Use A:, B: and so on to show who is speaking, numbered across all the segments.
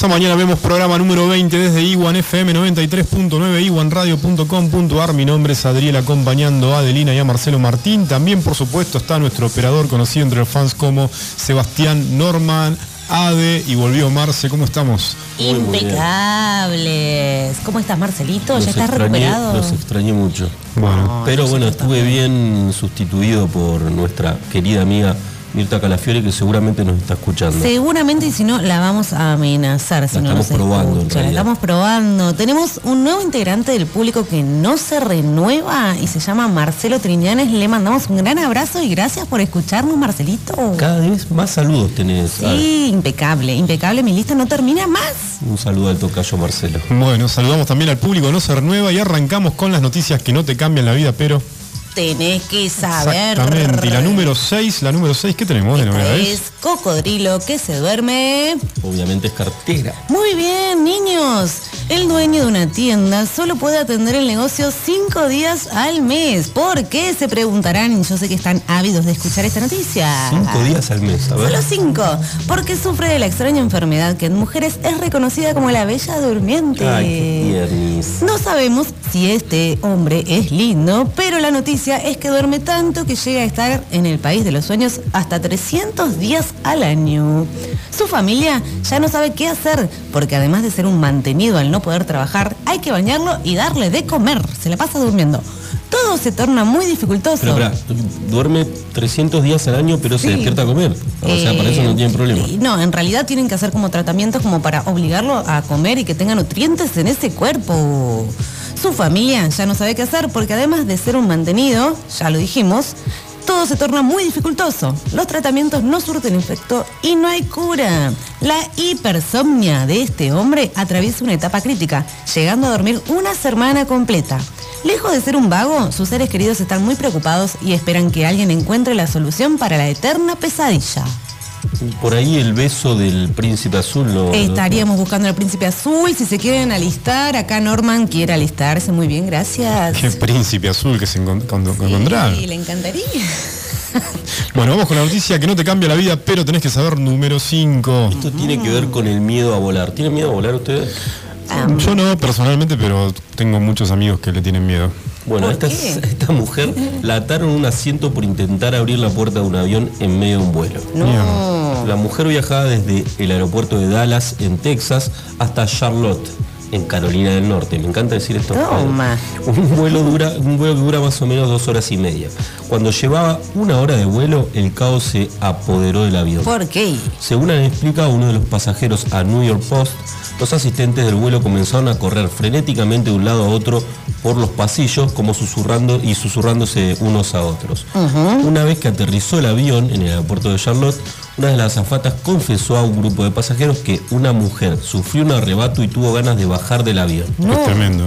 A: Bienvenidos a Mañana Vemos programa número 20 desde Iwan FM 93.9, iwanradio.com.ar. Mi nombre es Adriel acompañando a Adelina y a Marcelo Martín. También, por supuesto, está nuestro operador conocido entre los fans como Sebastián Norman. Ade y volvió Marce, ¿cómo estamos?
B: Impecables. ¿Cómo estás, Marcelito?
C: Los
B: ¿Ya estás
C: extrañé-
B: recuperado?
C: Los extrañé mucho.
A: Bueno,
C: Pero bueno, estuve bien sustituido por nuestra querida amiga Mirta Calafiore, que seguramente nos está escuchando.
B: Seguramente, y si no, la vamos a amenazar. Si
C: La
B: no
C: estamos
B: nos
C: probando, en
B: escucha. La estamos probando. Tenemos un nuevo integrante del público que no se renueva y se llama Marcelo Triñanes. Le mandamos un gran abrazo y gracias por escucharnos, Marcelito.
C: Cada vez más saludos tenés.
B: Sí, impecable, impecable. Mi lista no termina más.
C: Un saludo al tocayo Marcelo.
A: bueno, saludamos también al público, no se renueva y arrancamos con las noticias que no te cambian la vida, pero...
B: Tenés que saber.
A: Exactamente. Y la número 6, la número 6, ¿qué tenemos de
B: Esta
A: novedades?
B: es Cocodrilo que se duerme.
C: Obviamente es cartera.
B: Muy bien, niños. El dueño de una tienda solo puede atender el negocio cinco días al mes. ¿Por qué? Se preguntarán. y Yo sé que están ávidos de escuchar esta noticia.
C: Cinco días al mes, a ver.
B: Solo cinco. Porque sufre de la extraña enfermedad que en mujeres es reconocida como la bella durmiente.
C: Ay, qué.
B: No sabemos si este hombre es lindo, pero la noticia es que duerme tanto que llega a estar en el país de los sueños hasta 300 días al año. Su familia ya no sabe qué hacer, porque además de ser un mantenido al no poder trabajar, hay que bañarlo y darle de comer. Se la pasa durmiendo. Todo se torna muy dificultoso.
C: Pero duerme 300 días al año, pero se despierta a comer. O sea, para eso no
B: Eh,
C: tienen problema.
B: No, en realidad tienen que hacer como tratamientos como para obligarlo a comer y que tenga nutrientes en ese cuerpo. Su familia ya no sabe qué hacer porque además de ser un mantenido, ya lo dijimos, todo se torna muy dificultoso. Los tratamientos no surten efecto y no hay cura. La hipersomnia de este hombre atraviesa una etapa crítica, llegando a dormir una semana completa. Lejos de ser un vago, sus seres queridos están muy preocupados y esperan que alguien encuentre la solución para la eterna pesadilla.
C: Por ahí el beso del príncipe azul lo. lo-
B: Estaríamos buscando al príncipe azul. Si se quieren alistar, acá Norman quiere alistarse. Muy bien, gracias.
A: Qué príncipe azul que se encont- con- encontraron.
B: Sí, le encantaría.
A: Bueno, vamos con la noticia que no te cambia la vida, pero tenés que saber número 5.
C: Esto tiene que ver con el miedo a volar. ¿Tienen miedo a volar ustedes?
B: Ah,
A: Yo no personalmente, pero tengo muchos amigos que le tienen miedo.
C: Bueno,
B: ¿Por
C: esta, esta mujer la ataron a un asiento por intentar abrir la puerta de un avión en medio de un vuelo.
B: no.
C: La mujer viajaba desde el aeropuerto de Dallas, en Texas, hasta Charlotte, en Carolina del Norte. Me encanta decir esto. Un vuelo, dura, un vuelo que dura más o menos dos horas y media. Cuando llevaba una hora de vuelo, el caos se apoderó del avión.
B: ¿Por qué?
C: Según le explica uno de los pasajeros a New York Post, los asistentes del vuelo comenzaron a correr frenéticamente de un lado a otro por los pasillos, como susurrando y susurrándose unos a otros. Una vez que aterrizó el avión en el aeropuerto de Charlotte, una de las azafatas confesó a un grupo de pasajeros que una mujer sufrió un arrebato y tuvo ganas de bajar del avión.
A: Es tremendo.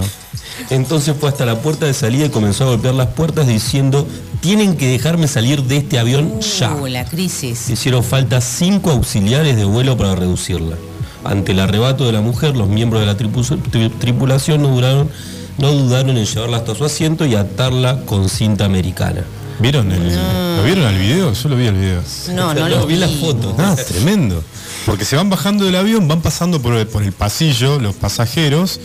C: Entonces fue hasta la puerta de salida y comenzó a golpear las puertas diciendo, tienen que dejarme salir de este avión ya.
B: Uh, la crisis.
C: Hicieron falta cinco auxiliares de vuelo para reducirla. Ante el arrebato de la mujer, los miembros de la tripu- tri- tripulación no, duraron, no dudaron en llevarla hasta su asiento y atarla con cinta americana.
A: ¿Vieron el, ¿Lo vieron al video? Yo lo vi al video.
B: No, no lo
C: vi
B: vi.
C: la foto.
A: Ah, tremendo. Porque se van bajando del avión, van pasando por el, por el pasillo los pasajeros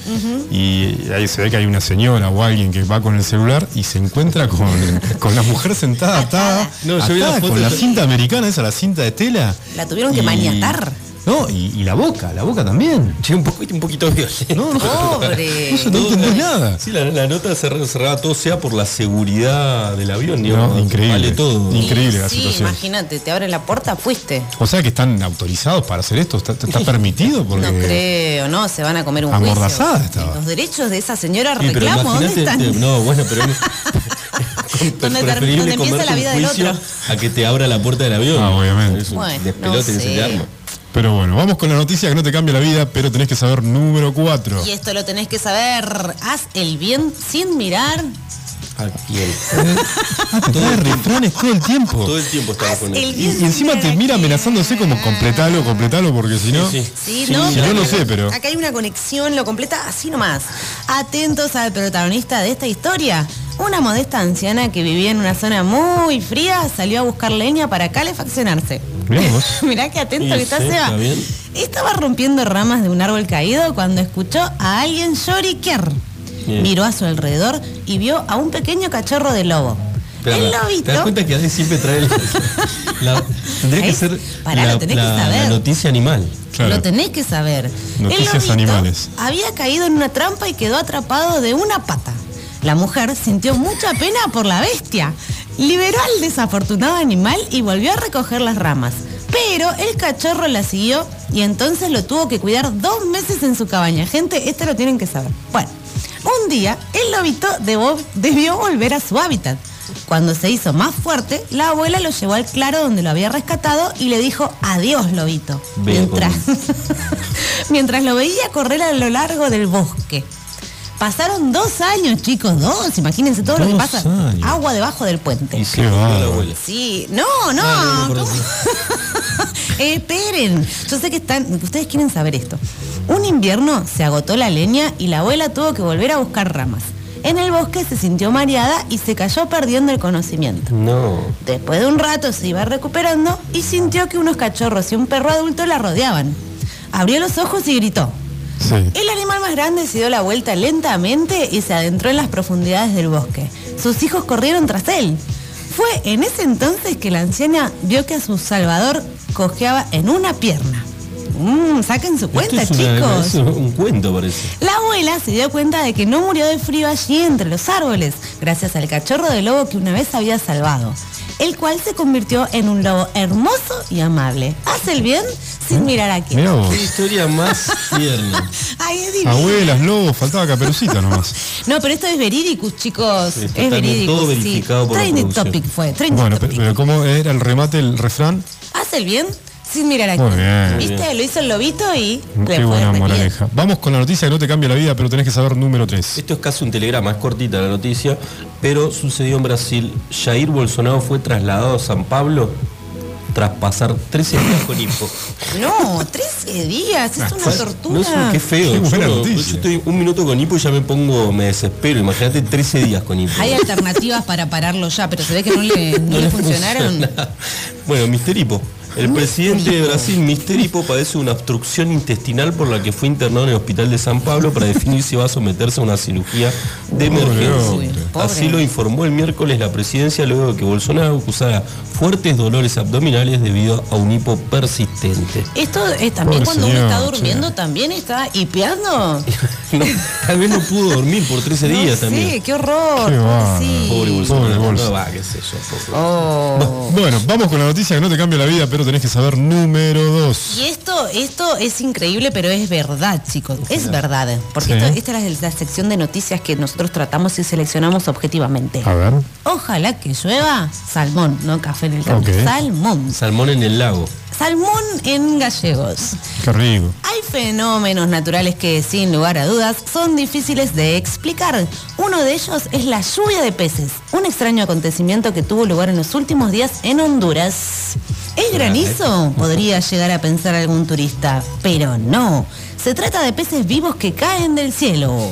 A: y ahí se ve que hay una señora o alguien que va con el celular y se encuentra con, con la mujer sentada atada,
C: No, yo vi la
A: atada
C: foto
A: con la cinta americana, esa la cinta de tela.
B: La tuvieron que
A: Y-
B: maniatar.
A: No, y, y la boca, la boca también.
C: Che, un poquito, un poquito violento.
A: No, no,
B: Pobre.
A: no no entendés nada.
C: Sí, la, la nota cerraba, cerraba todo sea por la seguridad del avión,
A: No,
C: digamos.
A: increíble.
C: Vale todo.
A: Increíble la
B: sí,
A: situación.
B: imagínate, te abren la puerta, fuiste.
A: O sea que están autorizados para hacer esto, está, está permitido porque
B: No creo, no, se van a comer un
A: Amordazada
B: juicio.
A: estaba.
B: Los derechos de esa señora
C: Sí,
B: reclamo, ¿dónde están?
C: te- no, bueno, pero
B: Donde
C: preferible
B: donde empieza la vida del
C: juicio
B: otro.
C: a que te abra la puerta del avión.
A: Ah, obviamente.
C: Es un
B: Bueno,
C: despelote
B: no
C: que se
B: sé.
C: te arma.
A: Pero bueno, vamos con la noticia que no te cambia la vida, pero tenés que saber número 4.
B: Y esto lo tenés que saber. Haz el bien sin mirar.
C: ¿A quién?
A: Ah, te trae refranes todo el tiempo.
C: Todo el tiempo estamos
B: Haz
C: con él.
A: Y, encima te mira amenazándose como completalo, completalo, porque si no...
C: Sí, sí.
B: Sí,
C: Sí,
B: no,
A: sí, yo no sé, pero-
B: Acá hay una conexión, lo completa así nomás. Atentos al protagonista de esta historia. Una modesta anciana que vivía en una zona muy fría salió a buscar leña para calefaccionarse.
A: Mirá
B: qué atento que está
C: sí,
B: Seba.
C: está.
B: Estaba rompiendo ramas de un árbol caído cuando escuchó a alguien lloriquear.
C: Bien.
B: Miró a su alrededor y vio a un pequeño cachorro de lobo.
C: Pero,
B: el
C: ¿Te das
B: lobito
C: cuenta que siempre trae la, la- tendría que
B: Ahí-
C: ser
B: pará,
C: la,
B: lo tenés que saber.
C: la noticia animal?
A: Claro.
B: Lo tenés que saber.
A: Noticias
B: el lobito
A: animales.
B: había caído en una trampa y quedó atrapado de una pata. La mujer sintió mucha pena por la bestia. Liberó al desafortunado animal y volvió a recoger las ramas. Pero el cachorro la siguió y entonces lo tuvo que cuidar dos meses en su cabaña. Gente, esto lo tienen que saber. Bueno, un día el lobito debió volver a su hábitat. Cuando se hizo más fuerte, la abuela lo llevó al claro donde lo había rescatado y le dijo adiós, lobito. Mientras, mientras lo veía correr a lo largo del bosque. Pasaron dos años, chicos, dos. Imagínense todo lo que
A: Dos
B: pasa.
A: años.
B: Agua debajo del puente.
C: Y se abuela.
B: Sí, no, no.
C: Ah, no.
B: Eh, esperen, yo sé que están, ustedes quieren saber esto. Un invierno se agotó la leña y la abuela tuvo que volver a buscar ramas. En el bosque se sintió mareada y se cayó perdiendo el conocimiento.
C: No.
B: Después de un rato se iba recuperando y sintió que unos cachorros y un perro adulto la rodeaban. Abrió los ojos y gritó.
A: Sí.
B: El animal más grande se dio la vuelta lentamente y se adentró en las profundidades del bosque. Sus hijos corrieron tras él. Fue en ese entonces que la anciana vio que a su salvador cojeaba en una pierna. Mm, saquen su cuenta,
C: Esto es una-
B: chicos.
C: es un cuento, parece.
B: La abuela se dio cuenta de que no murió de frío allí entre los árboles, gracias al cachorro de lobo que una vez había salvado, el cual se convirtió en un lobo hermoso y amable. Hace el bien sin mirar a quién.
A: Mira vos.
C: Qué historia más tierna.
B: Ay, es divino.
A: Abuelas, lobos, faltaba caperucita nomás.
B: No, pero esto es verídico, chicos.
C: Sí,
B: es verídico.
C: todo
B: sí.
C: verificado por la
B: Trending
C: producción.
B: topic fue. Trending
A: Bueno, pero,
B: topic.
A: pero ¿cómo era el remate, el refrán?
B: Hace el bien sin mirar a
A: Muy
B: quién.
A: bien.
B: ¿Viste? Lo hizo el lobito y le
A: Qué
B: fue
A: buena
B: bien.
A: moraleja. Vamos con la noticia que no te cambia la vida, pero tenés que saber número 3.
C: Esto es casi un telegrama, es cortita la noticia, pero sucedió en Brasil. Jair Bolsonaro fue trasladado a San Pablo tras pasar 13 días con hipo.
B: No, 13 días. Es una tortura.
C: No es un, qué feo.
A: Qué buena
C: yo, yo estoy un minuto con hipo y ya me pongo, me desespero. Imagínate 13 días con hipo.
B: Hay alternativas para pararlo ya, pero se ve que no le, no le funcionaron.
C: funciona. Bueno, Mister Hipo. El presidente de Brasil, Mister Hipo, padece una obstrucción intestinal por la que fue internado en el hospital de San Pablo para definir si va a someterse a una cirugía de emergencia. Así lo informó el miércoles la presidencia luego de que Bolsonaro acusara fuertes dolores abdominales debido a un hipo persistente.
B: Esto es también
A: Pobre
B: cuando uno está durmiendo, también está hipeando.
C: No, tal vez no pudo dormir por 13 días
B: no
C: también.
B: sé, qué horror.
A: Qué bárbaro.
B: sí.
C: Pobre Bolsonaro.
A: Pobre Bolso.
C: No, va, qué sé yo, pobre.
B: Oh.
A: Bueno, vamos con la noticia que no te cambia la vida, pero tenés que saber número 2.
B: Y esto, esto es increíble, pero es verdad, chicos. Es verdad. Porque
A: Sí.
B: esto- esta es la, la sección de noticias que nosotros tratamos y seleccionamos objetivamente.
A: A ver.
B: Ojalá que llueva salmón, no café en el campo. Salmón.
C: Salmón en el lago.
B: Salmón en gallegos.
A: Qué rico.
B: Hay fenómenos naturales que, sin lugar a dudas, son difíciles de explicar. Uno de ellos es la lluvia de peces, un extraño acontecimiento que tuvo lugar en los últimos días en Honduras. ¿Es granizo? Podría llegar a pensar algún turista, pero no. Se trata de peces vivos que caen del cielo.
A: Wow.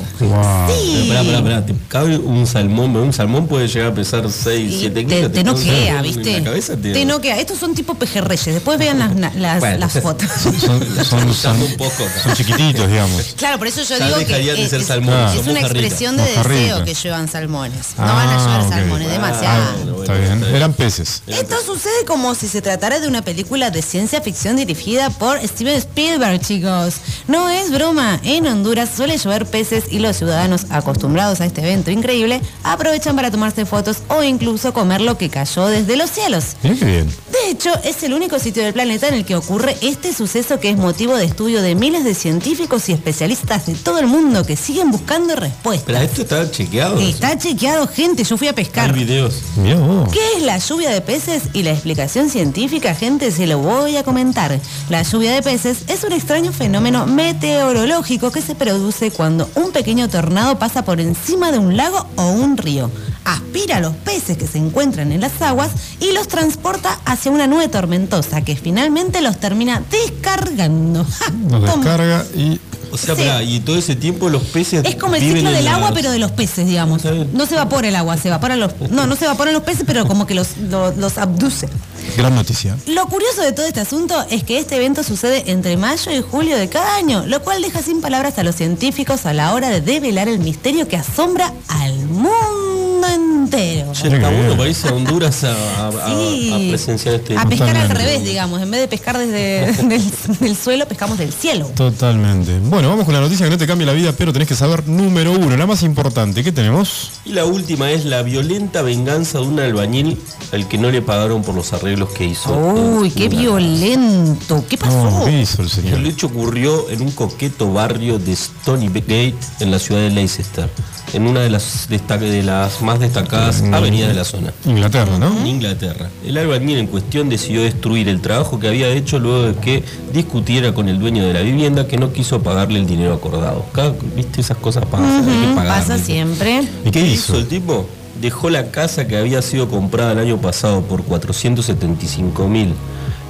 B: Sí.
C: Pero pará, pará, pará, te cabe un salmón, un salmón puede llegar a pesar 6,
B: Y
C: 7
B: te,
C: kilos.
B: te
C: cae un
B: noquea, ¿viste?
C: Cabeza te,
B: te noquea. Estos son tipo pejerreyes. Después vean las, las,
C: Bueno.
B: las fotos.
A: Son, son,
C: un poco
A: son chiquititos, digamos.
B: Claro, por eso yo
C: Ya
B: digo que
C: de
B: es,
C: ser
B: es-
C: salmones,
B: es
C: son
B: una expresión de deseo que lluevan salmones. No
A: Ah,
B: van a llover
A: ok.
B: salmones,
C: Ah,
B: demasiado.
C: bueno,
A: Está bien.
C: bien.
A: Eran peces.
B: Esto sucede como si se tratara de una película de ciencia ficción dirigida por Steven Spielberg, chicos. No es broma. En Honduras suele llover peces y los ciudadanos acostumbrados a este evento increíble aprovechan para tomarse fotos o incluso comer lo que cayó desde los cielos.
A: Qué bien.
B: De hecho, es el único sitio del planeta en el que ocurre este suceso que es motivo de estudio de miles de científicos y especialistas de todo el mundo que siguen buscando
C: Pero
B: respuestas.
C: esto está chequeado.
B: Está chequeado, gente. Yo fui a
C: Hay
B: pescar.
C: videos.
A: Mira vos.
B: ¿Qué es la lluvia de peces? Y la explicación científica, gente, se lo voy a comentar. La lluvia de peces es un extraño fenómeno meteorológico que se produce cuando un pequeño tornado pasa por encima de un lago o un río. Aspira a los peces que se encuentran en las aguas y los transporta hacia una nube tormentosa que finalmente los termina descargando.
A: Descarga y
C: O sea,
B: Sí.
C: pará, y todo ese tiempo los peces.
B: Es como el
C: viven
B: ciclo del agua,
C: las-
B: pero de los peces, digamos. No se evapora el agua, se evaporan los. No, no se evaporan los peces, pero como que los, los, los abduce.
A: Gran noticia.
B: Lo curioso de todo este asunto es que este evento sucede entre mayo y julio de cada año, lo cual deja sin palabras a los científicos a la hora de develar el misterio que asombra al mundo entero.
C: Está bueno
A: bien.
C: para irse a Honduras a, a- a-
B: Sí.
C: a presenciar este.
B: A pescar al revés, digamos. En vez de pescar desde del, del suelo, pescamos del cielo.
A: Totalmente. Bueno, vamos con la noticia que no te cambia la vida, pero tenés que saber número uno, la más importante. ¿Qué tenemos?
C: Y la última es la violenta venganza de un albañil al que no le pagaron por los arreglos que hizo.
B: Uy, qué violento. ¿Qué pasó?
A: No, ¿qué hizo el señor?
C: El hecho ocurrió en un coqueto barrio de Stony Gate, en la ciudad de Leicester, en una de las, de las más destacadas avenidas de la zona.
A: Inglaterra, ¿no?
C: En Inglaterra. El albañil en cuestión decidió destruir el trabajo que había hecho luego de que discutiera con el dueño de la vivienda que no quiso pagarle el dinero acordado. Cada- ¿Viste? Esas cosas pasan, hay que pagarle.
B: Pasa siempre.
A: ¿Y qué
C: ¿Qué
A: hizo?
C: hizo el tipo? Dejó la casa que había sido comprada el año pasado por 475 mil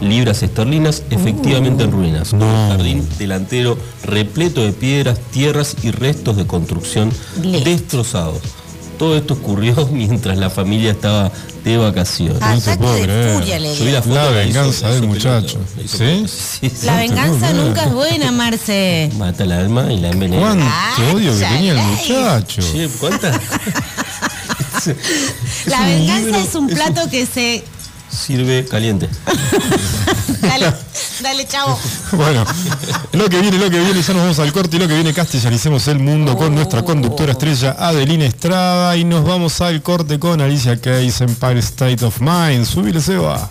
C: libras esterlinas efectivamente en ruinas.
A: No.
C: Un jardín delantero repleto de piedras, tierras y restos de construcción
B: Bien.
C: destrozados. Todo esto ocurrió mientras la familia estaba de vacaciones.
A: Ah, No te
B: Ataque
A: puedo
B: de
A: creer.
B: furia le
C: la foto,
A: La
C: la hizo-
A: venganza del muchacho.
C: pelota, la hizo
A: ¿Sí?
C: pelota. Sí, sí.
B: La
A: No te puedo
B: venganza nunca es buena, Marce.
C: Mata el alma y la envenena.
A: ¿Cuánto
B: Ah,
A: odio que tenía el muchacho?
C: Che, ¿Cuántas?
B: La venganza es un
C: es
B: plato que se.
C: Sirve caliente.
B: Dale, dale, chavo.
A: Bueno, lo que viene, lo que viene, ya nos vamos al corte y lo que viene castellanicemos el mundo con nuestra conductora estrella Adelina Estrada y nos vamos al corte con Alicia Keys, Empire State of Mind. Subile, Seba.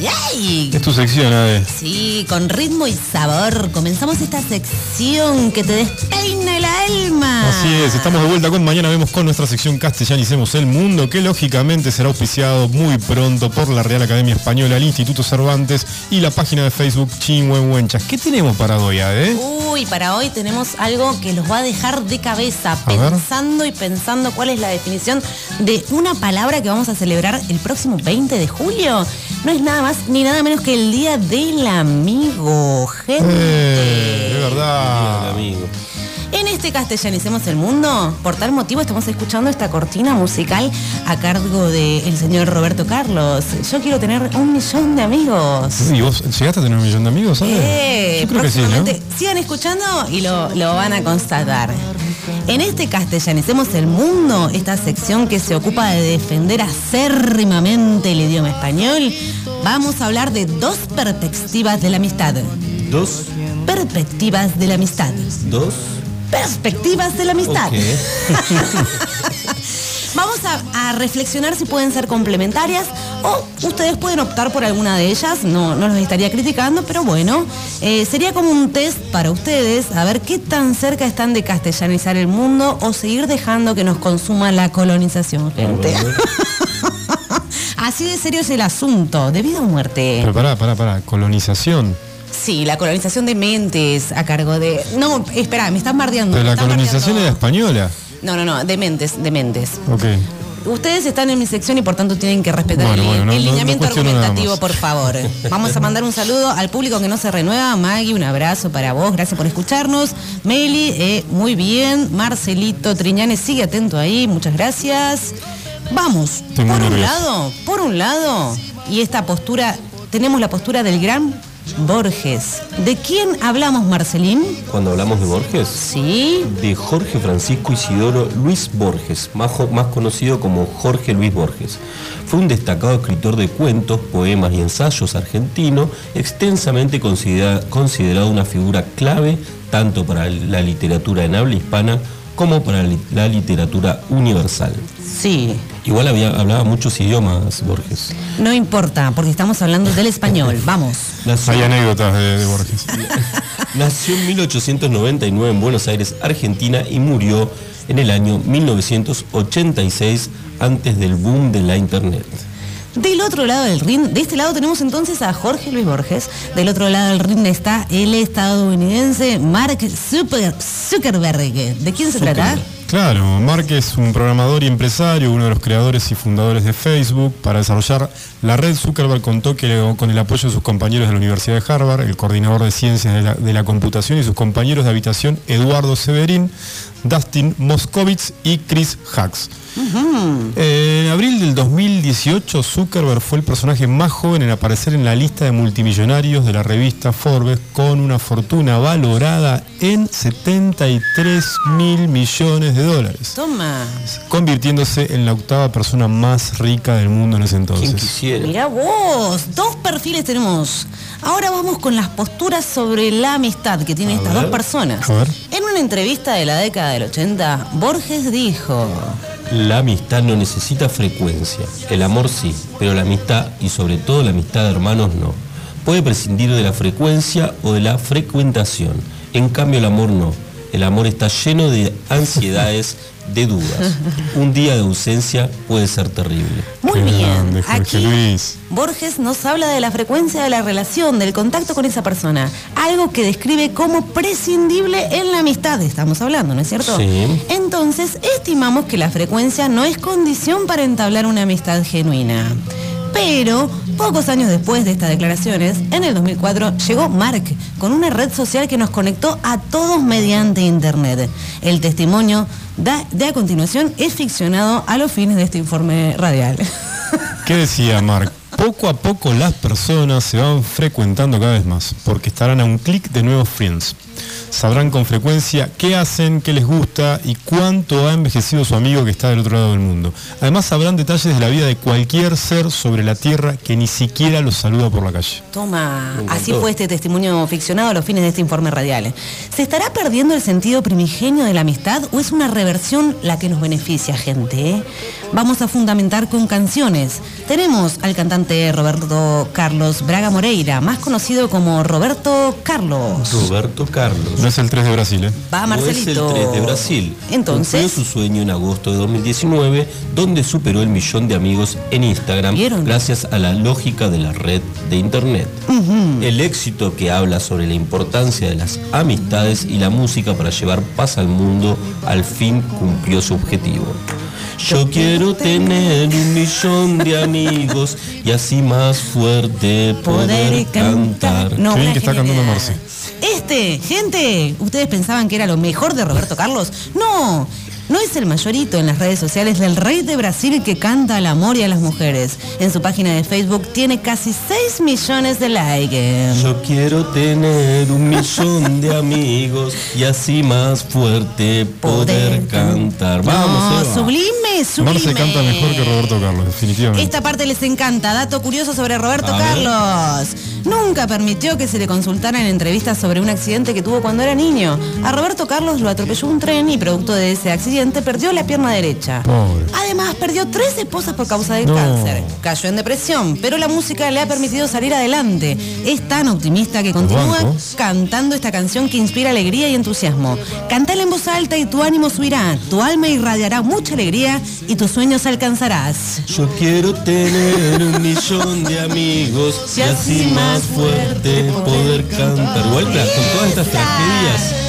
B: ay, ay.
A: Es tu sección, Ade.
B: Sí, con ritmo y sabor comenzamos esta sección que te despeina el alma.
A: Así es, estamos de vuelta con Mañana Vemos con nuestra sección Castellanicemos el Mundo, que lógicamente será auspiciado muy pronto por la Real Academia Española, el Instituto Cervantes y la página de Facebook Chinhuenhuenchas. ¿Qué tenemos para hoy, Ade?
B: Uy, para hoy tenemos algo que los va a dejar de cabeza,
A: A ver.
B: pensando y pensando cuál es la definición de una palabra que vamos a celebrar el próximo 20 de julio. No es nada más ni nada menos que el Día del Amigo, gente.
A: Eh, verdad.
C: amigo.
B: En este Castellanicemos el Mundo, por tal motivo estamos escuchando esta cortina musical a cargo del señor Roberto Carlos. Yo quiero tener un millón de amigos.
A: ¿Y vos llegaste a tener un millón de amigos, Ade?
B: Eh,
A: Yo creo que sí, ¿no?
B: próximamente sigan escuchando y lo, lo van a constatar. En este Castellanicemos el Mundo, esta sección que se ocupa de defender acérrimamente el idioma español, vamos a hablar de dos perspectivas de la amistad.
C: Dos,
B: Perspectivas de la amistad.
C: dos.
B: Perspectivas de la amistad. Vamos a, a reflexionar si pueden ser complementarias o ustedes pueden optar por alguna de ellas. No, no los estaría criticando, pero bueno, eh, sería como un test para ustedes a ver qué tan cerca están de castellanizar el mundo o seguir dejando que nos consuma la colonización, gente. Así de serio es el asunto, de vida o muerte.
A: Pero pará, pará, pará. Colonización.
B: Sí, la colonización de mentes a cargo de. No, espera, me están bardeando.
A: Pero la colonización era española.
B: No, no, no, de mentes, de mentes.
A: Ok.
B: Ustedes están en mi sección y por tanto tienen que respetar
A: Bueno,
B: el,
A: bueno, no-
B: el
A: no- no
B: lineamiento argumentativo, por favor. Vamos a mandar un saludo al público que no se renueva. Maggie, un abrazo para vos, gracias por escucharnos. Meli, eh, muy bien. Marcelito Triñanes, sigue atento ahí, muchas gracias. Vamos,
A: Estoy
B: por un
A: nervioso.
B: lado, por un lado, y esta postura, tenemos la postura del gran Borges. ¿De quién hablamos, Marcelín?
C: Cuando hablamos de Borges,
B: Sí.
C: de Jorge Francisco Isidoro Luis Borges, más, conocido como Jorge Luis Borges. Fue un destacado escritor de cuentos, poemas y ensayos argentino, extensamente considera- considerado una figura clave tanto para la literatura en habla hispana como para la literatura universal.
B: Sí.
C: Igual había, hablaba muchos idiomas Borges.
B: No importa, porque estamos hablando del español. Vamos.
C: Nació-
A: Hay anécdotas de, de Borges.
C: Nació en 1899 en Buenos Aires, Argentina, y murió en el año 1986, antes del boom de la Internet.
B: Del otro lado del ring, de este lado tenemos entonces a Jorge Luis Borges. Del otro lado del ring está el estadounidense Mark Zucker- Zuckerberg. ¿De quién se trata?
A: Claro, Mark es un programador y empresario, uno de los creadores y fundadores de Facebook. Para desarrollar la red, Zuckerberg contó que con el apoyo de sus compañeros de la Universidad de Harvard, el coordinador de ciencias de la, de la computación y sus compañeros de habitación Eduardo Severín, Dustin Moskovitz y Chris Hacks. Eh, En abril del 2018, Zuckerberg fue el personaje más joven en aparecer en la lista de multimillonarios de la revista Forbes con una fortuna valorada en 73 mil millones de dólares,
B: Toma.
A: convirtiéndose en la octava persona más rica del mundo en ese
C: ¿Quién
A: entonces.
B: Mirá vos, dos perfiles tenemos. Ahora vamos con las posturas sobre la amistad que tienen
C: A
B: estas
C: ver.
B: dos personas.
A: A ver.
B: En una entrevista de la década del 80, Borges dijo,
C: La amistad no necesita frecuencia. El amor sí, pero la amistad, y sobre todo la amistad de hermanos, no. Puede prescindir de la frecuencia o de la frecuentación. En cambio, el amor no. El amor está lleno de ansiedades, de dudas. Un día de ausencia puede ser terrible.
B: Muy
A: Qué
B: bien. Aquí
A: Luis.
B: Borges nos habla de la frecuencia de la relación, del contacto con esa persona. Algo que describe como prescindible en la amistad. Estamos hablando, ¿no es cierto?
C: Sí.
B: Entonces, estimamos que la frecuencia no es condición para entablar una amistad genuina. Pero, pocos años después de estas declaraciones, en el 2004 llegó Mark con una red social que nos conectó a todos mediante Internet. El testimonio de a continuación es ficcionado a los fines de este informe radial.
A: ¿Qué decía Mark? Poco a poco las personas se van frecuentando cada vez más, porque estarán a un clic de nuevos friends. Sabrán con frecuencia qué hacen, qué les gusta y cuánto ha envejecido su amigo que está del otro lado del mundo. Además sabrán detalles de la vida de cualquier ser sobre la Tierra que ni siquiera los saluda por la calle.
B: Toma, así fue este testimonio ficcionado a los fines de este informe radial. ¿Se estará perdiendo el sentido primigenio de la amistad o es una reversión la que nos beneficia, gente? eh? Vamos a fundamentar con canciones. Tenemos al cantante Roberto Carlos Braga Moreira, más conocido como Roberto Carlos.
C: Roberto Carlos.
A: No es el 3 de Brasil, ¿eh?
B: Va
C: No es el
B: Marcelito.
C: 3 de Brasil.
B: Entonces,
C: Cumplió su sueño en agosto de 2019, donde superó el millón de amigos en Instagram
B: ¿Vieron?
C: gracias a la lógica de la red de Internet. El éxito que habla sobre la importancia de las amistades y la música para llevar paz al mundo, al fin cumplió su objetivo. Yo quiero tener un millón de amigos y así más fuerte poder cantar.
A: Qué bien
B: una
A: que está cantando
B: genialidad. Este, gente, ¿ustedes pensaban que era lo mejor de Roberto Carlos? No, no es el mayorito en las redes sociales del rey de Brasil que canta al amor y a las mujeres. En su página de Facebook tiene casi 6 millones de likes.
C: Yo quiero tener un millón de amigos y así más fuerte poder cantar. Vamos,
B: no,
C: Eva.
B: sublime, sublime.
A: Marce canta mejor que Roberto Carlos, definitivamente.
B: Esta parte les encanta. Dato curioso sobre Roberto
C: A ver.
B: Nunca permitió que se le consultara en entrevistas sobre un accidente que tuvo cuando era niño. A Roberto Carlos lo atropelló un tren y producto de ese accidente perdió la pierna derecha.
A: Pobre.
B: Además, perdió tres esposas por causa del
A: No.
B: cáncer. Cayó en depresión, pero la música le ha permitido salir adelante. Es tan optimista que continúa cantando esta canción que inspira alegría y entusiasmo. Cantala en voz alta y tu ánimo subirá. Tu alma irradiará mucha alegría y tus sueños alcanzarás.
C: Yo quiero tener un millón de amigos y así más fuerte poder cantar. Claro, con todas estas tragedias.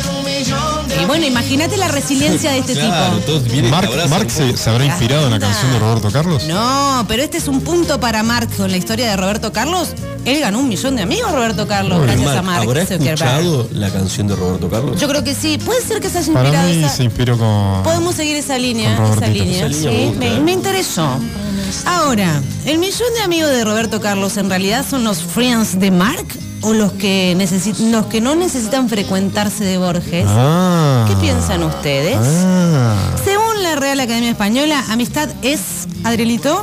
B: Y bueno, imagínate la resiliencia de este
C: Claro,
B: tipo.
C: todos
A: Marc se, habrá inspirado en la canción de Roberto Carlos.
B: No, pero este es un punto para Mark con la historia de Roberto Carlos. Él ganó un millón de amigos, Roberto Carlos, gracias a Mark
C: ¿Habrá escuchado la canción de Roberto Carlos?
B: Yo creo que sí. Puede ser que se haya
A: Para
B: inspirado
A: mí
B: esa-
A: se inspiró con.
B: Podemos seguir esa línea, esa línea.
C: Esa línea
B: sí,
C: me gusta,
B: me, me interesó. Ahora, ¿el millón de amigos de Roberto Carlos en realidad son los friends de Mark o los que, los que no necesitan frecuentarse de Borges?
A: Ah.
B: ¿Qué piensan ustedes?
A: Ah.
B: Según la Real Academia Española, amistad es, Adrielito,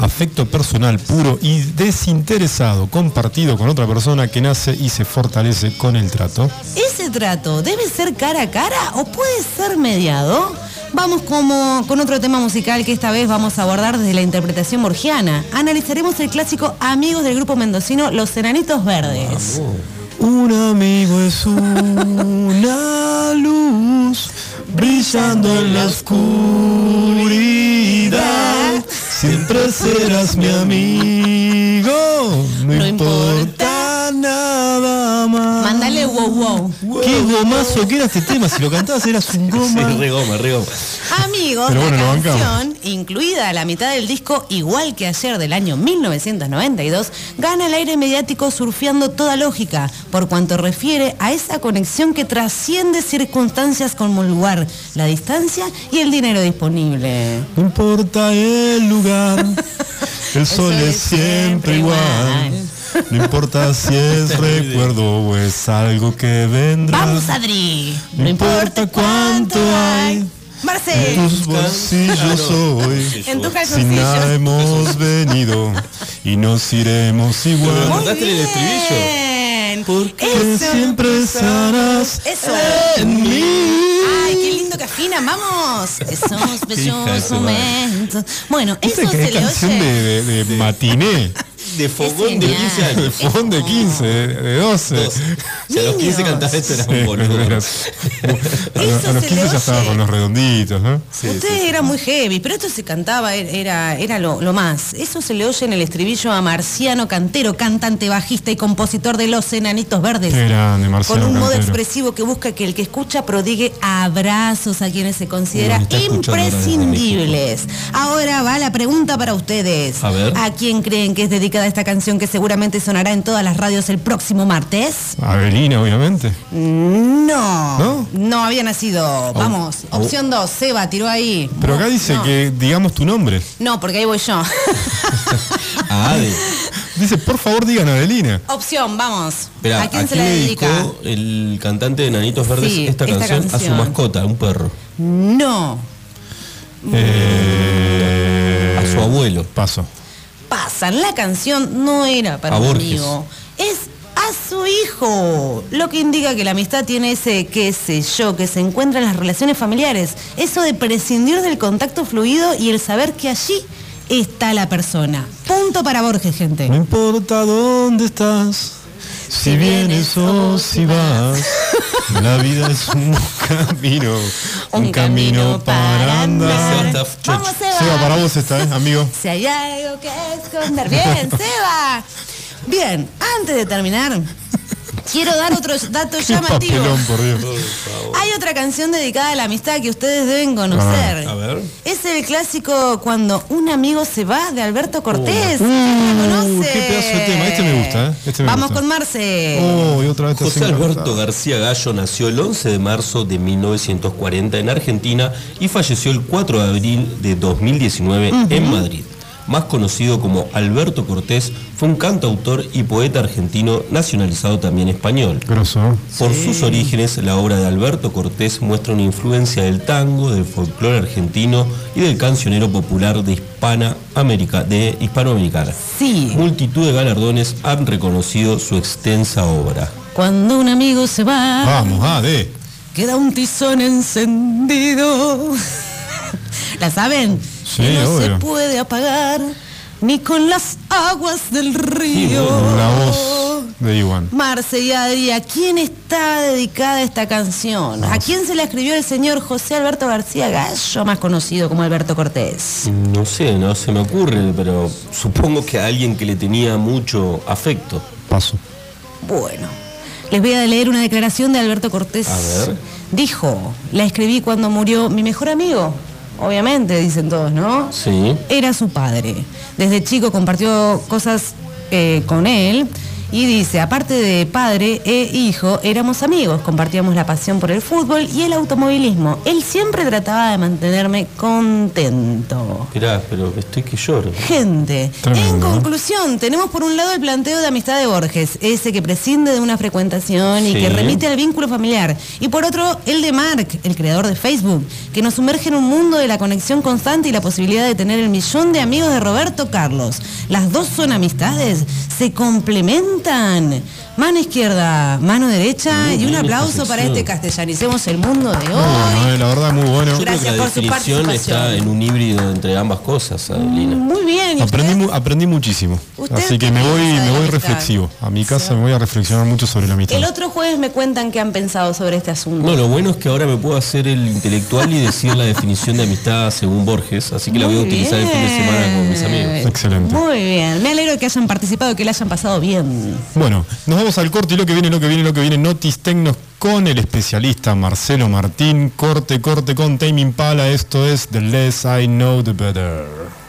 A: Afecto personal puro y desinteresado, compartido con otra persona que nace y se fortalece con el trato.
B: ¿ese trato debe ser cara a cara o puede ser mediado? Vamos como con otro tema musical que esta vez vamos a abordar desde la interpretación borgiana. Analizaremos el clásico Amigos del grupo mendocino Los Enanitos Verdes.
A: Un amigo es una luz brillando en la oscuridad. Siempre serás mi amigo, no,
B: No
A: importa nada.
B: Wow wow.
A: Qué gomazo que era este tema, si lo cantabas eras un
C: Sí,
A: goma.
C: re goma, re goma.
B: Amigos,
A: Pero bueno,
B: la
A: bancamos.
B: canción, incluida a la mitad del disco, igual que ayer del año 1992, gana el aire mediático surfeando toda lógica, por cuanto refiere a esa conexión que trasciende circunstancias como el lugar, la distancia y el dinero disponible.
A: No importa el lugar, el sol es siempre igual. No importa si es recuerdo o es algo que vendrá.
B: Vamos, Adri.
A: No importa cuánto hay En
B: Marcel.
A: tus bolsillos hoy.
B: En tus
A: Sin nada hemos venido y nos iremos igual.
B: Muy bien.
A: Que
B: Eso.
A: siempre estarás
B: Eso.
A: en mí.
B: Ay, qué lindo que afina, vamos. Esos bellos momentos. Bueno, eso
A: Esta
B: se
A: es
B: le
A: canción
B: oye.
A: de, de, de matiné.
C: De fogón de
B: genial.
C: 15
A: El
C: años.
A: fogón de 15, de de 12.
C: Dos. Si a los 15
B: Niños.
C: cantaba esto era
A: Sí,
C: un boludo.
A: eras- a, los- a los
B: se
A: 15
B: le
A: ya estaba
B: oye.
A: con los redonditos, ¿no?
B: Ustedes eran muy heavy, pero esto se cantaba, era, era lo, lo más. Eso se le oye en el estribillo a Marciano Cantero, cantante, bajista y compositor de Los Enanitos Verdes.
A: Qué grande, Marciano
B: Con un modo
A: Cantero.
B: expresivo que busca que el que escucha prodigue abrazos a quienes se considera imprescindibles. Ahora va la pregunta para ustedes.
C: A ver.
B: ¿A quién creen que es dedicada esta canción que seguramente sonará en todas las radios el próximo martes?
A: Avelina, obviamente.
B: No.
A: ¿No?
B: No había nacido. Vamos. Opción 2. Seba tiró ahí.
A: Pero acá dice
B: no.
A: que digamos tu nombre.
B: No, porque ahí voy yo.
C: Ah, Ade.
A: Dice, por favor digan Avelina.
B: Opción, vamos.
C: Esperá,
B: ¿A quién se la
C: le
B: dedica?
C: dedicó el cantante de Nanitos Verdes
B: Sí,
C: esta,
B: esta
C: canción, a su mascota, a un perro?
B: No.
A: Eh,
C: A su abuelo.
A: Paso.
B: Pasan. La canción no era para un amigo. Es a su hijo. Lo que indica que la amistad tiene ese qué sé yo, que se encuentra en las relaciones familiares. Eso de prescindir del contacto fluido y el saber que allí está la persona. Punto para Borges, gente.
A: No importa dónde estás, si vienes o si vas, la vida es un camino, un, camino para andar.
B: Vamos. Seba.
A: Seba, para vos esta, ¿eh, amigo?
B: Si hay algo que esconder. Bien, Seba. Bien, antes de terminar, Quiero dar otro dato
A: Qué
B: llamativo.
A: papelón, por Dios.
B: Hay otra canción dedicada a la amistad que ustedes deben conocer.
C: Ah, a ver.
B: Es el clásico Cuando un amigo se va de Alberto Cortés.
A: Uh, qué pedazo de tema. Este me gusta, ¿eh? Este me
B: Vamos
A: gusta.
B: con Marce.
A: Oh, y otra vez te
C: José Alberto. García Gallo nació el 11 de marzo de 1940 en Argentina y falleció el 4 de abril de 2019 en Madrid. Más conocido como Alberto Cortés, fue un cantautor y poeta argentino nacionalizado también español.
A: Grosso.
C: Por sus orígenes, la obra de Alberto Cortés muestra una influencia del tango, del folclore argentino y del cancionero popular de, Hispana América, de Hispanoamericana.
B: Sí.
C: Multitud de galardones han reconocido su extensa obra.
B: Cuando un amigo se va,
A: Vamos, ah, de.
B: queda un tizón encendido. ¿La saben?
A: Sí,
B: que no se puede apagar ni con las aguas del río.
A: La voz de Iwan.
B: Marce y Adri, ¿a quién está dedicada esta canción? ¿A quién se la escribió el señor José Alberto García Gallo, más conocido como Alberto Cortés?
C: No sé, no se me ocurre, pero supongo que a alguien que le tenía mucho afecto.
A: Paso.
B: Bueno, les voy a leer una declaración de Alberto Cortés.
C: A ver.
B: Dijo, la escribí cuando murió mi mejor amigo. Obviamente, dicen todos, ¿no?
C: Sí.
B: Era su padre. Desde chico compartió cosas eh, con él. Y dice, aparte de padre e hijo, éramos amigos, compartíamos la pasión por el fútbol y el automovilismo. Él siempre trataba de mantenerme contento.
C: Esperá, pero estoy que lloro.
B: Gente,
A: Tremendo,
B: en
A: ¿no?
B: conclusión, tenemos por un lado el planteo de amistad de Borges, ese que prescinde de una frecuentación y
C: Sí.
B: que remite al vínculo familiar. Y por otro, el de Mark, el creador de Facebook, que nos sumerge en un mundo de la conexión constante y la posibilidad de tener el millón de amigos de Roberto Carlos. Las dos son amistades, se complementan preguntan. Mano izquierda, mano derecha
C: Muy
B: y un aplauso para este castellanicemos el mundo de hoy.
A: Eh, la verdad, muy bueno.
C: Yo creo que
B: Gracias
C: la
B: por su
C: definición está
B: participación.
C: en un híbrido entre ambas cosas, Adelina.
B: Muy bien. ¿y
A: Aprendí, aprendí muchísimo.
B: ¿Usted
A: Así que me voy, me reflexivo. A mi casa me voy a reflexionar mucho sobre la amistad.
B: El otro jueves me cuentan qué han pensado sobre este asunto.
C: No, lo bueno es que ahora me puedo hacer el intelectual y decir la definición de amistad según Borges, así que la voy a utilizar el fin de semana con mis amigos.
A: Excelente.
B: Muy bien. Me alegro que hayan participado y que la hayan pasado bien.
A: Bueno, nos vamos al corte y lo que viene, lo que viene, lo que viene, Notis Tecnos con el especialista Marcelo Martín. Corte, corte con Tame Impala. Esto es The Less I Know The Better.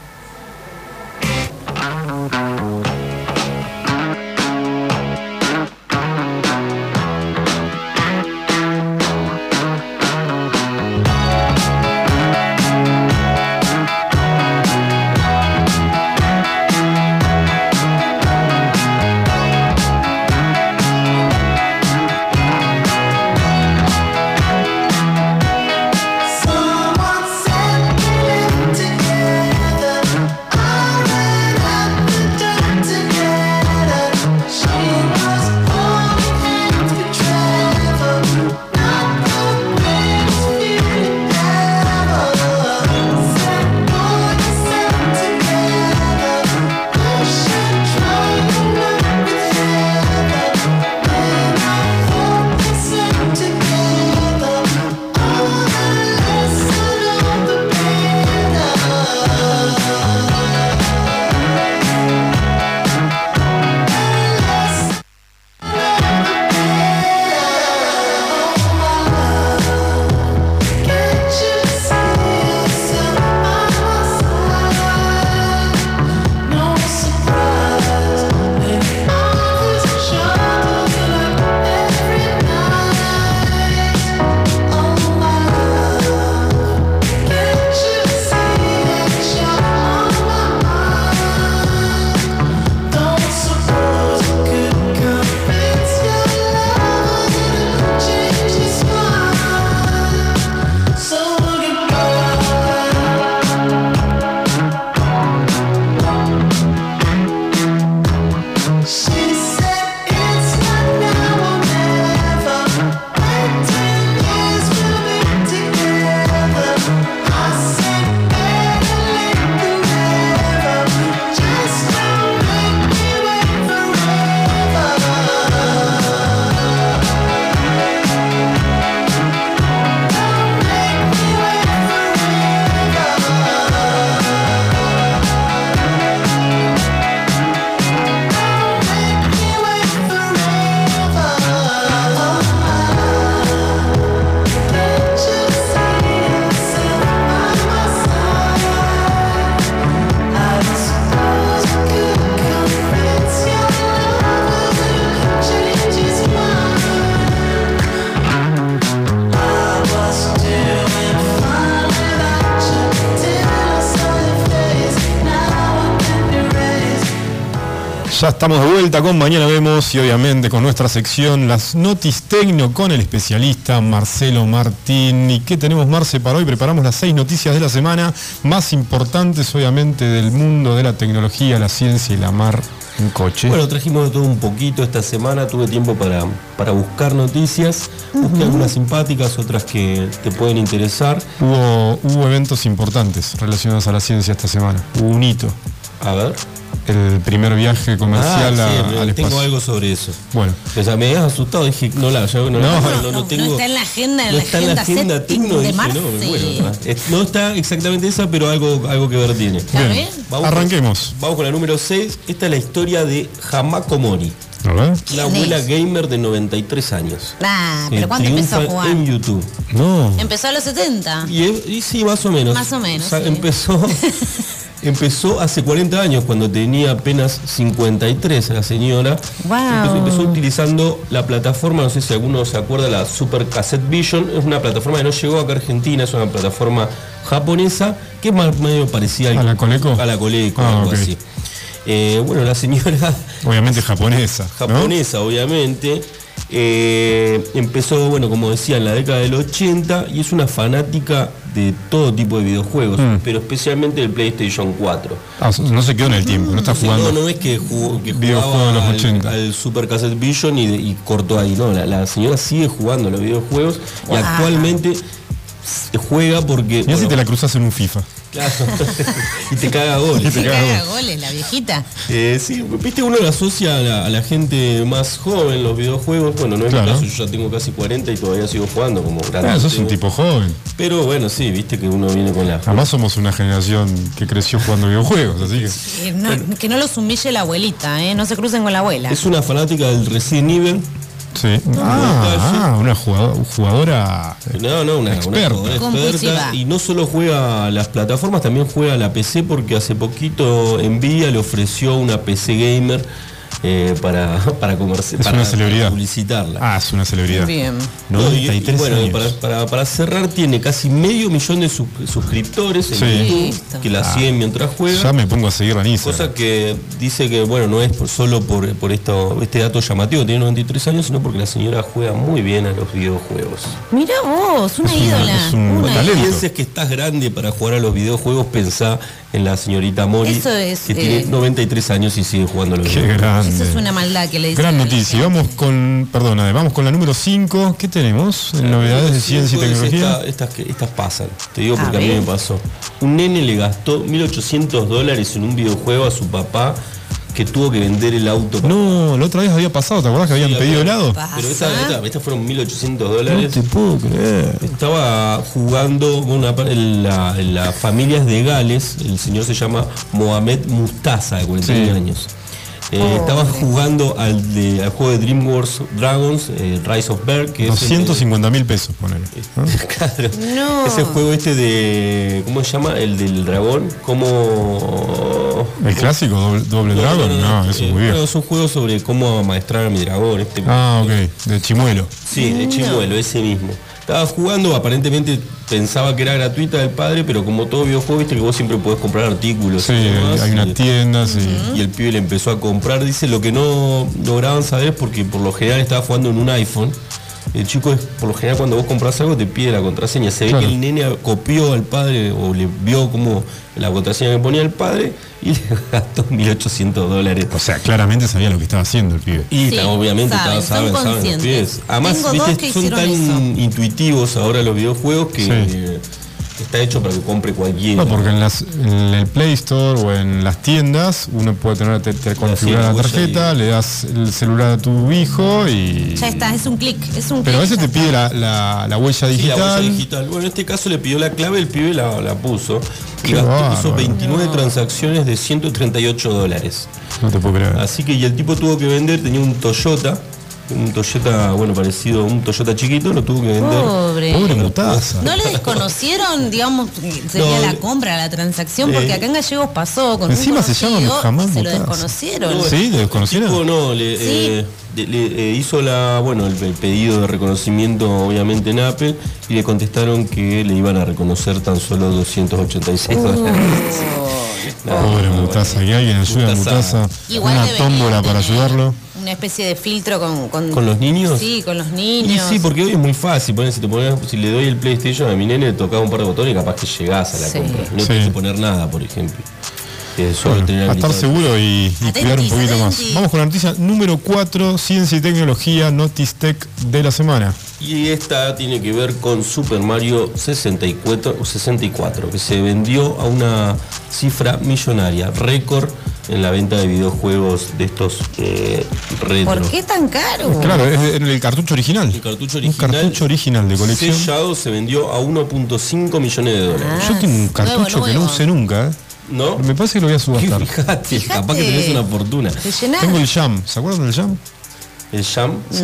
A: Estamos de vuelta con Mañana Vemos y obviamente con nuestra sección Las Notis Tecno con el especialista Marcelo Martín. ¿Y qué tenemos, Marce, para hoy? Preparamos las seis noticias de la semana más importantes, obviamente, del mundo de la tecnología, la ciencia y la mar en coche.
C: Bueno, trajimos de todo un poquito esta semana, tuve tiempo para, para buscar noticias, busqué algunas simpáticas, otras que te pueden interesar.
A: Hubo, hubo eventos importantes relacionados a la ciencia esta semana. Hubo un hito.
C: A ver.
A: El primer viaje comercial
C: Ah, sí,
A: a- al
C: tengo
A: espacio.
C: algo sobre eso.
A: Bueno,
C: O sea, me habías asustado, dije, no la, yo no,
A: No,
C: la-
A: no,
C: no, no
B: no
C: tengo.
B: está en la agenda, en
C: no
B: la
C: está en la
B: agenda
C: tecno,
B: de
C: dije, bueno, es- no está exactamente esa, pero algo, algo que ver tiene.
B: ¿Está
A: bien.
C: Vamos
A: Arranquemos.
C: Con, vamos con la número 6. Esta es la historia de Hamako Mori,
A: A ver.
C: una
B: ¿Quién
C: abuela
B: es?
C: gamer de 93 años.
B: Ah, pero ¿cuándo empezó a jugar?
C: En YouTube.
A: No.
B: Empezó a los 70.
C: Y, y sí, más o menos.
B: Más o menos, sí.
C: Empezó, empezó hace 40 años, cuando tenía apenas 53 la señora.
B: Wow.
C: Empezó, empezó utilizando la plataforma, no sé si alguno se acuerda, la Super Cassette Vision. Es una plataforma que no llegó acá a Argentina, es una plataforma japonesa que más medio parecida al-
A: ¿A la Coleco?
C: A la Coleco,
A: Ah,
C: algo así. Eh, bueno, la señora
A: Obviamente japonesa. ¿no?
C: japonesa, obviamente. Eh, empezó, bueno, como decía, en la década del 80 y es una fanática de todo tipo de videojuegos,
A: Mm.
C: pero especialmente del PlayStation 4.
A: Ah, no se quedó en el tiempo, no está jugando.
C: No, no es que jugó que
A: Videojuegos
C: jugaba
A: de los
C: al-
A: 80.
C: Al, Super Cassette Vision y, de- y cortó ahí. No, la, la señora sigue jugando los videojuegos y actualmente se juega porque.
A: Mira si te la cruzas en un FIFA.
C: Claro, y te caga goles.
B: Se
A: caga
B: caga goles, la viejita.
C: Eh, sí, viste, uno lo asocia a la, a la gente más joven los videojuegos. Bueno, no es
A: Claro.
C: mi caso, yo ya tengo casi 40 y todavía sigo jugando como grande.
A: Ah, sos un tipo joven.
C: Pero bueno, sí, viste que uno viene con la.
A: Además somos una generación que creció jugando videojuegos, así que.
B: No, que no los humille la abuelita, ¿eh? No se crucen con la abuela.
C: Es una fanática del Resident Evil.
A: Sí. Ah, ah, una jugado- jugadora.
C: No, no, una, una
A: Experta.
C: jugadora
B: Compulsiva.
C: experta. Y no solo juega a las plataformas, también juega a la PC porque hace poquito Nvidia le ofreció una PC gamer eh, para, para, comerci-
A: Es
C: para,
A: una celebridad.
C: para publicitarla.
A: Ah, es una celebridad.
B: Bien.
C: No, y- y
A: 93
C: bueno,
A: años.
C: Para, para- para cerrar, tiene casi medio millón de sus- suscriptores en
A: Sí.
C: YouTube
B: Listo.
C: que la siguen mientras juega.
A: Ya me pongo a seguir Instagram.
C: Cosa que dice que, bueno, no es por- solo por, por esto, este dato llamativo, tiene 93 años, sino porque la señora juega muy bien a los videojuegos.
B: Mira vos, una
A: Es una-
B: ídola.
A: es un
B: una
A: talento.
C: Pienses que estás grande para jugar a los videojuegos, pensá en la señorita Mori,
B: es,
C: que
B: eh,
C: tiene 93 años y sigue jugando a los
A: Qué
C: videojuegos.
A: grande.
B: Eso es una maldad que le dicen.
A: Gran noticia. Vamos con, perdona, vamos con la número 5. ¿Qué tenemos? En novedades de ciencia y tecnología.
C: esta- estas, que- estas pasan, te digo porque a, mí me pasó. Un nene le gastó 1.800 dólares en un videojuego a su papá que tuvo que vender el auto.
A: No, la otra vez había pasado, ¿te acordás que habían
C: Sí,
A: pedido helado?
C: Pero esta,
B: ¿Pasa?
C: esta- estas fueron 1.800
A: No
C: dólares.
A: te puedo creer.
C: Estaba jugando con una, en la, en las familias de Gales, el señor se llama Mohamed Mustaza, de 41
A: Sí.
C: años. Eh, estaba jugando al, de- al juego de DreamWorks Dragons, eh, Rise of Bear, que es el-
A: 250 mil pesos, ponele. ¿no?
C: Claro.
B: No.
C: Ese juego este de. ¿Cómo se llama? El del dragón. Como.
A: ¿El clásico doble, doble Dragon? No, eso es
C: eh,
A: muy viejo.
C: es un juego sobre cómo amaestrar a mi dragón. Este,
A: Ah, ok, de chimuelo.
C: Sí, de chimuelo, ese mismo. Estaba jugando, aparentemente pensaba que era gratuita del padre, pero como todo videojuego, viste que vos siempre podés comprar artículos.
A: Sí,
C: y demás,
A: hay
C: y-
A: una tienda, sí.
C: y el pibe le empezó a comprar. Dice lo que no lograban saber es porque por lo general estaba jugando en un iPhone. El chico es, por lo general cuando vos compras algo te pide la contraseña. Se ve que el nene copió al padre o le vio como la contraseña que ponía el padre y le gastó 1.800 dólares.
A: O sea, claramente sabía lo que estaba haciendo el pibe.
C: Y
B: Sí,
C: obviamente
B: saben,
C: estaba- saben, saben los pibes. Además, viste, son tan
B: eso.
C: intuitivos ahora los videojuegos que
A: Sí.
C: eh, está hecho para que compre cualquiera.
A: No, porque en, las, en el Play Store o en las tiendas uno puede tener te, te configurar
C: la
A: tarjeta, le das el celular a tu hijo y.
B: Ya está, es un clic, es un
A: Pero a
B: clic,
A: veces te pide la, la- la huella
C: Sí, la
A: digital.
C: huella digital. Bueno, en este caso le pidió la clave, el pibe la, la puso. Y gastó, puso 29 transacciones de 138 dólares.
A: No te puedo creer.
C: Así que, y el tipo tuvo que vender, tenía un Toyota, un Toyota, bueno, parecido a un Toyota chiquito, lo tuvo que vender.
B: Pobre.
A: Pobre mutaza.
B: ¿No le desconocieron, digamos, sería
C: No,
B: la compra, la transacción?
C: eh,
B: Porque acá en Gallegos pasó con
A: Encima
B: un
A: se llaman jamás
B: Se lo
A: mutaza.
B: desconocieron.
C: No,
A: ¿Sí? ¿Le desconocieron?
C: tipo no, le,
B: Sí.
C: eh, le, eh, hizo la, bueno, el, el pedido de reconocimiento obviamente en Apple y le contestaron que le iban a reconocer tan solo 286 dólares.
A: Pobre Mutasa, que alguien ayude a.
B: Igual
A: Una tómbola para ayudarlo.
B: Una especie de filtro con, con,
C: ¿Con los niños?
B: Sí, con los
C: Y
B: niños.
C: sí, porque hoy es muy fácil. poner- si, te pones- si le doy el PlayStation a mi nene, le tocaba un par de botones y capaz que llegás a la
B: Sí.
C: compra. No
A: Sí.
C: tienes que poner nada, por ejemplo.
A: Bueno, a estar seguro y, y cuidar un poquito más. Vamos con la noticia número 4, ciencia y tecnología, Notice Tech de la semana.
C: Y esta tiene que ver con Super Mario 64, 64, que se vendió a una cifra millonaria, récord en la venta de videojuegos de estos eh, retro.
B: ¿Por qué tan caro?
A: Claro, es el cartucho original.
C: El cartucho
A: Un
C: original,
A: cartucho original de colección.
C: sellado se vendió a 1.5 millones de dólares.
B: Ah,
A: Yo tengo un
B: nuevo,
A: cartucho que no usé nunca, ¿eh?
C: ¿No?
A: Me parece que lo voy a subastar.
C: Fíjate, capaz que tenés una fortuna.
B: Te.
A: Tengo el Jam, ¿se acuerdan del Jam?
C: ¿El Jam?
A: Sí,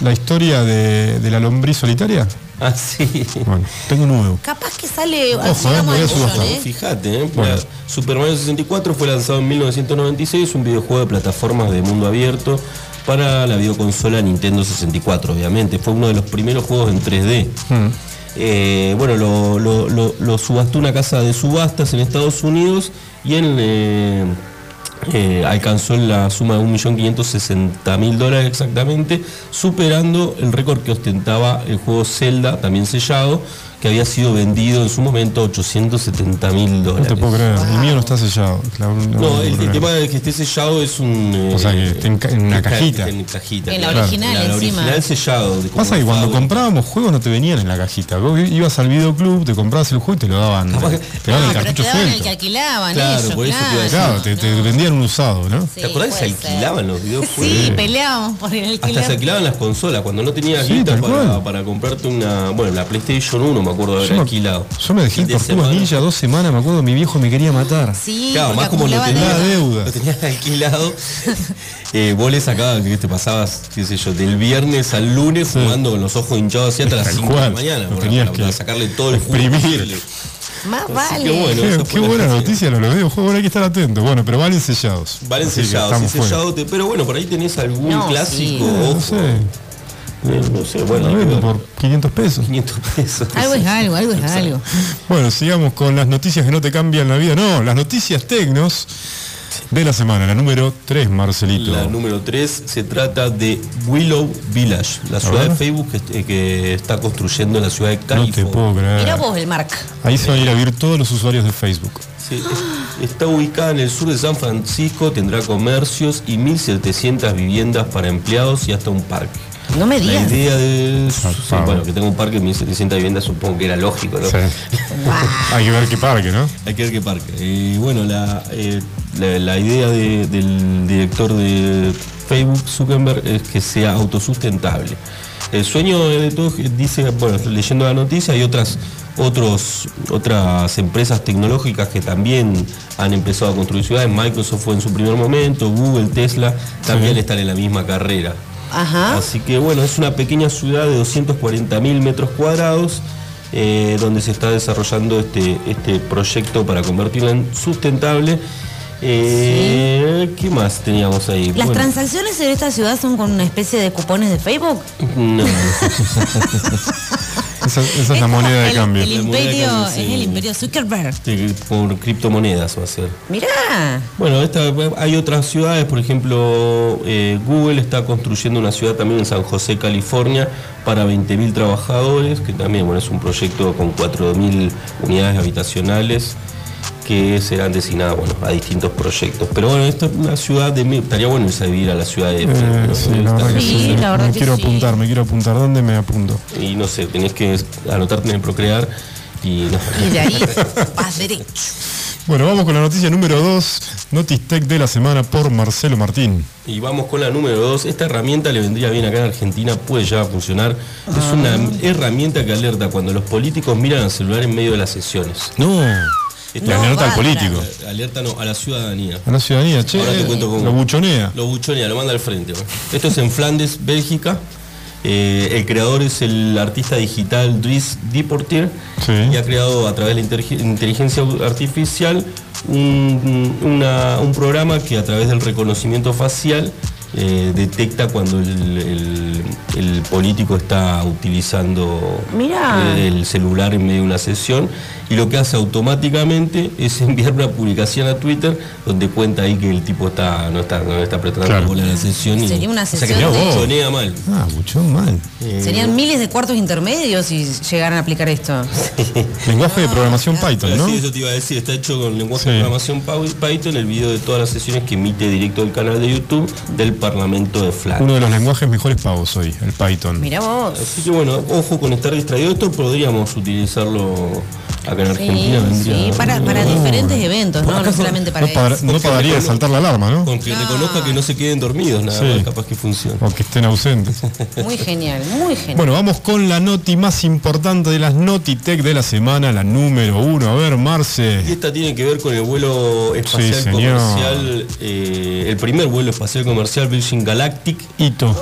A: la historia de, de la lombriz solitaria.
C: Ah, sí.
A: Bueno, tengo nuevo.
B: Capaz que sale.
A: Ojo, eh, voy a subastar.
B: ¿eh?
C: Fíjate, ¿eh?
A: Bueno.
C: Super Mario 64 fue lanzado en 1996, un videojuego de plataformas de mundo abierto para la videoconsola Nintendo 64, obviamente. Fue uno de los primeros juegos en 3D. Eh, bueno, lo, lo- lo- lo subastó una casa de subastas en Estados Unidos y en, eh, alcanzó la suma de 1.560.000 dólares exactamente, superando el récord que ostentaba el juego Zelda, también sellado, que había sido vendido en su momento a 870.000
A: No
C: dólares.
A: te puedo creer, el mío no está sellado. La- la-
C: No, el, el
A: la-
C: tema de que esté sellado es un... eh,
A: O sea, que esté en ca- en una cajita.
C: En cajita.
B: En la
C: claro.
B: original,
C: En la
B: encima.
C: original sellado.
A: Pasa que cuando comprábamos juegos no te venían en la cajita. Vos ibas al videoclub, te comprabas el juego y te lo daban.
C: Capaz que-
A: Te daban
B: Ah,
A: el
B: pero
A: cartucho
B: te daban el que alquilaban
C: Claro,
B: ellos,
C: por eso te.
A: Claro,
B: no.
A: vendían un usado, ¿no?
B: Sí,
C: ¿Te acordás que se alquilaban los videojuegos?
B: Sí, peleábamos por el alquiler.
C: Hasta se alquilaban las consolas, cuando no tenías
A: Sí,
C: guita para, para comprarte una. Bueno, la PlayStation 1 me acuerdo de haber
A: Yo me,
C: alquilado.
A: yo me dejé el
C: de
A: Tortugas
C: semana.
A: Ninja dos semanas, me acuerdo, mi viejo me quería matar.
B: Sí,
C: Claro, más como lo tenías,
A: deuda.
C: lo tenías alquilado, eh, vos le sacabas, que te pasabas, qué sé yo, del viernes al lunes jugando con los ojos hinchados así hasta las
A: Tal
C: 5 de la mañana,
A: Lo
C: para,
A: tenías
C: para-
A: que
C: para sacarle todo el jugo.
B: Más
C: Así
B: vale.
C: que bueno.
A: Qué,
C: esa
A: qué
C: la
A: buena
C: noticia.
A: noticia lo los videojuegos, bueno, hay que estar atento. Bueno, pero valen sellados.
C: Valen sellados, sí, sellado, te- pero bueno, por ahí tenés algún
B: No,
C: clásico,
B: sí.
A: No
C: ojo.
A: sé,
C: Eh, no sé, bueno,
A: por 500 pesos.
C: 500 pesos.
B: Algo es algo, algo es algo.
A: Bueno, sigamos con las noticias que no te cambian la vida. No, las noticias tecnos de la semana. La número 3, Marcelito.
C: La número 3 se trata de Willow Village, la ciudad de Facebook que, eh, que está construyendo en la ciudad de
A: no te
C: California.
A: puedo
B: vos el Mark.
A: Ahí se van a ir a vivir todos los usuarios de Facebook.
C: Sí, es- está ubicada en el sur de San Francisco, tendrá comercios y 1.700 viviendas para empleados y hasta un parque.
B: No me
C: La
B: digas.
C: idea de... sí,
A: Zarpado.
C: bueno, que tenga un parque de 1.700 viviendas supongo que era lógico, ¿no?
A: Sí. Hay que ver qué parque, ¿no?
C: Hay que ver qué parque. Y bueno, la, eh, la, la idea de- del director de Facebook, Zuckerberg, es que sea autosustentable. El sueño de todos, dice, bueno, leyendo la noticia, hay otras, otros, otras empresas tecnológicas que también han empezado a construir ciudades. Microsoft fue en su primer momento, Google, Tesla, también están en la misma carrera.
B: Ajá.
C: Así que bueno, es una pequeña ciudad de 240 mil metros cuadrados eh, donde se está desarrollando este, este proyecto para convertirla en sustentable. Eh, ¿Qué más teníamos ahí?
B: Las
C: Bueno,
B: transacciones en esta ciudad son con una especie de cupones de Facebook.
C: no,
A: Esa, esa es la moneda de
B: el-
A: cambio.
B: El imperio,
C: cambio, sí.
B: es el imperio Zuckerberg.
C: sí, por criptomonedas va a ser.
B: Mirá.
C: Bueno, esta, hay otras ciudades, por ejemplo, eh, Google está construyendo una ciudad también en San José, California, para 20.000 trabajadores, que también bueno, es un proyecto con 4.000 unidades habitacionales que serán designadas bueno, a distintos proyectos. Pero bueno, esta es una ciudad de... Estaría bueno irse a vivir a la ciudad de...
A: Eh,
C: ¿no?
A: sí, la verdad que
B: Sí,
A: sí.
B: la verdad
A: me
B: que
A: quiero
B: sí.
A: apuntar, me quiero apuntar. ¿Dónde me apunto?
C: Y no sé, tenés que anotarte en el Procrear y... no.
B: Y de ahí vas derecho.
A: Bueno, vamos con la noticia número 2, Notice Tech de la semana por Marcelo Martín.
C: Y vamos con la número 2. Esta herramienta le vendría bien acá en Argentina, puede ya funcionar. Es una herramienta que alerta cuando los políticos miran al celular en medio de las sesiones.
A: No,
C: Esto
B: No,
A: alerta al político,
C: alerta no, a la ciudadanía.
A: a la ciudadanía, che,
C: Ahora te cuento cómo.
A: lo buchonea.
C: Lo buchonea, lo manda al frente. Esto es en Flandes, Bélgica. Eh, el creador es el artista digital Dries Deportier
A: Sí.
C: y ha creado a través de la inteligencia artificial un, una- un programa que a través del reconocimiento facial eh, detecta cuando el, el- el el político está utilizando
B: Mirá.
C: el celular en medio de una sesión y lo que hace automáticamente es enviar una publicación a Twitter donde cuenta ahí que el tipo está no está no está apretando
A: Claro.
C: la bola en la sesión y
B: Sería una
C: o sea que
B: sesión de-
C: mal.
A: Ah, mucho mal.
B: Serían miles de cuartos intermedios si llegaran a aplicar esto.
A: Lenguaje de programación Python,
C: Pero
A: ¿no?
C: sí, eso te iba a decir, está hecho con lenguaje
A: Sí.
C: de programación Py- Python, el video de todas las sesiones que emite directo el canal de YouTube del Parlamento de Flash.
A: Uno de los lenguajes mejores pagos hoy, el Python.
B: Mira vos.
C: Así que bueno, ojo con estar distraído. Esto podríamos utilizarlo acá en
B: Sí,
C: Argentina. vendría-
B: sí, para, para diferentes eventos, no, no
C: ¿Acaso
B: solamente para
A: No, para-
B: eso.
A: no pararía de saltar la alarma, ¿no?
C: Con que reconozca que no se queden dormidos, nada
A: Sí.
C: más, capaz que funciona.
A: O que estén ausentes.
B: Muy genial, muy genial.
A: Bueno, vamos con la noti más importante de las Notitech de la semana, la número uno. A ver,
C: Y
A: Marce.
C: esta tiene que ver con el vuelo espacial
A: Sí,
C: comercial, eh, el primer vuelo espacial comercial Virgin Galactic.
A: Hito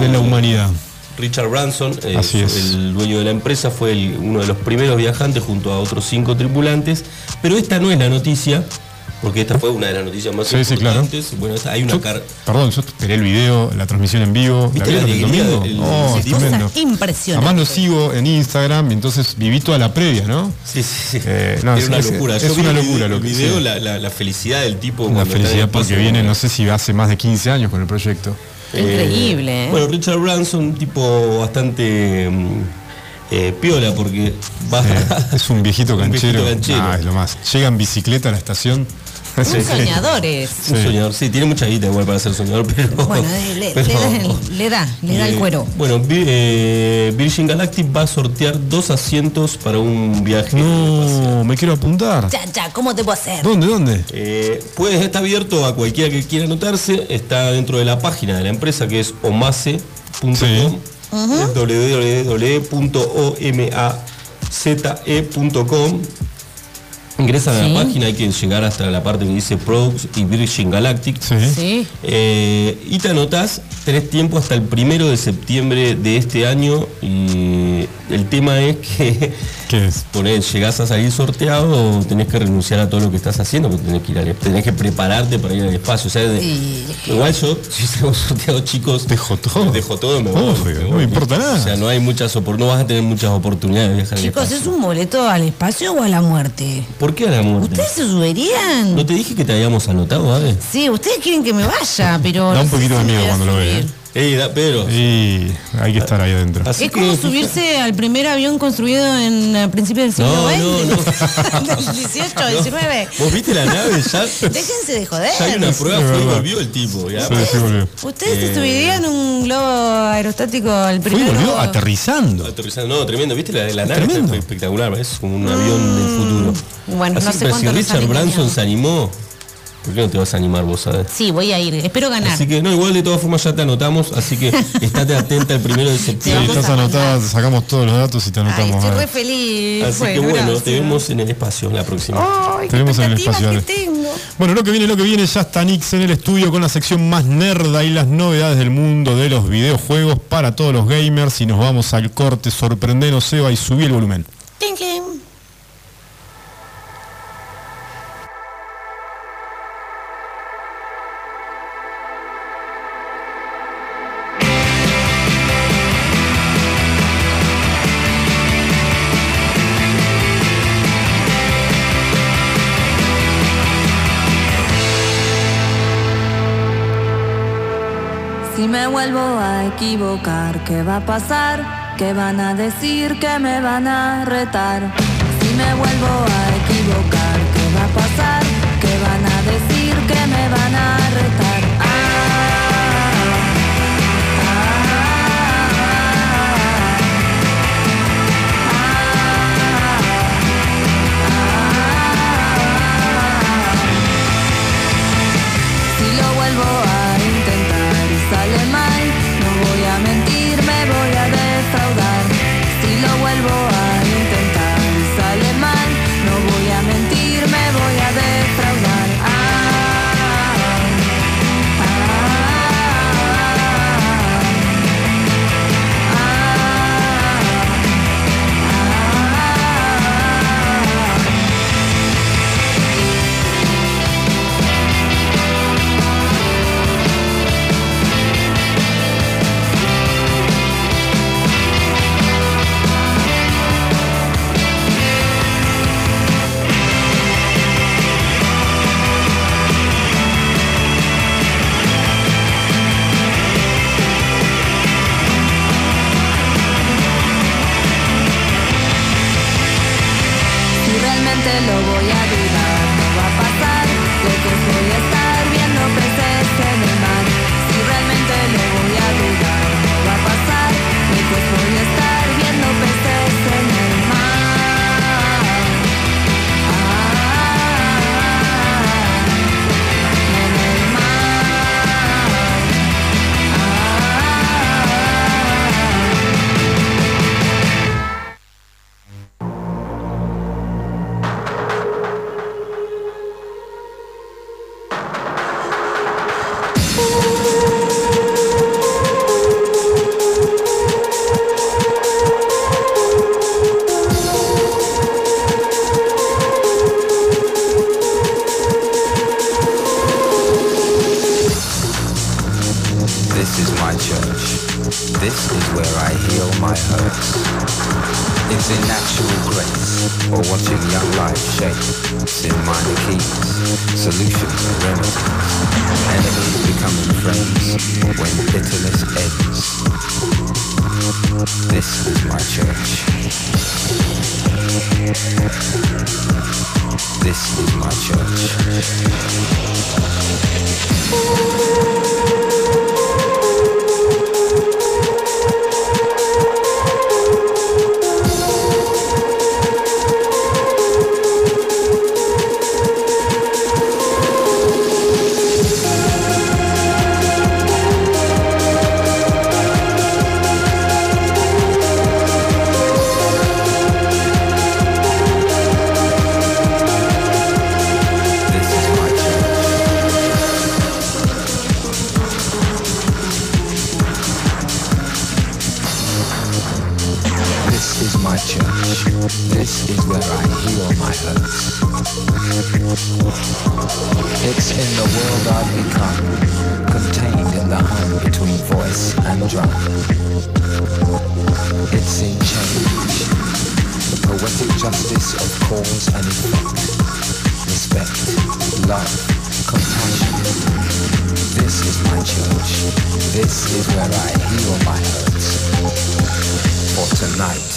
A: de la humanidad.
C: Richard Branson, eh,
A: Así es.
C: el dueño de la empresa, fue el- uno de los primeros viajantes junto a otros cinco tripulantes. Pero esta no es la noticia, porque esta fue una de las noticias más
A: Sí, sí, claro.
C: importantes. Bueno, esta- hay una
A: Yo-
C: car
A: perdón, yo esperé el video, la transmisión en vivo. ¿La
C: ¿Viste la
A: el domingo? Oh, es tremendo.
B: Impresionante.
A: Además lo sigo en Instagram, y entonces viví toda la previa, ¿no?
C: Sí, sí, sí.
A: Eh, no,
C: Era
A: es-
C: una
A: es-
C: locura.
A: es
C: Yo vi
A: una
C: el
A: locura
C: video-
A: lo
C: el
A: que-
C: video,
A: sí.
C: la, la- la felicidad del tipo.
A: La
C: el
A: felicidad porque viene, no sé si hace más de 15 años con el proyecto.
B: Increíble, ¿eh?
C: Bueno, Richard Branson, un tipo bastante mm, eh, piola porque va
A: Eh, es un viejito
C: Un
A: canchero.
C: viejito canchero.
A: Ah, es lo más. Llega en bicicleta a la estación.
B: Un soñadores.
C: un
A: sí.
C: soñador. Sí, tiene mucha guita igual para ser soñador, pero.
B: Bueno, le, le-
C: pero-
B: le da, le da, le da el
C: Eh,
B: cuero.
C: Bueno, eh, Virgin Galactic va a sortear dos asientos para un viaje.
A: No, me quiero apuntar.
B: Ya, ya, ¿cómo te puedo hacer?
A: ¿Dónde, dónde?
C: Eh, pues está abierto a cualquiera que quiera anotarse. Está dentro de la página de la empresa que es omase.com.
A: Sí.
C: Es www.omaze.com. Ingresan a
B: Sí.
C: la página, hay que llegar hasta la parte que dice Products y Virgin Galactic.
A: Sí.
B: Sí.
C: Eh, y te anotás, tenés tiempo hasta el primero de septiembre de este año y el tema es que
A: ¿Qué es?
C: ponés, llegás a salir sorteado o tenés que renunciar a todo lo que estás haciendo porque tenés que ir al, tenés que prepararte para ir al espacio. O sea, de-
B: Y-
C: igual yo, si salgo sorteado chicos,
A: Dejo todo.
C: dejo todo, me voy.
A: Obvio, no
C: voy.
A: me importa nada.
C: O sea, no hay muchas no vas a tener muchas oportunidades de viajar
B: Chicos,
C: al
B: ¿es un boleto al espacio o a la muerte?
C: ¿Por qué a la muerte?
B: ¿Ustedes se subirían?
C: ¿No te dije que te habíamos anotado, Ave?
B: Sí, ustedes quieren que me vaya, pero...
A: Da un poquito de miedo cuando lo ve,
B: subir.
A: ¿eh?
C: Ey, da, Pedro.
A: Y hay que estar ahí adentro.
C: Así
B: Es como
C: que-
B: subirse al primer avión construido en el principio del siglo
C: No,
B: XX.
C: no, no.
B: Del 18,
C: No.
B: 19.
C: ¿Vos viste la nave? Ya,
B: Déjense de joder.
C: ya hay una prueba, fue y volvió el tipo. ¿ya?
A: Sí, sí, volvió.
B: ¿Ustedes se
C: Eh.
B: subirían un globo aerostático al
A: Fue y
B: primero?
A: volvió aterrizando.
C: Aterrizando, no, tremendo, ¿viste? La, la nave
A: Tremendo.
C: espectacular, es como un avión del futuro.
B: Bueno,
C: Así
B: no sé
C: pero Richard Branson se animó, ¿por qué no te vas a animar vos, sabes?
B: Sí, voy a ir. Espero ganar.
C: Así que, no, igual de todas formas ya te anotamos, así que estate atenta el primero de
A: Sí,
C: septiembre.
B: vamos
A: estás
B: a
A: anotada, te sacamos todos los datos y te
B: Ay,
A: anotamos.
B: estoy
A: a
B: re
A: ver.
B: feliz.
C: Así que bueno,
B: gracias.
C: te vemos en el espacio la próxima.
B: Ay,
A: Te vemos en el espacio,
B: que tengo.
A: Bueno, lo que viene, lo que viene, ya está Nix en el estudio con la sección más nerda y las novedades del mundo de los videojuegos para todos los gamers. Y nos vamos al corte, sorprendenos, Seba, y subí el volumen.
B: Tin,
D: ¿qué va a pasar? ¿Qué van a decir? ¿Qué me van a retar? Si me vuelvo a equivocar, ¿qué va a pasar? ¿Qué van a decir? ¿Qué me van a retar?
E: Drum. It's in change, poetic justice of cause and effect. Respect, love, compassion. This is my church. This is where I heal my hurts. For tonight,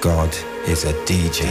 E: God is a DJ.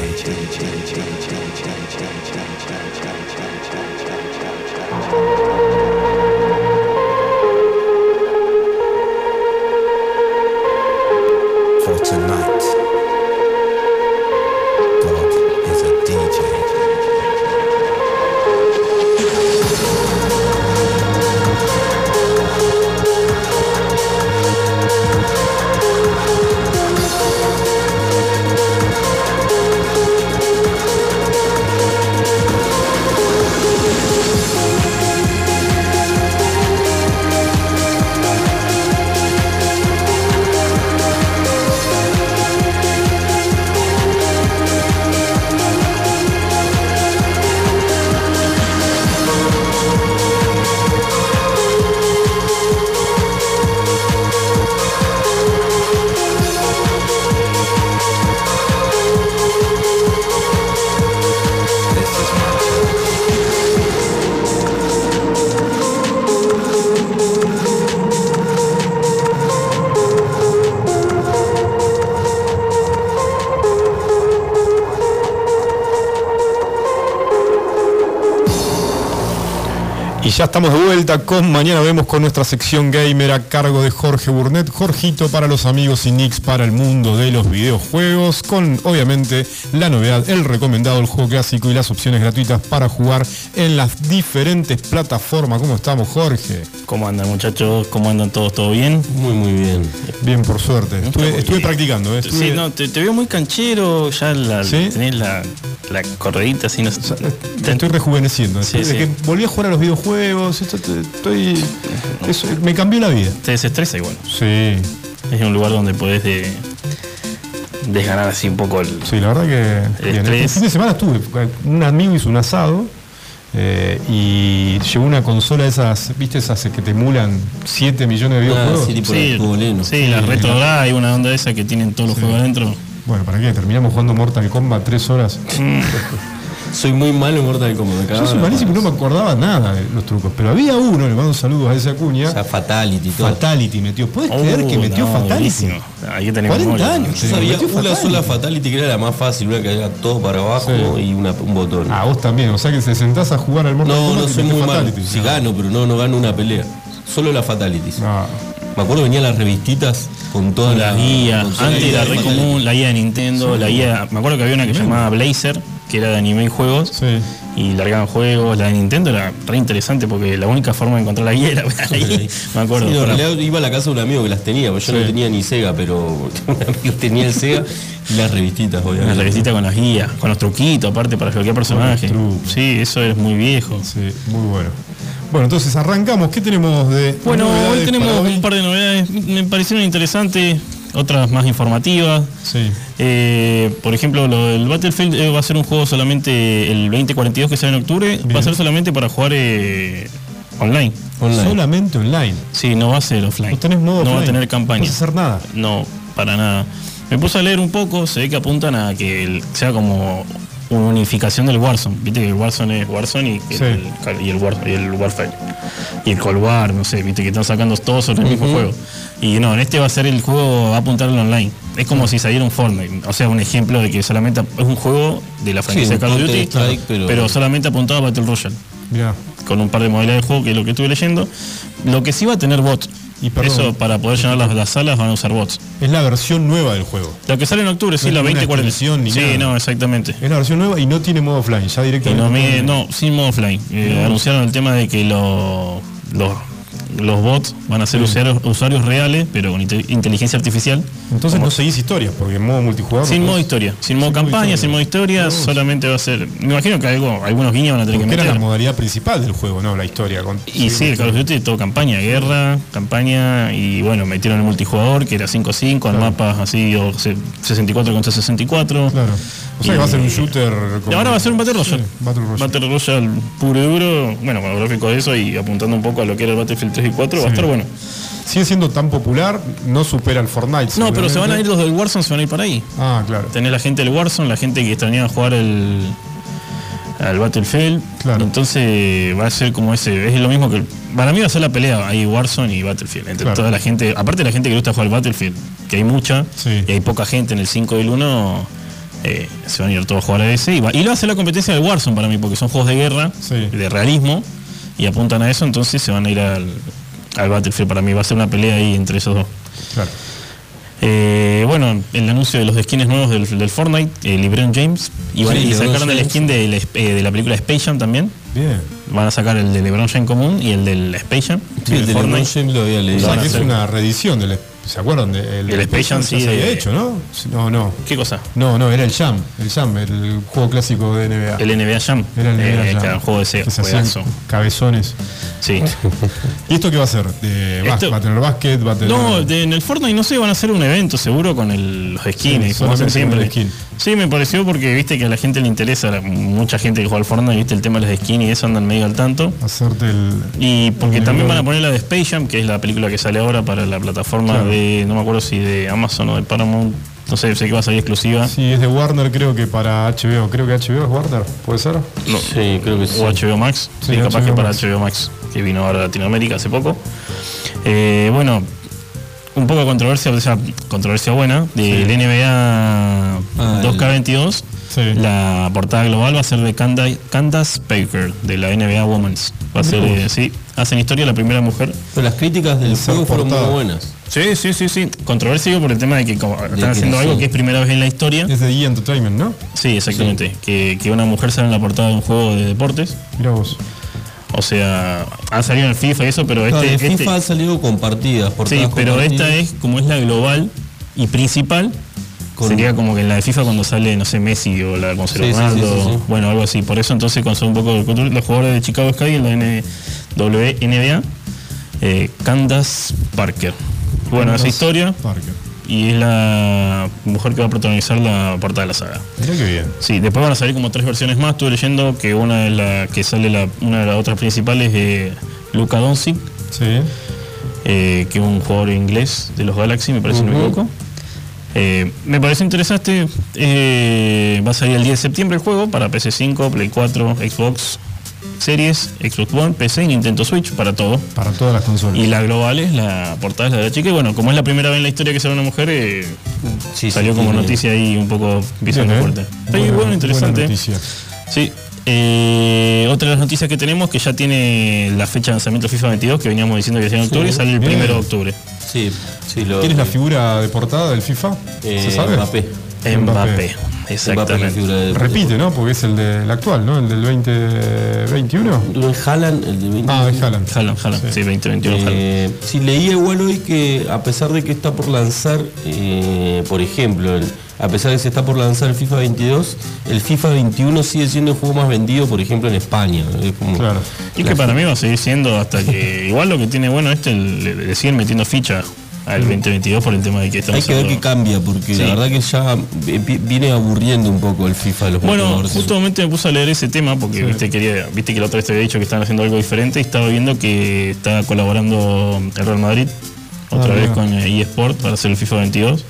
A: Ya estamos de vuelta con Mañana Vemos con nuestra sección gamer a cargo de Jorge Burnett. Jorgito para los amigos y Nix para el mundo de los videojuegos. Con obviamente la novedad, el recomendado, el juego clásico y las opciones gratuitas para jugar en las diferentes plataformas. ¿Cómo estamos, Jorge?
F: ¿Cómo andan muchachos? ¿Cómo andan todos? ¿Todo bien?
C: Muy, muy bien.
A: Bien, por suerte. Estuve, estuve practicando, ¿eh? Estuve-
F: Sí, no, te, te veo muy canchero, ya la,
A: ¿Sí?
F: tenés la, la corredita así, no.
A: Te estoy rejuveneciendo.
F: Sí,
A: Desde
F: sí.
A: que volví a jugar a los videojuegos, esto te- estoy. eso me cambió la vida.
F: Te desestresa igual.
A: Sí,
F: Es un lugar donde podés de, desganar así un poco el...
A: sí, la verdad que.
F: El.
A: Este fin de semana estuve. Un amigo hizo un asado. eh, y llevó una consola de esas, ¿viste? Esas que te emulan 7 millones de
C: Ah,
A: videojuegos.
C: sí, tipo el juego Leno.
F: sí, la retro hay una onda esa que tienen todos los juegos adentro.
A: Bueno, ¿para qué? Terminamos jugando Mortal Kombat 3 horas.
C: Soy muy malo en Mortal Kombat. me
A: Yo soy
C: la
A: malísimo, no me acordaba nada de los trucos. Pero había uno, le mando saludos a esa cuña.
C: O sea, Fatality todo.
A: Fatality metió. ¿Puedes
F: Oh,
A: creer que metió
F: no,
A: Fatality?
F: Ahí tenemos
A: 40
F: memoria.
A: años.
C: Yo sabía
A: Metió
C: una
A: Fatality.
C: sola Fatality que era la más fácil, una que era todo para abajo
A: Sí.
C: y una- un botón.
A: Ah, vos también. O sea que te sentás a jugar al Mortal
C: no,
A: Kombat
C: no
A: y
C: soy muy malo.
A: Fatality.
C: Si gano, pero no, no gano una pelea. Solo las Fatalities.
A: No.
C: Me acuerdo venían las revistitas con todas
F: La
C: las
F: guía,
C: con toda la
F: antes
C: guía
F: era re
C: Fatality.
F: común, la guía de Nintendo, la guía, me acuerdo que había una que se llamaba Blazer, que era de anime y juegos,
A: Sí.
F: y largaban juegos, la de Nintendo era re interesante porque la única forma de encontrar la guía era ahí, me acuerdo.
C: Sí, no, en realidad iba a la casa de un amigo que las tenía, porque yo
A: Sí.
C: no tenía ni Sega, pero un amigo tenía el Sega y las revistitas, obviamente.
F: revistita con las guías, con los truquitos aparte para personajes.
A: trucos.
F: Sí, eso es muy viejo.
A: Sí, muy bueno. Bueno, entonces arrancamos. ¿Qué tenemos de
F: Bueno, hoy tenemos un par de novedades, me parecieron interesantes, otras más informativas.
A: Sí.
F: Eh, por ejemplo, lo del Battlefield eh, va a ser un juego solamente el 2042 que sale en octubre, va a ser solamente para jugar eh, online.
C: Online.
A: Solamente online.
F: Sí, no va a ser offline.
A: No tenés modo
F: No va a tener campaña.
A: No vas a hacer nada.
F: No, para nada. Me puse a leer un poco, se ve que apuntan a que sea como unificación del Warzone. Viste que el Warzone es Warzone y,
A: Sí.
F: el, y el, War- y el Warfare. Y el Cold War, no sé, viste que están sacando todos sobre el mismo juego. Y no, en este va a ser el juego, va a apuntar al online. Es como si saliera un Fortnite. O sea, un ejemplo de que solamente es un juego de la franquicia
C: un
F: de Call of Duty,
C: pero-
F: pero solamente apuntado a Battle Royale
A: Mirá.
F: con un par de modalidades de juego, que es lo que estuve leyendo. Lo que sí va a tener bots.
A: Y perdón.
F: Eso para poder llenar las, las salas van a usar bots.
A: Es la versión nueva del juego.
F: La que sale en octubre, sí,
A: No
F: la
A: es ninguna
F: 2040.
A: extensión ni
F: Sí,
A: nada.
F: no, exactamente.
A: Es la versión nueva y no tiene modo offline. Ya directamente.
F: no, me- no, sin modo offline. Eh, Anunciaron el tema de que lo- los, los bots van a ser usuarios, usuarios reales, pero con inte- inteligencia artificial.
A: Entonces no seguís historias, porque en modo multijugador.
F: Sin
A: no
F: modo historia, sin modo
A: Sin
F: campaña,
A: historia.
F: sin modo historia,
A: No.
F: solamente va a ser. Me imagino que algo, algunos guiños van a tener que
A: Porque era la
F: meter.
A: modalidad principal del juego, no la historia. Con,
F: Y sí, el Call of Duty todo campaña, guerra, campaña, y bueno, metieron el multijugador que era 5-5, en mapas así, o se- 64 contra 64.
A: Claro. O sea que va a ser un shooter.
F: Y
A: como-
F: ahora va a ser un Battle Royale.
A: Sí, Battle Royale.
F: Battle Royale puro y duro, bueno, con gráfico de eso y apuntando un poco a lo que era el Battlefield 3 y 4, va a estar bueno.
A: Sigue siendo tan popular, no supera el Fortnite.
F: No, pero se van a ir los del Warzone, se van a ir para ahí.
A: Ah, claro.
F: Tenés la gente del Warzone, la gente que extrañaba jugar el al Battlefield.
A: Claro.
F: Entonces va a ser como ese, es lo mismo que para mí va a ser la pelea ahí Warzone y Battlefield entre
A: Claro.
F: toda la gente, aparte de la gente que gusta jugar al Battlefield, que hay mucha
A: Sí.
F: y hay poca gente en el 5 y el 1 eh, se van a ir todos a jugar a ese y va, y lo va a hacer la competencia del Warzone para mí porque son juegos de guerra,
A: Sí.
F: de realismo y apuntan a eso, entonces se van a ir al, al Battlefield para mí va a ser una pelea ahí entre esos dos.
A: Claro.
F: Eh, bueno, el anuncio de los skins nuevos del, del Fortnite, eh, LeBron James, y, van-
C: Sí,
F: y sacaron el skin eh, de la película Space Jam también.
A: Bien.
F: Van a sacar el de LeBron James común y el del Space Jam.
C: Sí, el de
F: Fortnite.
C: LeBron James lo había
A: O
C: leído.
A: sea que es una reedición del. ¿Se acuerdan? De,
F: El Space Jam, sí,
A: se había hecho, ¿no? No, no.
F: ¿Qué cosa?
A: No, no, era el Jam. El Jam, el juego clásico de NBA.
F: El NBA Jam.
A: Era el NBA
F: eh,
A: Jam.
F: que era un juego de SEO,
A: Que se hacían
F: juegazo.
A: cabezones.
F: Sí.
A: ¿Y esto qué va a ser? De, va-
F: Esto-
A: va a tener básquet, va a tener.
F: No, de- en el Fortnite no sé, van a hacer un evento seguro con el- los skins,
A: Sí,
F: como hacen siempre.
A: con el skin.
F: Sí, me pareció porque viste que a la gente le interesa, la- mucha gente que juega al Fortnite, viste el tema de los skins y eso andan medio al tanto.
A: Hacerte el.
F: Y porque
A: El
F: también van a poner la de Space Jam, que es la película que sale ahora para la plataforma
A: Claro.
F: de, no me acuerdo si de Amazon o de Paramount, no sé, sé que va a salir exclusiva.
A: Sí, es de Warner, creo que para HBO. Creo que HBO es Warner, ¿puede ser?
F: No,
C: Sí, creo que sí.
F: o HBO Max,
A: Sí,
F: sí, capaz
A: HBO
F: que para
A: Max.
F: HBO Max, que vino ahora a Latinoamérica hace poco. Eh, bueno, un poco de controversia, o sea, controversia buena, del NBA
C: Ah,
F: 2K22.
A: Sí.
F: La portada global va a ser de Canda- Candace Baker, de la NBA Women's. Va a ser, eh, sí, hacen historia la primera mujer.
C: Pero las críticas del juego fueron muy buenas.
F: Sí, sí, sí, sí. Controversia digo, por el tema de que como están
C: que
F: haciendo algo que es primera vez en la historia.
A: Es de E! Entertainment, ¿no?
F: Sí, exactamente. Que, que una mujer sale en la portada de un juego de deportes.
A: Mira vos.
F: O sea, ha salido en el FIFA y eso, pero
C: Claro,
F: este,
C: de
F: este-
C: FIFA han salido compartidas.
F: sí,
C: portadas
F: pero esta es como es la global y principal.
C: Con-
F: Sería como que en la de FIFA cuando sale, no sé, Messi o la con
C: Sí, sí,
F: Ronaldo,
C: sí, sí, sí.
F: bueno, algo así. Por eso entonces con un poco de cultura, los jugadores de Chicago Sky en la N- WNBA, eh, Candace Parker. Bueno, esa historia
A: Parker.
F: y es la mujer que va a protagonizar la portada de la saga.
A: Mirá qué bien.
F: Sí, después van a salir como tres versiones más. Estuve leyendo que una de las que sale la, una de las otras principales de Luca Doncic,
A: Sí.
F: eh, que es un jugador inglés de los Galaxy, me parece, si no me equivoco. Eh, me parece interesante. eh, va a salir el 10 de septiembre el juego para PC5, Play 4, Xbox Series, Xbox One, PC y Nintendo Switch para todo.
A: Para todas las consolas.
F: Y la global es la portada es la de la chica. Y bueno, como es la primera vez en la historia que sale una mujer, eh,
C: Sí,
F: salió
C: sí,
F: como noticia ahí un poco pisando
A: Bien, ¿eh?
F: fuerte. Bueno, interesante.
A: buena noticia.
F: Sí. Eh, otra de las noticias que tenemos que ya tiene la fecha de lanzamiento FIFA 22 que veníamos diciendo que sea en octubre y sale el
A: bien.
F: primero de octubre.
C: Sí, sí, lo.
A: ¿Quién es la figura de portada del FIFA?
C: eh,
A: ¿Se sabe?
C: Mbappé.
F: Mbappé. Exactamente.
C: figura de-
A: Repite, ¿no? Porque es el del actual, ¿no? El del 2021.
C: ¿No es Haaland, el de 20?
A: Ah, es Haaland.
F: Haaland, Haaland. Sí, 2021 Haaland.
C: Eh, sí, leía igual hoy que a pesar de que está por lanzar, eh, por ejemplo, el- a pesar de que se está por lanzar el FIFA 22, el FIFA 21 sigue siendo el juego más vendido, por ejemplo, en España. Es como-
A: Claro.
F: Y que para mí va a seguir siendo hasta que. Igual lo que tiene bueno este, le, le siguen metiendo ficha al 2022 por el tema de que
C: Hay
F: estamos
C: que ver qué cambia, porque
F: Sí.
C: la verdad que ya vi- vi- viene aburriendo un poco el FIFA de los
F: Bueno, justamente me puse a leer ese tema porque viste, quería, viste que la otra vez te había dicho que están haciendo algo diferente y estaba viendo que está colaborando el Real Madrid otra
A: Ah,
F: vez
A: mira.
F: con eSport para hacer el FIFA 22.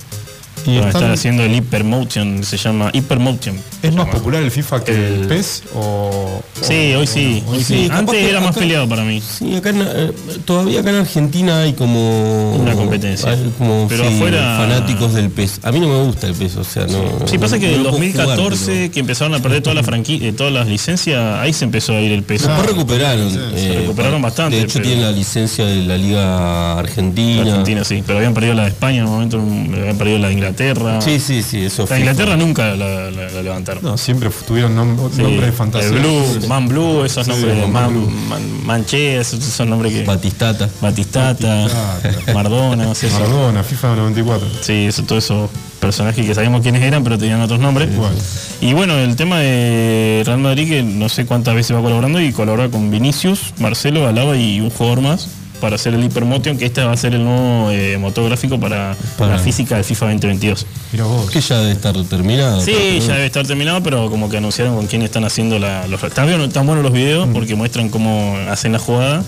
A: Y están-
F: están haciendo el Hypermotion, se llama Hypermotion.
A: ¿Es
F: se
A: más
F: llama.
A: popular el FIFA que el,
F: El-
A: PES? O,
F: Sí,
A: o-
F: hoy sí,
A: o-
F: hoy
C: sí,
F: sí.
C: capaz
F: Antes era más
C: acá-
F: peleado para mí.
C: Sí, acá en, eh, todavía acá en Argentina hay como
F: Una competencia.
C: hay como
F: Pero
C: sí,
F: afuera-
C: fanáticos del PES. A mí no me gusta el PES, o sea, no.
F: Sí, pasa que
C: no
F: en
C: puedo
F: 2014,
C: jugar,
F: que empezaron a perder todas las franquicias, todas las licencias, ahí se empezó a ir el peso.
C: pero- Después recuperaron.
A: Sí,
C: eh,
F: se recuperaron bastante,
C: De hecho,
F: pero-
C: tienen la licencia de la Liga Argentina.
F: Argentina sí, pero habían perdido la de España en un momento, habían perdido la de Inglaterra.
C: Sí, sí, sí, eso
F: La
C: fue.
F: Inglaterra nunca la, la- la levantaron.
A: No, siempre tuvieron nom-
F: Sí,
A: nombres de fantasía.
F: El Blue, Man Blue, esos nombres,
A: Man
F: Man,
A: Blue.
F: Man- Manché, esos son nombres que.
C: Batistata.
F: Batistata,
A: Batistata.
F: Mardona, no sé. eso.
A: Maradona, FIFA 94.
F: Sí, eso, todos esos personajes que sabíamos quiénes eran, pero tenían otros nombres.
A: Igual.
F: Y bueno, el tema de Real Madrid, que no sé cuántas veces va colaborando, y colabora con Vinicius, Marcelo, Alaba y un jugador más para hacer el Hypermotion, que este va a ser el nuevo eh, motor gráfico para,
C: Para-
F: la física del FIFA 2022.
A: Mira vos.
C: Que ya debe estar terminado.
F: Sí, ya debe estar terminado, pero como que anunciaron con quién están haciendo la, los... Están, bien- están buenos los videos porque muestran cómo hacen la jugada,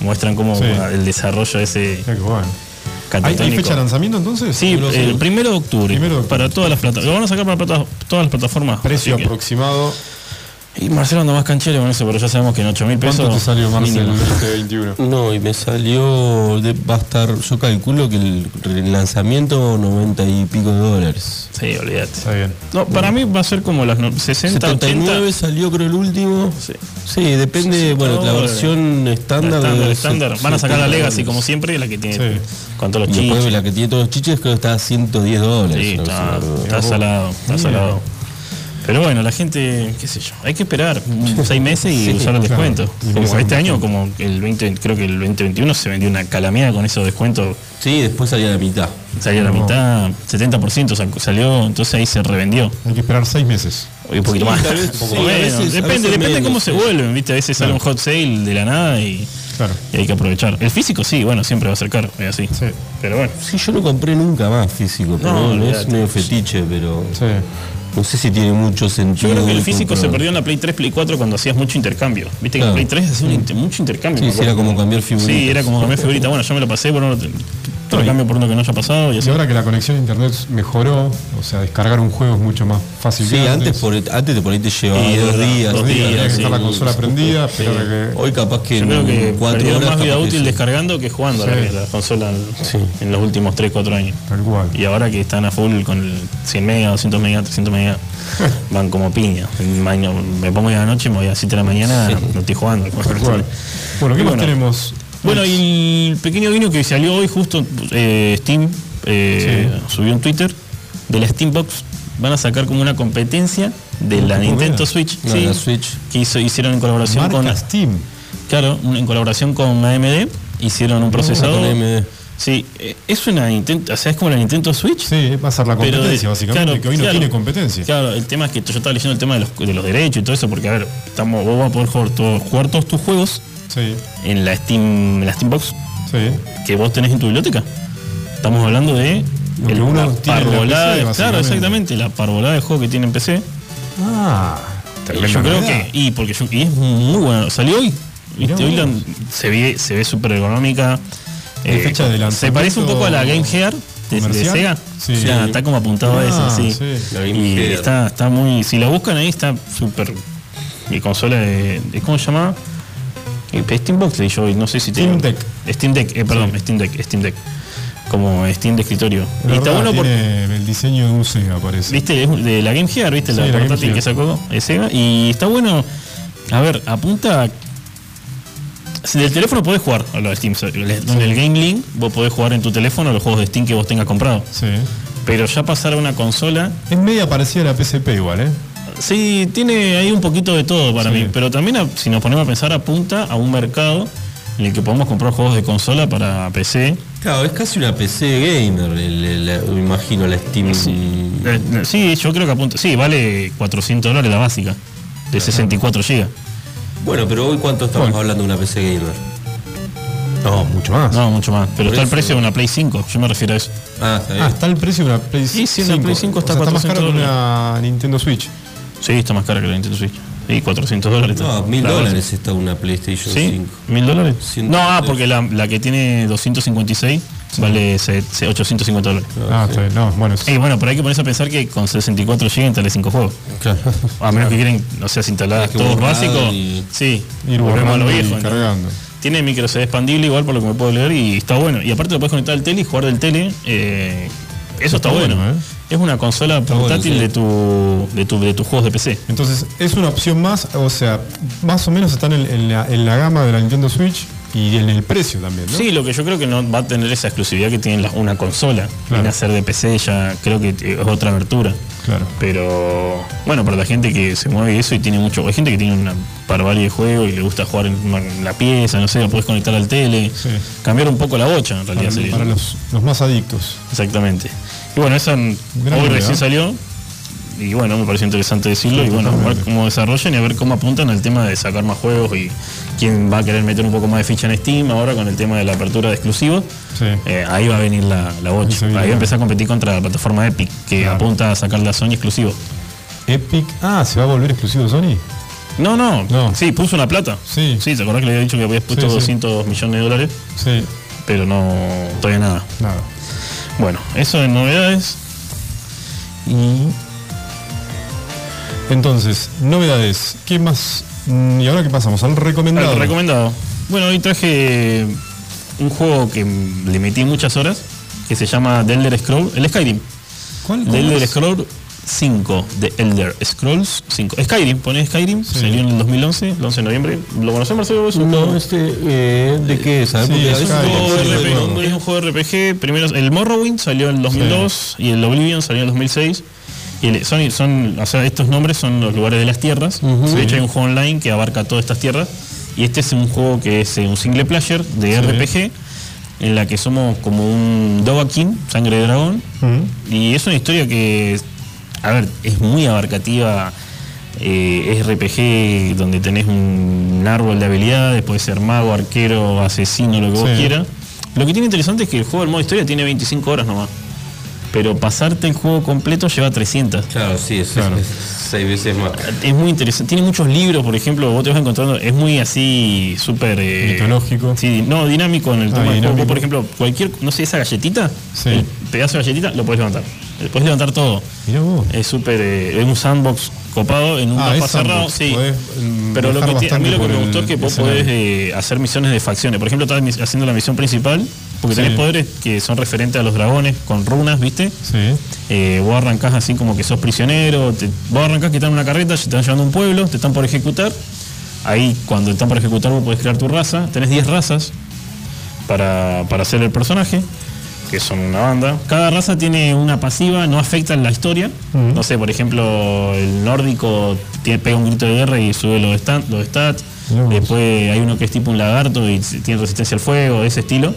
F: muestran cómo
A: Sí.
F: el desarrollo de ese
A: bueno. ¿Hay, fecha de lanzamiento entonces?
F: Sí, el primero de octubre.
A: Primero de octubre.
F: Para todas las plataformas. Lo van a sacar para plata- todas las plataformas.
A: Precio
F: que-
A: aproximado.
F: Y Marcelo anda más canchero con eso, pero ya sabemos que en 8 mil pesos.
A: ¿Cuánto te salió, Marcel,
F: mínimo.
A: el 2021?
C: No, y me salió, de- va a estar, yo calculo que el, lanzamiento 90 y pico de dólares.
F: Sí, olvídate.
A: Está bien.
F: No, para mí va a ser como las no- 60,
C: 79
F: 80.
C: salió creo el último.
F: Sí.
C: Sí, depende,
F: 60
C: bueno, la versión estándar.
F: Van a sacar la
C: 70
F: Legacy
C: dólares.
F: como siempre, la que tiene
A: Sí.
F: con todos los
C: después
F: chiches.
C: la que tiene todos los chiches creo que está a 110 dólares.
F: Sí,
C: no
F: está,
C: sé,
F: está salado, está salado. Pero bueno, la gente, qué sé yo, hay que esperar seis meses y
C: Sí,
F: usar el
A: claro.
F: descuento. Como este año, como el 20, creo que el 2021 se vendió una calamidad con esos descuentos.
C: Sí, después salía la mitad.
F: Salió a la mitad, 70% sal- salió, entonces ahí se revendió.
A: Hay que esperar seis meses.
F: Hoy un poquito
C: Sí,
F: más.
C: vez-
F: Un poco
C: sí, veces-
F: depende, depende
C: menos,
F: cómo se vuelven, ¿viste? A veces sale un hot sale de la nada y,
A: Claro.
F: y hay que aprovechar. El físico sí, bueno, siempre va a ser caro, es así.
A: Sí.
F: Pero bueno.
C: Sí, yo no compré nunca más físico, pero
F: No,
C: es medio fetiche, pero
A: Sí.
C: No sé si tiene mucho
F: Yo
C: sentido.
F: creo que el físico se
C: comprar.
F: perdió en la Play 3, Play 4 cuando hacías mucho intercambio. Viste que
C: Claro.
F: en Play 3 hacía un inter- mucho intercambio.
C: Sí, sí, era como cambiar figuritas.
F: Sí, era como cambiar figurita. Bueno, yo me lo pasé, bueno, te, te lo
A: y-
F: cambio por uno que no haya pasado y
A: Y
F: así.
A: ahora que la conexión a internet mejoró, o sea, descargar un juego es mucho más fácil
C: Sí,
A: que
C: antes por, antes por ahí te llevaba
F: Y
C: dos
F: verdad,
C: días.
F: dos días,
A: que
C: sí.
A: la consola prendida, a que.
C: Hoy capaz que
F: Yo creo que
C: cuatro horas
F: más vida útil
C: sí.
F: descargando que jugando a la,
A: Sí.
F: la consola en,
C: Sí.
F: en los últimos 3, 4 años.
A: Tal cual.
F: Y ahora que están a full con el 100 megas, 200 megas, 300 megas, van como piña. Me pongo ya la noche, me voy a 7 de la mañana, no estoy jugando.
A: Bueno, ¿qué más
F: bueno.
A: tenemos?
F: Bueno, y el pequeño guiño que salió hoy, justo eh, Steam eh, subió un Twitter de la Steambox. Van a sacar como una competencia de la
A: qué
F: Nintendo. Switch.
C: No,
F: sí,
C: la Switch.
F: Que hizo- hicieron en colaboración
A: Marca
F: con.
A: Steam.
F: Claro, en colaboración con AMD. Hicieron un procesador.
C: Con AMD.
F: Sí, eh, es una Nintendo. O sea, es como la Nintendo Switch.
A: Sí, va a ser la competencia, básicamente,
F: claro,
A: que hoy no
F: claro.
A: tiene competencia.
F: Claro, el tema es que yo estaba leyendo el tema de los, de los derechos y todo eso, porque a ver, estamos, vos vas a poder jugar, todo- jugar todos tus juegos
A: Sí,
F: en la Steam, en la Steambox
A: sí.
F: que vos tenés en tu biblioteca. Estamos hablando de el-
A: uno
F: la
A: PC,
F: de- claro, exactamente, la parvolada de juego que tiene en PC.
A: Ah,
F: Y yo creo que, y porque yo, y es muy bueno, salió hoy. ¿viste? Hoy la- se ve, se ve súper ergonómica.
A: ¿Hay fecha de
F: se parece un poco a la Game Gear, de. Sega.
A: Sí.
F: Está como apuntado a
A: Ah,
F: eso, sí.
A: sí.
F: Y
C: Gear.
F: está, está muy. Si la buscan ahí, está súper. Mi consola de, de- ¿Cómo se llama? Eh, Steam Box le yo, no sé si te.
A: Steam Deck.
F: Steam Deck, eh, perdón, Steam Deck, Steam Deck. Como Steam de escritorio.
A: La
F: y está bueno porque.
A: tiene el diseño de un Sega, parece.
F: ¿Viste? Es de la Game Gear, ¿viste?
A: Sí,
F: la portátil que sacó de Sega. Y está bueno. A ver, apunta. Si del teléfono podés jugar a lo de Steam. En el Game Link vos podés jugar en tu teléfono los juegos de Steam que vos tengas comprado.
A: Sí.
F: Pero ya pasar a una consola.
A: Es media parecida a la PSP igual, ¿eh?
F: Sí, tiene ahí un poquito de todo para
A: Sí.
F: mí. Pero también, a- si nos ponemos a pensar, apunta a un mercado en el que podemos comprar juegos de consola para PC.
C: Claro, es casi una PC gamer, el- el- me imagino la Steam.
F: Eh, sí, yo creo que apunta. Sí, vale 400 dólares la básica. De 64 GB.
C: Bueno, pero hoy cuánto estamos
A: Bueno.
C: hablando de una PC gamer.
A: No, mucho más.
F: No, mucho más. Pero está el precio de una Play 5. Yo me refiero a eso.
C: Ah, está bien.
A: Ah, está el precio de una Play
F: Sí, sí, una Play 5 está
A: O sea, más
F: 400
A: caro que una Nintendo Switch.
F: Sí, está más cara que la Nintendo Switch. Sí, 400 dólares.
C: No, mil
F: La
C: dólares
F: básica.
C: está una PlayStation
F: ¿Sí?
C: 5.
F: ¿Mil dólares?
C: Ciento-
F: No, ah, porque la, la que tiene 256 vale se- se- 850 dólares.
A: Ah, está bien. No, bueno.
F: Y bueno, pero hay que ponerse a pensar que con 64 GB instale 5 juegos.
C: Claro.
F: A menos que quieren, no sé,
C: que
F: todos básicos.
C: y-
F: Sí,
A: Ir
F: volvemos a
A: borrando
F: lo
A: y
F: viejo. ¿no?
A: cargando.
F: Tiene micro CD expandible igual por lo que me puedo leer y está bueno. Y aparte lo puedes conectar al tele y jugar del tele. eh, eso está,
A: Está
F: bueno.
A: bueno, ¿eh?
F: Es una consola
C: bueno,
F: portátil
C: sí.
F: de, tu, de, tu, de tus juegos de PC.
A: Entonces, es una opción más, o sea, más o menos están en, en la, en la gama de la Nintendo Switch y en el precio también, ¿no?
F: Sí, lo que yo creo que no va a tener esa exclusividad que tiene la- una consola. Viene a ser de PC, ya creo que es otra abertura.
A: Claro.
F: Pero bueno, para la gente que se mueve eso y tiene mucho. Hay gente que tiene una barbarie de juego y le gusta jugar en, la pieza, no sé, lo puedes conectar al tele.
A: Sí.
F: Cambiar un poco la bocha en realidad
A: Para,
F: sería.
A: para los, los más adictos.
F: Exactamente. Y bueno, esa hoy recién salió. Y bueno, me pareció interesante decirlo.
A: Sí,
F: y bueno, a ver cómo desarrollan y a ver cómo apuntan al tema de sacar más juegos y quién va a querer meter un poco más de ficha en Steam ahora con el tema de la apertura de exclusivos.
A: Sí.
F: Eh, ahí va a venir la, la
A: Ahí
F: bocha. Ahí
A: viene
F: va a
A: la-
F: empezar a competir contra la plataforma Epic, que
A: Claro.
F: apunta a sacarle a Sony exclusivo.
A: Epic. Ah, ¿se va a volver exclusivo Sony?
F: No, no,
A: No.
F: Sí, puso una plata.
A: Sí.
F: Sí, ¿te acordás que le había dicho que habías puesto
A: sí.
F: 200 millones de dólares?
A: Sí,
F: Pero no, todavía nada.
A: nada.
F: Bueno, eso de novedades.
A: Y. Entonces, novedades. ¿Qué más? Mm, ¿Y ahora qué pasamos? Al recomendado.
F: Al recomendado. Bueno, hoy traje un juego que le metí muchas horas, que se llama The Elder Scroll, el Skyrim.
A: ¿Cuál?
F: The Elder? Scroll 5, The Elder Scrolls 5. Skyrim, pone Skyrim,
A: Sí.
F: salió en el 2011, el 11 de noviembre. ¿Lo conocés, Marcelo? Es un
C: No,
F: juego-
C: este, eh, ¿de qué es?
A: Sí, es
F: de
A: sí,
C: del
F: RPG, es un juego de RPG. Primero, el Morrowind salió en el 2002 y el Oblivion salió en el 2006. Y el- son, son, o sea, estos nombres son los lugares de las tierras. De hecho, hay un juego online que abarca todas estas tierras. Y este es un juego que es eh, un single player de RPG, en la que somos como un Dovahkiin, sangre de dragón. Y es una historia que, a ver, es muy abarcativa. eh, es RPG donde tenés un árbol de habilidades, puede ser mago, arquero, asesino, lo que vos
A: Sí.
F: quieras. Lo que tiene interesante es que el juego, el modo historia, tiene 25 horas nomás. Pero pasarte el juego completo lleva 300.
C: Claro, sí, es,
A: Claro.
C: es seis veces más.
F: Es muy interesante. Tiene muchos libros, por ejemplo, vos te vas encontrando. Es muy así, súper. eh,
A: Mitológico.
F: Sí, no, dinámico en el
A: Ah,
F: tema del juego. por ejemplo, cualquier. No sé, esa galletita.
A: Sí.
F: El pedazo de galletita lo puedes levantar. Puedes levantar todo. Es súper. eh, es un sandbox copado en un
A: Ah,
F: mapa cerrado.
A: sandbox.
F: Sí.
A: Podés, mm,
F: Pero lo que a mí lo que me gustó es que vos podés eh, hacer misiones de facciones. Por ejemplo, estás haciendo la misión principal. Porque
A: Sí.
F: tenés poderes que son referentes a los dragones con runas, ¿viste?
A: Sí.
F: Eh, vos arrancás así como que sos prisionero, te- vos arrancás que están en una carreta, te están llevando a un pueblo, te están por ejecutar. Ahí cuando están por ejecutar vos podés crear tu raza, tenés 10 razas para, para hacer el personaje, que son una banda. Cada raza tiene una pasiva, no afecta en la historia. No sé, por ejemplo, el nórdico tiene, pega un grito de guerra y sube los stats. Los stats. Después hay uno que es tipo un lagarto y tiene resistencia al fuego, de ese estilo.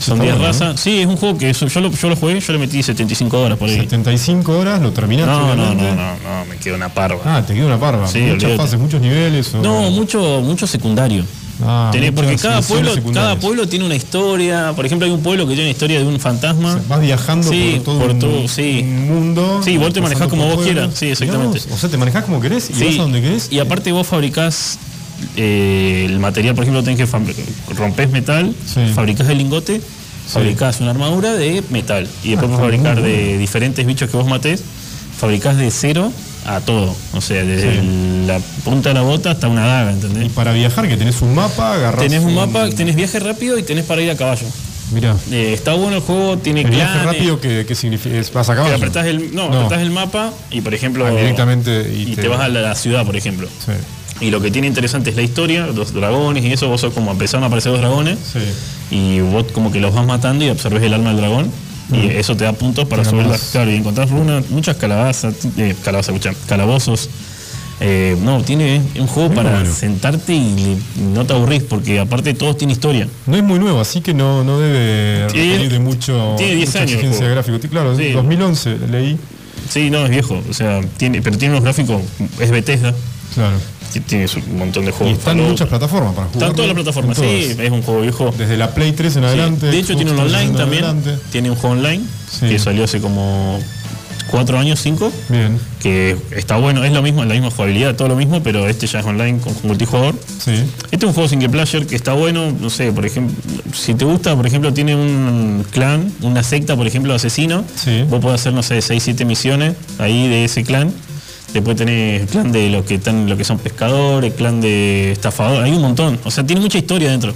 F: Son
A: está
F: 10
A: bueno, ¿no?
F: razas. Sí, es un juego que eso- yo, lo, yo lo jugué, yo le metí 75 horas por ahí.
A: 75 horas, lo terminaste.
F: No, no, no, no, no, me queda una parva.
A: Ah, te queda una parva.
F: Sí,
A: Muchas fases, muchos niveles. o-
F: No, mucho, mucho secundario.
A: Ah,
F: Tenés- porque cada pueblo, cada pueblo tiene una historia. Por ejemplo, hay un pueblo que tiene una historia de un fantasma.
A: Vas viajando
F: Sí,
A: por todo
F: por
A: un,
F: sí.
A: mundo.
F: Sí, vos te manejás como vos quieras, sí, exactamente.
A: O sea, te manejás como querés y
F: Sí,
A: vas a donde querés.
F: y aparte vos fabricás eh, el material, por ejemplo, tenés que rompés metal, fabricás el lingote fabricás una armadura de metal. Y después
A: Ah,
F: fabricar de diferentes bichos que vos matés, fabricás de cero a todo. O sea, desde
A: Sí.
F: la punta de la bota hasta una daga,
A: Y
F: ¿entendés?
A: para viajar, que tenés un mapa, agarrás.
F: Tenés un mapa, tenés viaje rápido y tenés para ir a caballo.
A: Mirá.
F: Eh, está bueno el juego, tiene
A: El viaje rápido, ¿qué, qué significa? ¿Es- ¿Vas a
F: que
A: caballo?
F: apretás el, no,
A: No.
F: apretás el mapa y por ejemplo
A: Ah, directamente y
F: y
A: te-
F: te... vas a la, la ciudad, por ejemplo.
A: Sí.
F: Y lo que tiene interesante es la historia, los dragones y eso, vos sos como empezaron a aparecer los dragones
A: Sí.
F: y vos como que los vas matando y absorbes el alma del dragón y eso te da puntos para subir las claro, y encontrás runas, muchas calabazas, eh, calabazas, calabozos. Eh, no, tiene un juego
A: Muy
F: para
A: bueno.
F: sentarte y no te aburrís porque aparte todos tienen historia.
A: No es muy nuevo, así que no, no debe
F: Tiene-
A: requerir de mucho
F: tiene 10
A: mucha
F: años
A: exigencia. Tí- Claro,
F: Sí.
A: 2011 leí.
F: Sí, no, es viejo, o sea, tiene, pero tiene unos gráficos, es Bethesda,
A: Claro.
F: Tiene un montón de
A: Y
F: juegos.
A: están en muchas plataformas para jugar.
F: Están todas las plataformas, sí, es un juego viejo.
A: Desde la Play 3 en
F: Sí.
A: adelante.
F: De hecho, tiene un online
A: 360 en
F: también.
A: adelante.
F: Tiene un juego online
A: Sí.
F: que salió hace como cuatro años, cinco.
A: Bien,
F: Que está bueno, es lo mismo, la misma jugabilidad, todo lo mismo, pero este ya es online con multijugador.
A: sí.
F: Este es un juego single player que está bueno, no sé, por ejemplo, si te gusta, por ejemplo, tiene un clan, una secta, por ejemplo, de asesino.
A: Sí.
F: Vos podés hacer, no sé, 6, 7 misiones ahí de ese clan. Después tenés el clan de los que están, lo que son pescadores, clan de estafadores, hay un montón. O sea, tiene mucha historia dentro.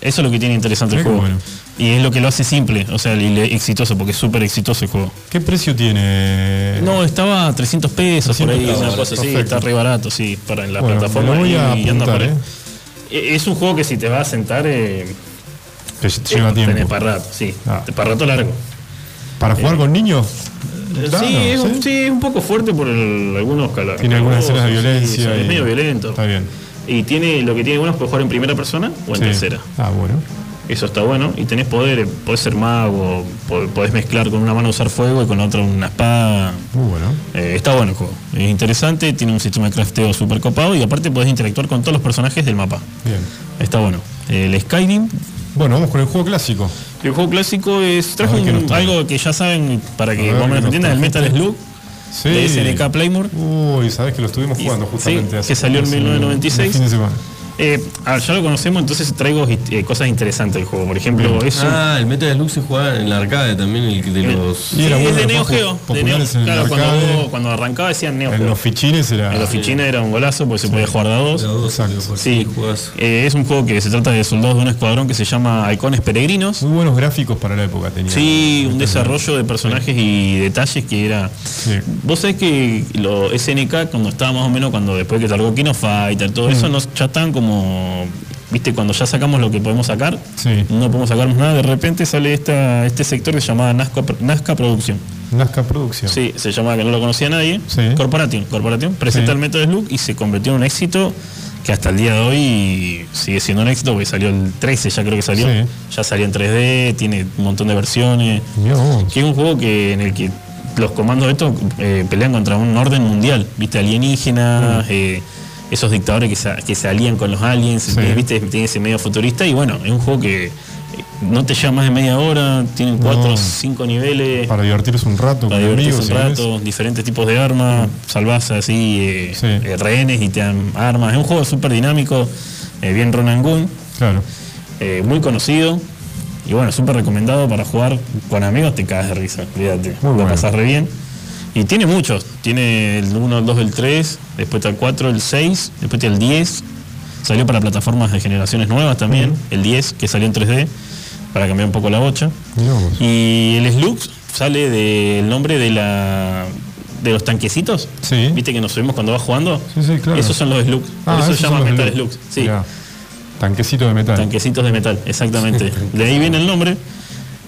F: Eso es lo que tiene interesante el juego.
A: bueno.
F: Y es lo que lo hace simple, o sea, y exitoso, porque es súper exitoso el juego.
A: ¿Qué precio tiene?
F: No, estaba a 300 pesos por
A: 300
F: ahí, una cosa así, está re barato, sí, para en la
A: Bueno,
F: plataforma.
A: voy
F: y-
A: a
F: y anda
A: apuntar,
F: por ahí.
A: ¿eh?
F: E- Es un juego que si te vas a sentar, eh,
A: Que lleva
F: eh, tenés
A: tiempo.
F: para rato, sí,
A: Ah.
F: para rato largo.
A: ¿Para jugar con niños? Claro,
F: sí, es, un-
A: ¿sí?
F: sí, es un poco fuerte por el- algunos cala-
A: Tiene algunas escenas de violencia.
F: sí,
A: y-
F: es medio violento.
A: Está bien.
F: Y tiene lo que tiene bueno es puedes jugar en primera persona o en tercera.
A: Ah, bueno.
F: Eso está bueno. Y tenés poderes, podés ser mago, po- podés mezclar con una mano usar fuego y con la otra una espada.
A: Muy bueno.
F: Eh, está bueno el juego. Es interesante, tiene un sistema de crafteo súper copado y aparte podés interactuar con todos los personajes del mapa.
A: Bien.
F: Está bueno. El Skyrim,
A: Bueno, vamos con el juego clásico.
F: el juego clásico es trajo
A: ver
F: un- algo que ya saben para que más o menos entiendan, el Metal. Slug
A: Sí.
F: de SNK Playmore.
A: Uy, sabes que lo estuvimos jugando
F: Sí,
A: justamente hace
F: que salió en
A: hace un-
F: 1996.
A: un fin de semana.
F: Eh, ya lo conocemos, entonces traigo eh, cosas interesantes del juego. Por ejemplo, es un-
C: Ah, el Metal Slug se juega en el arcade también, el de los...
A: Y era
F: Sí,
A: de
F: Neo Geo. de Neo-
A: populares en el
F: claro, cuando,
A: arcade.
F: vos- cuando arrancaba decían Neo
A: En
F: Geo.
A: los fichines era.
F: En los fichines era un golazo porque se podía jugar de a dos.
C: de los dos,
A: Exacto.
F: Sí, eh, es un juego que se trata de soldados de un escuadrón que se llama Halcones Peregrinos.
A: Muy buenos gráficos para la época tenía.
F: Sí, un desarrollo de personajes y detalles que era.
A: Sí.
F: Vos sabés que lo SNK, cuando estaba más o menos, cuando después que salgó Kino Fighter, todo
A: Mm.
F: eso, nos, ya están como. Viste, cuando ya sacamos lo que podemos sacar,
A: Sí.
F: no podemos sacar más nada, de repente sale esta, este sector que se llama Nazca, Nazca Producción.
A: Nazca Producción.
F: Sí, se llama que no lo conocía nadie.
A: Sí.
F: Corporation. Corporation presenta
A: Sí.
F: el Metal Slug y se convirtió en un éxito que hasta el día de hoy sigue siendo un éxito porque salió el 13, ya creo que salió.
A: Sí.
F: Ya salió en 3D, tiene un montón de versiones. Que es un juego que en el que los comandos de estos eh, pelean contra un orden mundial, viste, alienígenas, eh, esos dictadores que se, que se alían con los aliens,
A: Mm. Sí.
F: eh, viste, tiene ese medio futurista y bueno, es un juego que eh, no te lleva más de media hora, tiene cuatro o
A: No.
F: cinco niveles
A: Para divertirse un rato
F: para divertirse
A: amigos.
F: un rato, diferentes tipos de armas, salvas así eh,
A: Sí.
F: eh, rehenes y te dan armas. Es un juego súper dinámico, eh, bien run and gun,
A: Claro.
F: muy conocido y bueno, súper recomendado para jugar con amigos, te caes de risa, olvídate,
A: Muy
F: lo
A: bueno.
F: pasás re bien. Y tiene muchos, tiene el 1, el 2, el 3, después está el 4, el 6, después está el 10, salió para plataformas de generaciones nuevas también, el 10 que salió en 3D, para cambiar un poco la bocha.
A: Vos.
F: Y el Slug sale del nombre de la de los tanquecitos.
A: Sí.
F: ¿Viste que nos subimos cuando vas jugando?
A: Sí, sí, claro.
F: Esos son los Slugs.
A: Ah,
F: Por eso se
A: los
F: Metal
A: Slug.
F: Sí.
A: Mirá. Tanquecito de metal.
F: Tanquecitos de metal, exactamente. de ahí viene el nombre.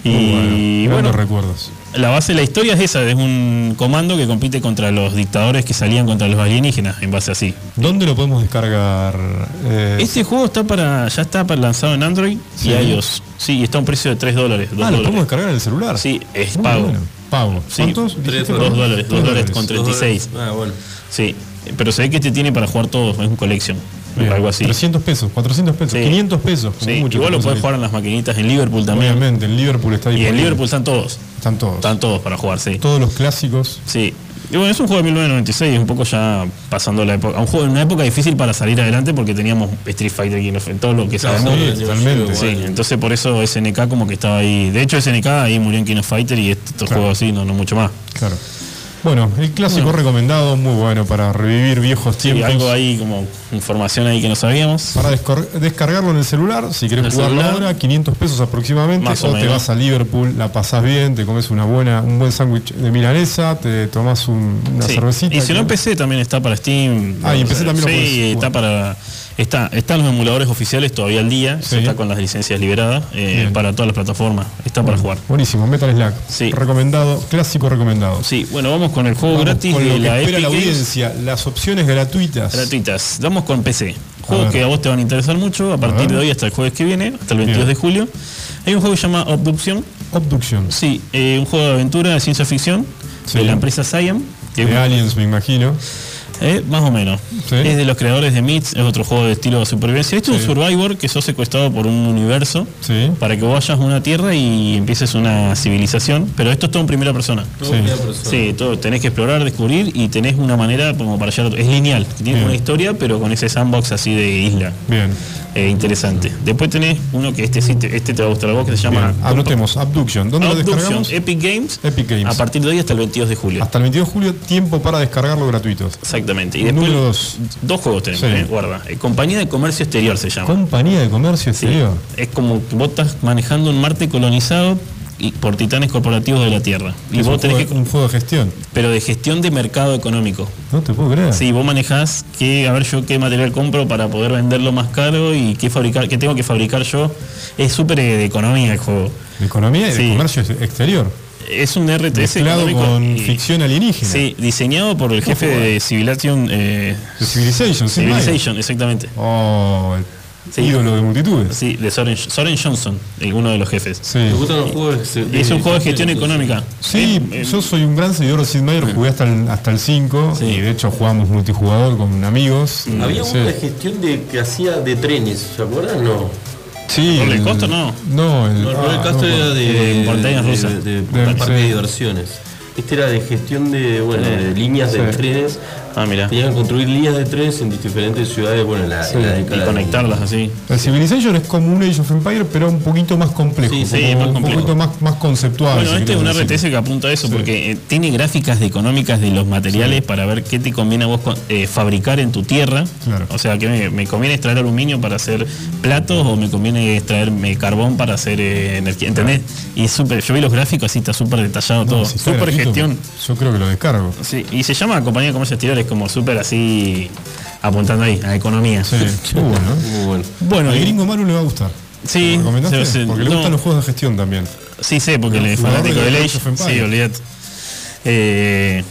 F: Y
A: Muy bueno. recuerdos.
F: la base de la historia es esa, es un comando que compite contra los dictadores que salían contra los alienígenas, en base así.
A: ¿Dónde lo podemos descargar? Eh,
F: Este juego está para, ya está para lanzado en Android
A: Sí.
F: y iOS. Sí, está a un precio de 3 dólares. 2
A: ah, lo
F: dólares.
A: podemos descargar en el celular.
F: Sí, es
A: Muy
F: pago.
A: bueno. Pago.
F: Sí,
A: ¿Cuántos?
C: tres
A: dijiste?
F: Dos dólares, dos
A: Dos
F: dólares con 36.
C: Ah, bueno.
F: Sí, pero se ve que este tiene para jugar todo, es un collection,
A: Bien.
F: algo así.
A: 300 pesos, 400 pesos,
F: Sí.
A: 500 pesos.
F: Sí,
A: mucho
F: igual lo puedes
A: puede
F: jugar en las maquinitas en Liverpool también.
A: Obviamente, en Liverpool está
F: Y en Liverpool están todos,
A: Están todos.
F: están todos para jugar, sí.
A: Todos los clásicos.
F: Sí. Y bueno, es un juego de 1996, un poco ya pasando la época. Un juego en una época difícil para salir adelante porque teníamos Street Fighter, King of todo lo que sabemos.
A: sí, totalmente.
F: Sí, entonces por eso SNK como que estaba ahí. De hecho, SNK ahí murió en King of Fighter y estos
A: Claro.
F: juegos así, no, no mucho más.
A: Claro. Bueno, el clásico recomendado, muy bueno para revivir viejos
F: Sí,
A: tiempos.
F: algo ahí como información ahí que no sabíamos.
A: Para descargarlo en el celular, si querés jugarlo ahora, 500 pesos aproximadamente,
F: Más
A: o,
F: o
A: te vas a Liverpool, la pasás bien, te comes una buena, un buen sándwich de milanesa, te tomás un- una
F: Sí.
A: cervecita.
F: Y si no en PC también está para Steam.
A: Ah, y en PC también lo
F: Sí,
A: podés
F: está para. Está, están los emuladores oficiales todavía al día,
A: Sí.
F: está con las licencias liberadas eh, para todas las plataformas, está para jugar.
A: Buenísimo, Metal Slack.
F: Sí.
A: Recomendado, clásico recomendado.
F: Sí, bueno, vamos con el juego
A: Vamos
F: gratis
A: con
F: de
A: lo que
F: la
A: espera la audiencia, las opciones gratuitas.
F: Gratuitas. Vamos con PC. Juegos que a vos te van a interesar mucho a partir de hoy hasta el jueves que viene, hasta el 22
A: Bien.
F: de julio. Hay un juego que se llama Obduction.
A: Obduction.
F: Sí, eh, un juego de aventura de ciencia ficción
A: Sí.
F: de la empresa que
A: De Aliens, me imagino.
F: Eh, más o menos.
A: Sí.
F: Es de los creadores de Myths, es otro juego de estilo de supervivencia. Esto es un Survivor que sos secuestrado por un universo
A: Sí.
F: para que vos vayas a una tierra y empieces una civilización. Pero esto es todo en primera persona.
A: Sí.
F: Sí, todo, tenés que explorar, descubrir y tenés una manera como para llegar a otro- Es lineal, tiene una historia, pero con ese sandbox así de isla.
A: Bien.
F: Eh, interesante. Después tenés uno que este sí te, este te va a gustar a vos, que se llama
A: Bien. Anotemos, Abduction. ¿Dónde lo descargamos?
F: Epic Games.
A: Epic Games.
F: A partir de hoy hasta el 22 de julio.
A: Hasta el 22 de julio, tiempo para descargarlo gratuitos.
F: Exactamente. Y después
A: Número dos.
F: dos juegos tenemos,
A: Sí.
F: eh, guarda. Eh, Compañía de Comercio Exterior se llama.
A: Compañía de Comercio
F: Sí.
A: Exterior.
F: Es como que vos estás manejando un Marte colonizado por titanes corporativos de la Tierra. Y
A: Es
F: vos
A: un,
F: tenés
A: juego,
F: que,
A: un juego de gestión.
F: pero de gestión de mercado económico.
A: No te puedo creer.
F: Sí, vos manejás que, a ver yo qué material compro para poder venderlo más caro y qué fabricar, qué tengo que fabricar yo. Es súper eh, de economía el juego.
A: De economía y de
F: Sí.
A: comercio ex- exterior.
F: Es un RTS económico
A: con
F: y-
A: ficción alienígena.
F: Sí, diseñado por el jefe de Civilization. eh,
A: De Civilization, sí.
F: Civilization, exactamente.
A: Oh, el
F: Sí.
A: ídolo de multitudes.
F: Sí, de Soren, Soren Johnson, uno de los jefes.
A: Sí.
C: ¿Te gustan los juegos? de-
F: Es un juego de gestión económica.
A: Sí,
F: Eh, eh,
A: yo soy un gran seguidor de Sid Meier, jugué hasta el, hasta el 5
F: Sí.
A: y de hecho jugamos multijugador con amigos.
C: Había de gestión de, que hacía de trenes, ¿se acuerdan? No.
A: Sí,
F: ¿Roller
A: el-
F: coaster no?
A: No, el,
C: No,
A: ah, no,
C: era de,
F: de montañas
C: de-
F: rusas.
C: de, de
A: De-
C: parque
A: sí.
C: de diversiones. Este era de gestión de, bueno, de líneas de trenes.
F: Ah, mira.
C: Tenían que construir líneas de trenes en diferentes ciudades, bueno, en la, en la
F: Y conectarlas así.
A: El Civilization es como un Age of Empire, pero un poquito más complejo.
C: Sí,
F: más
A: un
F: complejo.
A: poquito más, más conceptual.
F: Bueno,
A: si
F: este es un. RTS que apunta a eso porque eh, tiene gráficas de económicas de los materiales para ver qué te conviene a vos eh, fabricar en tu tierra.
A: Claro.
F: O sea, que me, me conviene extraer aluminio para hacer platos o me conviene extraerme carbón para hacer eh, energía. ¿Entendés? Y es súper, yo vi los gráficos así, está súper detallado
A: No,
F: todo.
A: si
F: Súper gestión.
A: Yo creo que lo descargo.
F: Sí, y se llama Compañía de Comercio Exterior, es como súper así apuntando ahí, a economía.
A: Sí, muy bueno.
C: Muy bueno.
F: Bueno,
A: gringo Maru le va a gustar.
F: Sí,
A: ¿Lo recomendaste?
F: sí, sí,
A: Porque le
F: no.
A: gustan los juegos de gestión también.
F: Sí, sé, porque le es fanático
A: de
F: del
A: Age
F: Age. Sí, olvídate. Eh,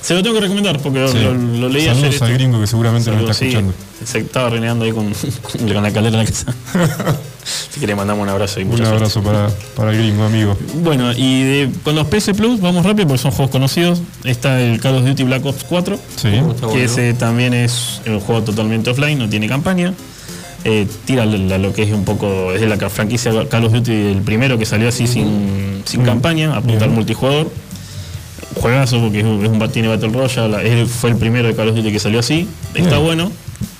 F: se lo tengo que recomendar porque lo-
A: Sí.
F: lo, lo leí
A: Saludos
F: ayer.
A: al
F: esto.
A: gringo que seguramente
F: Saludos,
A: está
F: sí.
A: escuchando.
F: Se estaba renegando ahí con, con la caldera en la casa. si quiere mandamos un abrazo y
A: Un abrazo para, para el gringo, amigo.
F: Bueno, y de- con los PC Plus vamos rápido porque son juegos conocidos. Está el Call of Duty Black Ops 4,
A: Sí.
C: Está
F: que
C: bueno.
F: ese también es un juego totalmente offline, no tiene campaña. Eh, tira la- lo que es un poco, es de la franquicia Call of Duty, el primero que salió así sin, sin campaña, apunta al
A: Bien.
F: multijugador. Juegazo porque es un, es un tiene Battle Royale, él fue el primero de Call of Duty que salió así, está
A: Bien.
F: bueno.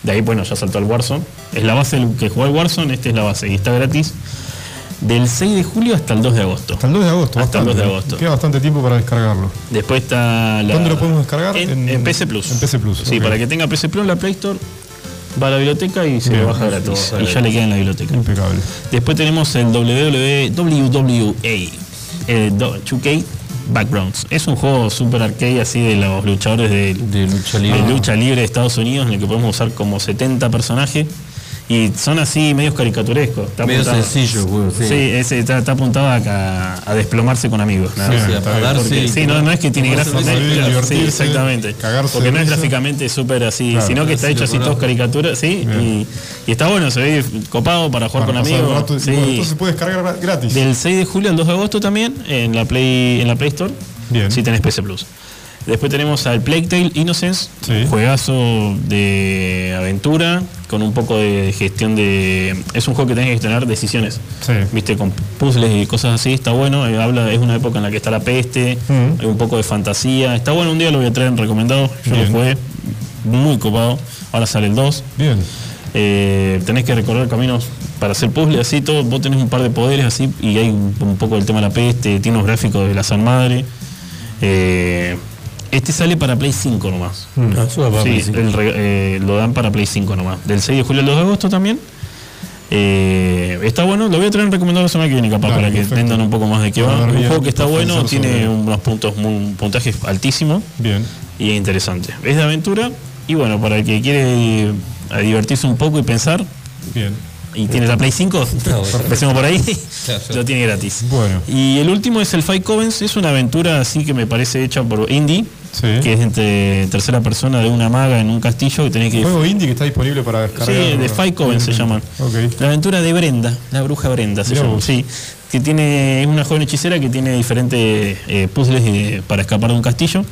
F: De ahí, bueno, ya saltó al Warzone. Es la base del que jugó al Warzone, este es la base y está gratis del 6 de julio hasta el 2 de agosto.
A: Hasta el 2 de agosto.
F: Hasta el 2 de
A: bastante.
F: agosto.
A: Queda bastante tiempo para descargarlo.
F: Después está la.
A: ¿Dónde lo podemos descargar?
F: En,
A: En-
F: en PC Plus.
A: en PC Plus,
F: Sí, para que tenga PC Plus en la Play Store, va a la biblioteca y se
A: Bien.
F: lo baja gratis. Y ya le queda en la biblioteca.
A: Impecable.
F: Después tenemos el WWE, WWA, el do- 2K Backgrounds. Es un juego super arcade así de los luchadores de,
C: De lucha
F: de
C: libre.
F: lucha libre de Estados Unidos, en el que podemos usar como 70 personajes. Y son así medios caricaturescos. Está
C: Medio
F: apuntado-
C: sencillo, güey, sí.
F: Sí, ese está, está apuntado a, a- desplomarse con amigos. nada
A: Sí,
F: más.
C: Sí, a
A: bien.
C: darse-
F: Porque, sí, no, no es que tiene gráficamente. Sí, exactamente. Porque no es gráficamente súper así,
A: Claro,
F: sino que está hecho así todos caricaturas, sí. Y, y está bueno, se ve copado para jugar
A: Para
F: con amigos.
A: rato.
F: sí.
A: Bueno, entonces se puede descargar gra- gratis.
F: Del 6 de julio al 2 de agosto también en la Play, en la Play Store.
A: Bien.
F: Si tenés PC Plus. Después tenemos al Plague Tale Innocence,
A: Sí.
F: juegazo de aventura con un poco de gestión de. Es un juego que tenés que tener decisiones.
A: Sí.
F: Viste, con puzzles y cosas así, está bueno. eh, habla, es una época en la que está la peste,
A: Mm.
F: hay un poco de fantasía. Está bueno, un día lo voy a traer en recomendado. Yo
A: Bien.
F: lo jugué, muy copado. Ahora sale el 2.
A: Bien.
F: Eh, tenés que recorrer caminos para hacer puzzles así, todo. Vos tenés un par de poderes así y hay un, un poco del tema de la peste, tiene unos gráficos de la San Madre. Eh, este sale para Play 5 nomás.
C: Ah, va para
F: Sí,
C: Play
F: el eh, lo dan para Play 5 nomás. Del 6 de julio al 2 de agosto también. Eh, está bueno, lo voy a traer recomendado la semana que viene capaz para que entendan un poco más de qué
A: Para
F: va. Un juego que está bueno, tiene unos puntos, muy- un puntaje altísimo
A: Bien.
F: y es interesante. Es de aventura y bueno, para el que quiere divertirse un poco y pensar
A: Bien.
F: Y tiene la Play 5,
C: bueno.
F: empecemos por ahí,
C: Claro.
F: lo tiene gratis.
A: Bueno.
F: Y el último es el Five Covens, es una aventura así que me parece hecha por Indie,
A: Sí.
F: que es entre tercera persona de una maga en un castillo que tenés que...
A: Juego indie que está disponible para
F: Sí,
A: descargar.
F: de Five Covens se llaman.
A: Ok.
F: La aventura de Brenda, la bruja Brenda se
A: Mirá
F: llama.
A: vos.
F: Sí, que tiene, es una joven hechicera que tiene diferentes eh, puzzles eh, para escapar de un castillo.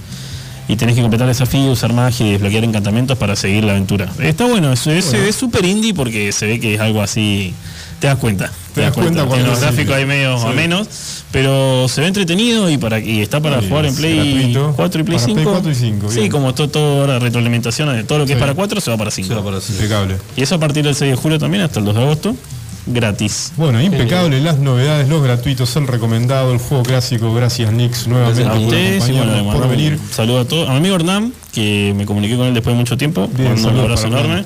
F: Y tenés que completar desafíos, usar magia y desbloquear encantamientos para seguir la aventura. Está bueno, es es- es súper indie porque se ve que es algo así. Te das cuenta.
A: Te das cuenta cuando sí.
F: gráficos ahí medio
A: Sí.
F: a menos, pero se ve entretenido y para y está para
A: Y
F: jugar en Play
A: gratuito
F: 4 y Play
A: para
F: 5.
A: Play 4 y 5,
F: sí,
A: bien.
F: como todo, todo ahora retroalimentación de todo lo que
A: Sí.
F: es para 4 se va para 5.
C: Se va para cinco.
A: Impecable.
F: Y eso a partir del 6 de julio también hasta el 2 de agosto, gratis.
A: Bueno, impecable las novedades, los gratuitos, el recomendado, el juego clásico. Gracias, Nix, nuevamente
F: A
A: por
F: ustedes y bueno,
A: por venir.
F: saludo a todos. A mi amigo Hernán, que me comuniqué con él después de mucho tiempo.
A: Bien,
F: un abrazo enorme.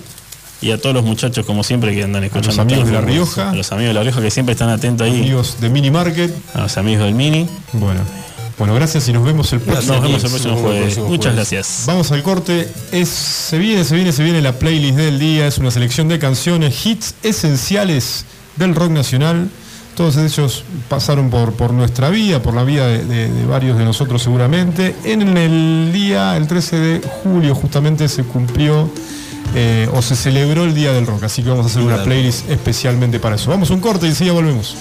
F: Y a todos los muchachos, como siempre, que andan escuchando.
A: los amigos de La Rioja.
F: A los amigos de La Rioja que siempre están atentos ahí.
A: Amigos de Mini Market.
F: A los amigos del Mini.
A: Bueno, bueno, gracias y nos vemos el próximo.
F: Nos vemos el próximo jueves. Muchas gracias.
A: Vamos al corte. Es, se viene, se viene, se viene la playlist del día. Es una selección de canciones, hits esenciales del rock nacional. Todos ellos pasaron por, por nuestra vida, por la vida de, de- de varios de nosotros seguramente. En el día, el 13 de julio, justamente se cumplió eh, o se celebró el Día del Rock. Así que vamos a hacer una playlist especialmente para eso. Vamos a un corte y enseguida volvemos.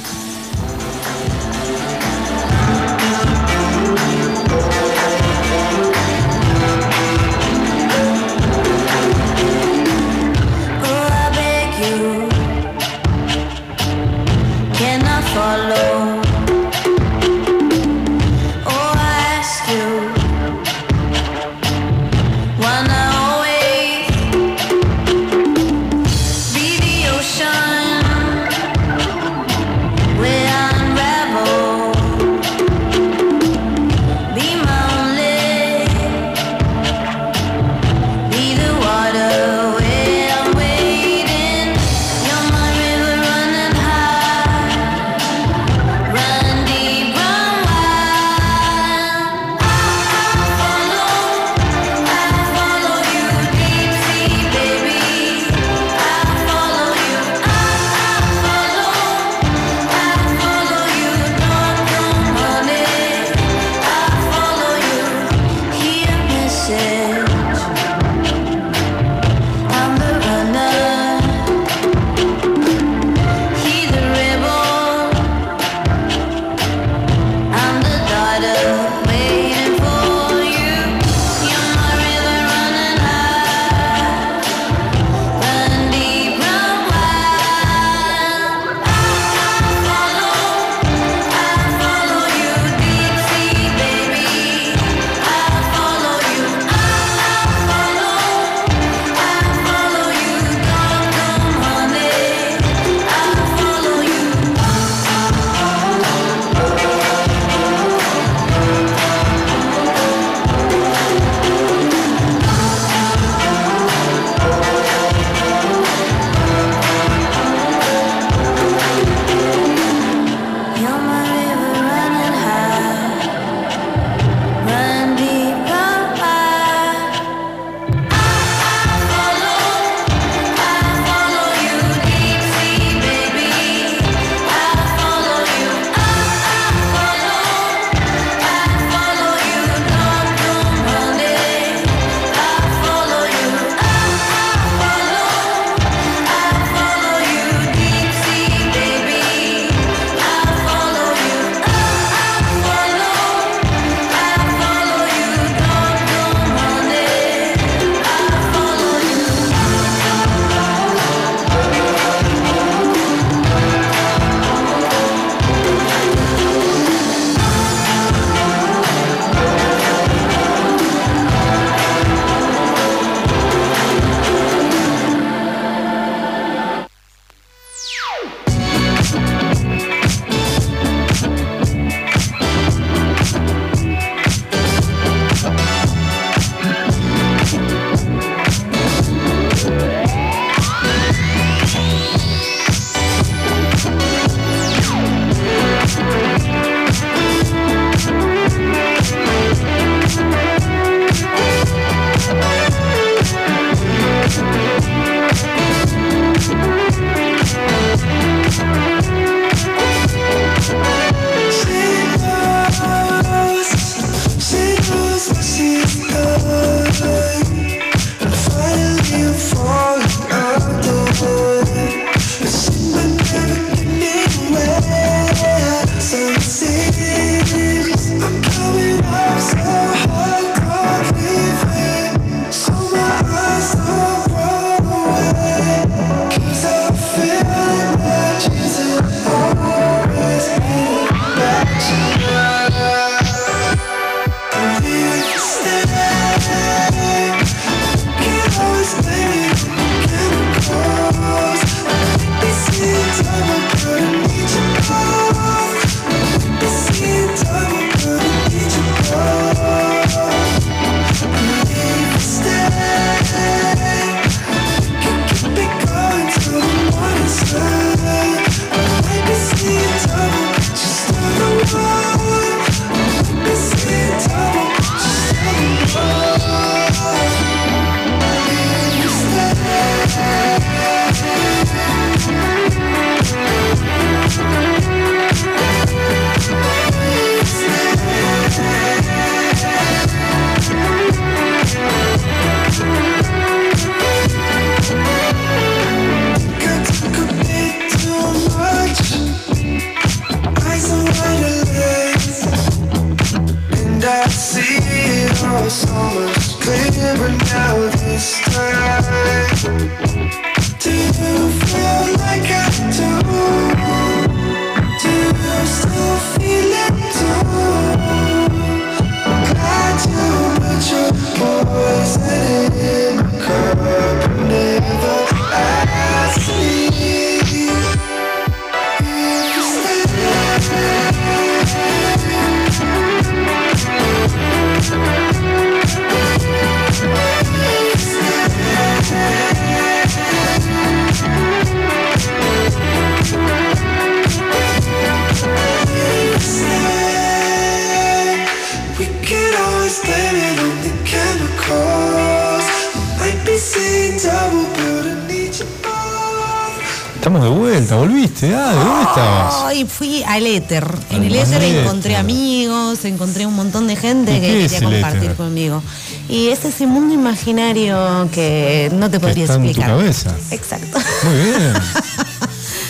B: Al éter. En
A: Al
B: el éter
A: éter.
B: encontré amigos, encontré un montón de gente
A: ¿Y
B: que
A: qué
B: quería compartir
A: éter?
B: conmigo. Y es ese mundo imaginario que no te podría
A: está en tu
B: explicar.
A: cabeza.
B: Exacto.
A: Muy bien.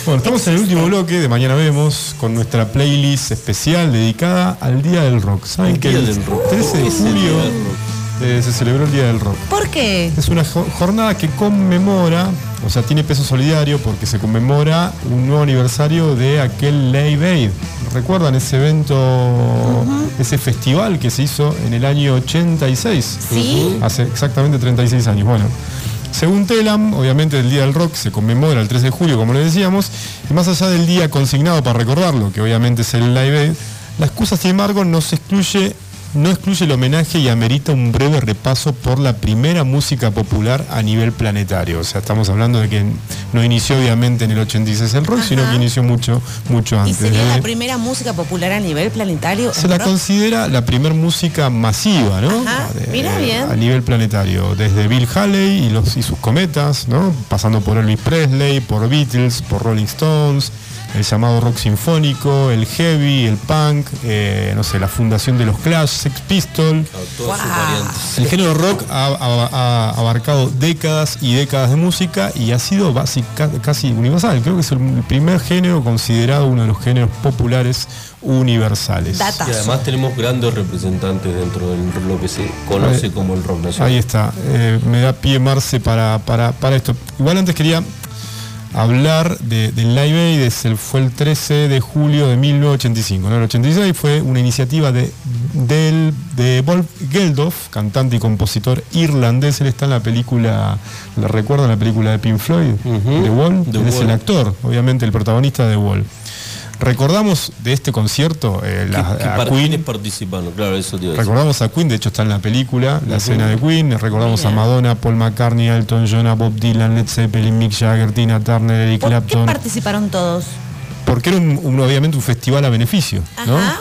A: Bueno, estamos en el último bloque de Mañana Vemos con nuestra playlist especial dedicada al Día del Rock. ¿Saben
C: Día
A: el
C: del Rock.
A: 13 de
C: ¿Qué
A: julio
C: Día del Rock?
A: Eh, se celebró el Día del Rock?
B: ¿Por qué?
A: Es una jo- jornada que conmemora, o sea, tiene peso solidario porque se conmemora un nuevo aniversario de aquel Live Aid. ¿Recuerdan ese evento, ese festival que se hizo en el año 86?
B: Sí.
A: Hace exactamente 36 años. Bueno, según Telam, obviamente el Día del Rock se conmemora el 3 de julio, como le decíamos, y más allá del día consignado para recordarlo, que obviamente es el Live Aid, la excusa, sin embargo, no se excluye no excluye el homenaje y amerita un breve repaso por la primera música popular a nivel planetario. O sea, estamos hablando de que no inició obviamente en el 86 el rock, sino que inició mucho, mucho
B: ¿Y
A: antes.
B: sería
A: Desde-
B: la primera música popular a nivel planetario?
A: se la
B: rock?
A: considera la primer música masiva, ¿no?
B: Ajá, mira bien.
A: A nivel planetario, desde Bill Haley y, los, y sus cometas, ¿no? Pasando por Elvis Presley, por Beatles, por Rolling Stones, el llamado rock sinfónico, el heavy, el punk, eh, no sé, la fundación de los Clash, Sex Pistols.
C: Claro, todas sus
B: Wow.
C: variantes.
A: El género rock ha, ha- ha abarcado décadas y décadas de música y ha sido básica, casi universal. Creo que es el primer género considerado uno de los géneros populares universales.
B: Data.
C: Y además tenemos grandes representantes dentro de lo que se conoce
A: Ahí-
C: como el rock nacional.
A: Ahí está. Eh, me da pie Marce para, para, para esto. Igual antes quería hablar de- del Live Aid, es el- fue el 13 de julio de 1985. ¿no? El 86 fue una iniciativa de, del, de Wolf Geldof, cantante y compositor irlandés. Él está en la película, ¿la recuerdan la película de Pink Floyd?
C: Ujú.
A: De Wall.
C: The
A: Él es el actor, obviamente el protagonista de Wall. Recordamos de este concierto eh, la-
C: ¿Qué- qué
A: a Queen
C: participaron? Claro, eso te iba a decir.
A: Recordamos a Queen, de hecho está en la película, la escena de Queen, recordamos a Madonna, Paul McCartney, Elton John, a Bob Dylan, Led Zeppelin, Mick Jagger, Tina Turner, Eric
B: ¿Por qué
A: Clapton,
B: participaron todos?
A: porque era un, un- obviamente un festival a beneficio, ¿no?
B: Ajá.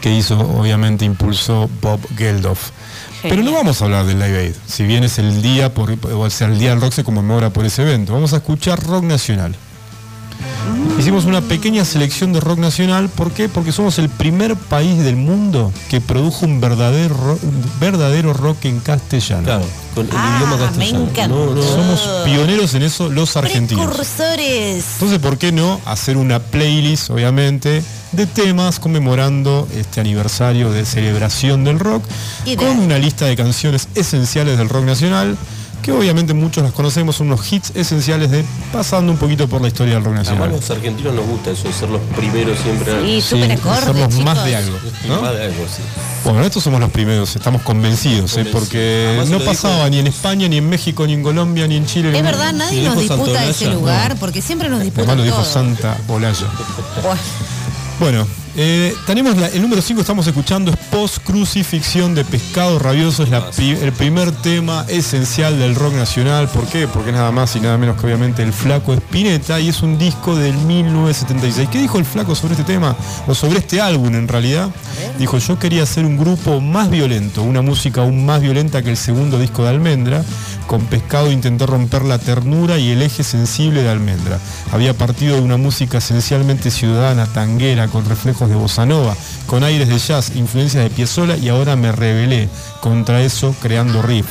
A: Que hizo, obviamente impulsó Bob Geldof. Pero no vamos a hablar del Live Aid, si bien es el día, por, o sea, el día del rock se conmemora por ese evento. Vamos a escuchar rock nacional. Hicimos una pequeña selección de rock nacional, ¿por qué? Porque somos el primer país del mundo que produjo un verdadero, un verdadero rock en castellano.
C: Claro, con el
B: Ah,
C: idioma
B: me
C: castellano. No, no,
A: Somos pioneros en eso los argentinos.
B: Precursores.
A: Entonces, ¿por qué no hacer una playlist, obviamente, de temas conmemorando este aniversario de celebración del rock,
B: Ideal.
A: con una lista de canciones esenciales del rock nacional, que obviamente muchos las conocemos, son unos hits esenciales de pasando un poquito por la historia del rock
C: Además
A: nacional.
C: los argentinos nos gusta eso, de ser los primeros siempre.
B: Sí,
A: Sí,
B: súper acorde,
A: somos
B: chicos.
A: más de algo. ¿no?
C: Más de algo, sí.
A: Bueno, estos somos los primeros, estamos convencidos, ¿eh? Porque
C: Además
A: no
C: dijo-
A: pasaba ni en España, ni en México, ni en Colombia, ni en Chile.
B: Es
A: ni-
B: verdad, nadie nos disputa
C: Santolaya,
B: ese
C: no.
B: lugar, porque siempre nos disputan
A: Además lo dijo
B: todo.
A: Santa Olaya.
B: Buah.
A: Bueno, eh, tenemos la- el número 5, estamos escuchando, es Post Crucifixión de Pescado Rabioso, es la pi- el primer tema esencial del rock nacional. ¿Por qué? Porque es nada más y nada menos que obviamente el Flaco Espineta y es un disco del 1976. ¿Qué dijo el Flaco sobre este tema? O sobre este álbum en realidad. Dijo, yo quería hacer un grupo más violento, una música aún más violenta que el segundo disco de Almendra. Con Pescado intenté romper la ternura y el eje sensible de Almendra. Había partido de una música esencialmente ciudadana, tanguera, con reflejos de bossa nova, con aires de jazz, influencias de Piazzolla y ahora me rebelé contra eso creando riff.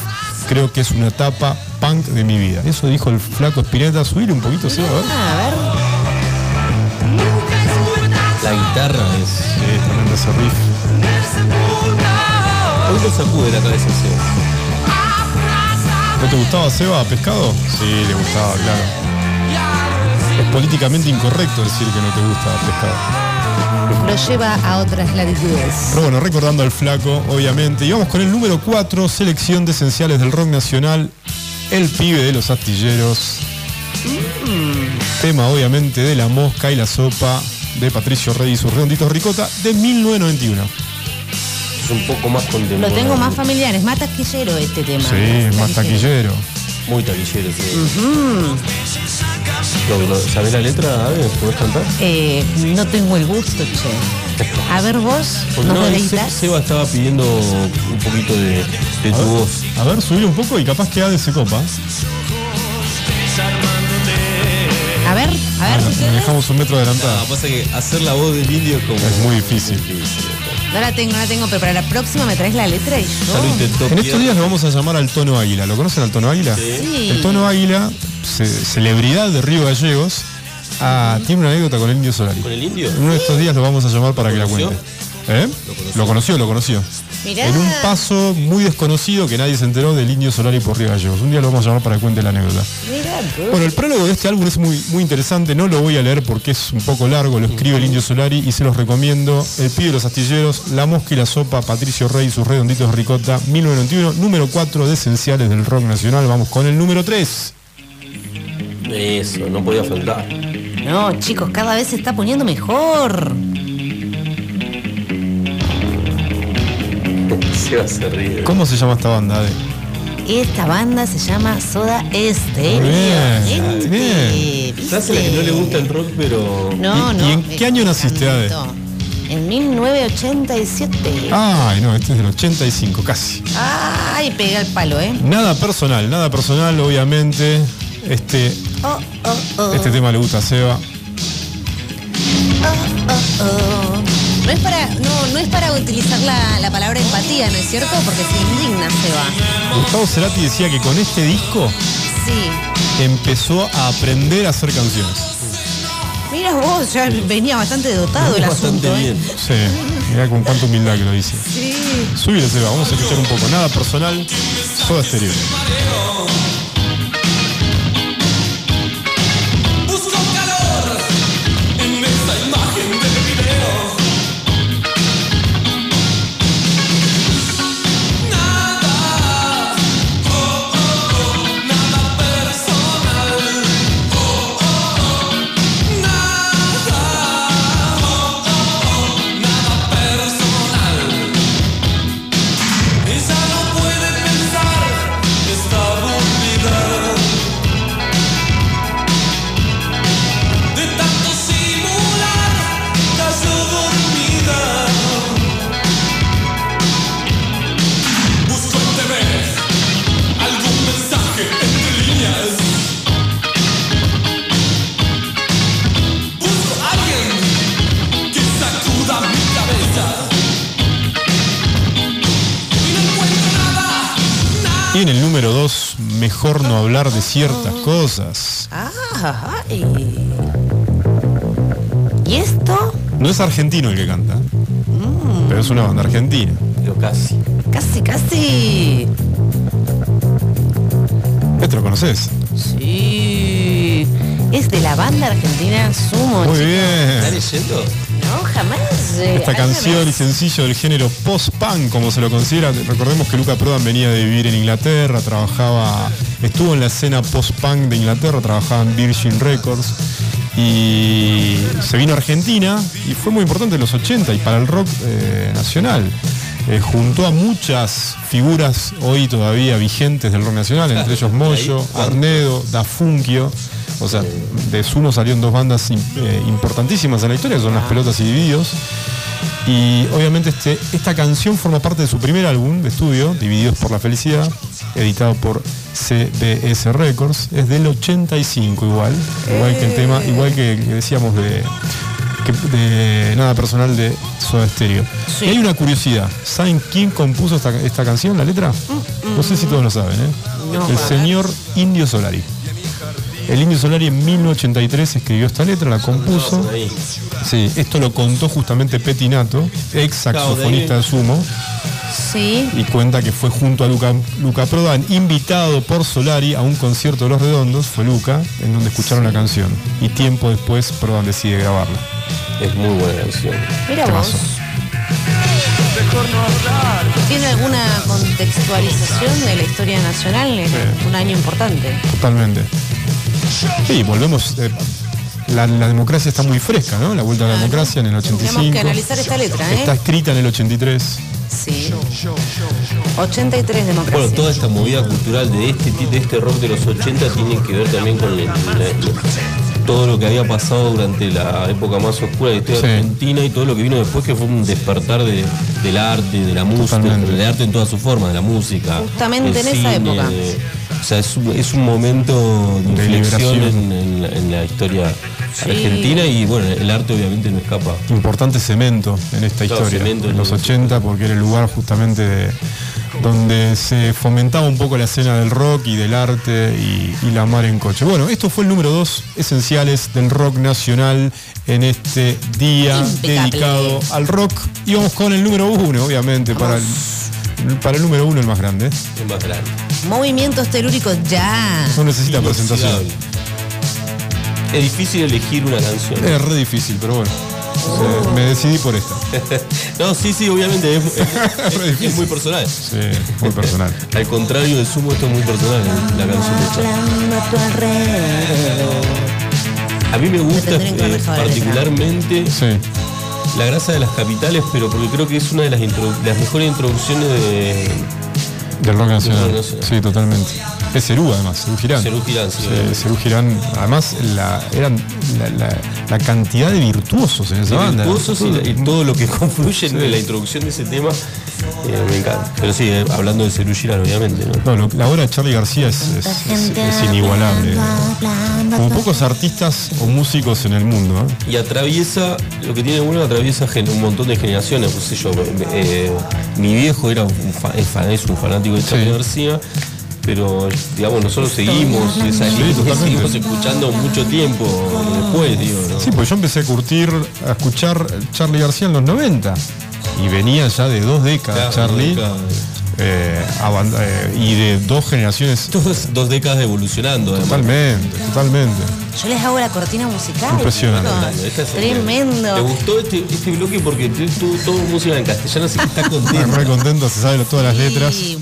A: Creo que es una etapa punk de mi vida. Eso dijo el flaco Spinetta. Subir un poquito, sí, a ver.
B: A ver.
C: La guitarra es.
A: Sí, tremendo ese riff.
C: Hoy lo sacude la cabeza Seba.
A: ¿No te gustaba Seba pescado? Sí, le gustaba, claro. Es políticamente incorrecto decir que no te gusta pescado.
B: Lo lleva a otras latitudes.
A: Pero bueno, recordando al flaco, obviamente. Y vamos con el número 4, selección de esenciales del rock nacional. El pibe de los astilleros. Tema obviamente de la mosca y la sopa de Patricio Rey y sus redonditos ricota de 1991.
C: Es un poco más
B: Lo
C: contemporáneo.
B: tengo más familiar, es más taquillero este tema.
A: Sí, es más taquillero.
C: Muy taquillero, sí. ¿Sabés la letra? A ver, ¿podés cantar?
B: Eh, no tengo el gusto, che. A ver vos,
C: Porque
B: ¿nos
C: no, el Se-
B: deleitas?
C: Seba estaba pidiendo un poquito de, de tu voz.
A: A ver, subir un poco y capaz que Ade se copa.
B: A ver, a ver, ustedes.
A: dejamos un metro adelantada.
C: Ah, pasa que hacer la voz del indio es como...
A: Es muy difícil.
B: No la tengo, no la tengo, pero para la próxima me traes la letra y yo.
C: intentó
A: En estos días lo vamos a llamar al tono águila. ¿Lo conocen al tono águila?
B: Sí.
A: El tono águila, ce- celebridad de Río Gallegos, ah, tiene una anécdota con el indio Solari.
C: ¿Con el indio?
A: En uno de estos días lo vamos a llamar para que la cuente. ¿Eh? Lo conoció, lo conoció.
B: Mirá.
A: En un paso muy desconocido que nadie se enteró del indio Solari por Río Gallegos. Un día lo vamos a llamar para que cuente la anécdota.
B: Mirá, tú.
A: Bueno, el prólogo de este álbum es muy, muy interesante, no lo voy a leer porque es un poco largo, lo escribe el Indio Solari y se los recomiendo. El pibe de los astilleros, La mosca y la sopa, Patricio Rey y sus redonditos de ricota, 1991, número 4 de Esenciales del Rock Nacional. Vamos con el número 3.
C: Eso, no podía faltar.
B: No, chicos, cada vez se está poniendo mejor.
C: Seba se ríe.
A: ¿Cómo se llama esta banda? Ade?
B: Esta banda se llama Soda Estéreo.
C: La que no le gusta el rock, pero...
B: No,
A: ¿Y-
B: no.
A: y en qué año naciste, Ade?
B: En 1987.
A: Ay, no, este es del 85, casi.
B: Ay, pega el palo, ¿eh?
A: Nada personal, nada personal, obviamente. Este,
B: Oh, oh, oh.
A: este tema le gusta a Seba.
B: Oh. No es para, no, no es para utilizar la, la palabra empatía, ¿no es cierto? Porque se indigna se va.
A: Gustavo Cerati decía que con este disco
B: Sí.
A: empezó a aprender a hacer canciones.
B: Mira vos, ya venía bastante dotado el
C: bastante
B: asunto. ¿eh?
C: bien.
A: Sí, mirá con cuánta humildad que lo dice.
B: Sí.
A: Subile, Seba, vamos a escuchar un poco. Nada personal, Soda Stereo. Mejor no hablar de ciertas cosas.
B: Ah, ay. ¿Y esto?
A: No es argentino el que canta, pero es una banda argentina.
C: Pero casi.
B: Casi, casi.
A: Esto lo conoces.
B: Sí. Es de la banda argentina Sumo.
A: Muy
B: chicos.
C: ¿Está
A: bien.
C: leyendo?
B: No, jamás. eh,
A: Esta canción y sencillo del género post-punk, como se lo considera. Recordemos que Luca Prodan venía de vivir en Inglaterra, trabajaba, estuvo en la escena post-punk de Inglaterra, trabajaba en Virgin Records y se vino a Argentina y fue muy importante en los 80 y para el rock eh, nacional. Eh, juntó a muchas figuras hoy todavía vigentes del rock nacional, entre ellos Moyo, Arnedo, Da Funkio. O sea, de Sumo salieron dos bandas eh, importantísimas en la historia, que son las pelotas y divididos. Y obviamente este, esta canción forma parte de su primer álbum de estudio, Divididos por la Felicidad, editado por CBS Records. Es del 85 igual, igual que el tema, igual que, que decíamos de, que- de Nada Personal de Soda Stereo.
B: Sí.
A: Y hay una curiosidad, ¿saben quién compuso esta, esta canción, la letra? No sé si todos lo saben, ¿eh?
B: No.
A: el señor Indio Solari. El Indio Solari en 1983 escribió esta letra, la compuso. Sí, esto lo contó justamente Petinato, ex saxofonista de Sumo.
B: Sí.
A: y cuenta que fue junto a Luca, Luca Prodan, invitado por Solari a un concierto de Los Redondos, fue Luca, en donde escucharon la canción. Y tiempo después Prodan decide grabarla.
C: Es muy buena canción.
B: Mira vos.
A: Temazo.
B: ¿Tiene alguna contextualización de la historia nacional en
A: Sí.
B: un año importante?
A: Totalmente. Sí, volvemos. eh, la, la democracia está muy fresca, ¿no? La vuelta a la democracia en el 85.
B: Tenemos que analizar esta letra, ¿eh?
A: Está escrita en el 83.
B: Sí. 83 democracia.
C: Bueno, toda esta movida cultural de este, de este rock de los 80 tiene que ver también con el- todo lo que había pasado durante la época más oscura de la historia
A: Sí.
C: argentina y todo lo que vino después, que fue un despertar de- del arte, de la música, del arte en todas sus formas, de la música.
B: Justamente en esa época.
C: de- o sea, es un, es un momento de
A: De
C: inflexión en, en la, en la historia argentina y bueno, el arte obviamente no escapa.
A: Importante cemento en esta
C: Claro,
A: historia.
C: cemento
A: en los
C: el-
A: 80, porque era el lugar justamente de- donde se fomentaba un poco la escena del rock y del arte y, y la mar en coche. Bueno, esto fue el número dos esenciales del rock nacional en este día
B: Impecable.
A: dedicado al rock. Y vamos con el número uno, obviamente, para el, para el número uno el más grande.
C: Es más grande.
B: Movimientos telúricos ya.
A: No necesita presentación.
C: Es difícil elegir una canción.
A: Es re difícil, pero bueno. Eh, me decidí por esta.
C: no, sí, sí, obviamente es, es- es-
A: Re difícil.
C: es muy personal.
A: Sí, muy personal.
C: Al contrario de Sumo, esto es muy personal, la canción de. A mí me gusta eh, particularmente
A: Sí.
C: La grasa de las capitales, pero porque creo que es una de las, mejores introducciones de.
A: Del rock nacional. Sí, totalmente. Es Cerú, además, Cerú Girán.
C: Cerú Girán, sí,
A: Sí. Cerú Girán, además, la, eran la, la- la cantidad de virtuosos en esa
C: de
A: banda.
C: virtuosos y, todo lo que confluye en la introducción de ese tema, eh, me encanta. Pero sí, eh, hablando de Cerú Girán, obviamente, ¿no?
A: No, lo- la obra de Charlie García es, es- es- es inigualable. Como pocos artistas o músicos en el mundo. ¿eh?
C: Y atraviesa, lo que tiene bueno, atraviesa un montón de generaciones. Sé yo, eh, mi viejo era un, fa- es, un fanático de Charlie
A: Sí.
C: García, pero digamos, nosotros seguimos esa línea seguimos escuchando mucho tiempo después, digo, ¿no?
A: Sí, pues yo empecé a curtir, a escuchar Charlie García en los 90. Y venía ya de dos décadas,
C: Claro,
A: Charlie.
C: décadas.
A: eh, eh, y de dos generaciones.
C: Dos, dos décadas evolucionando, además.
A: Totalmente, totalmente.
B: Yo les hago la cortina musical.
A: Impresionante.
B: chicos.
C: Esta es-
B: Tremendo.
C: Me gustó este, este bloque porque tu- tu- todo música en castellano, así que está contento.
A: Re contento, se sabe todas las letras.
B: Sí.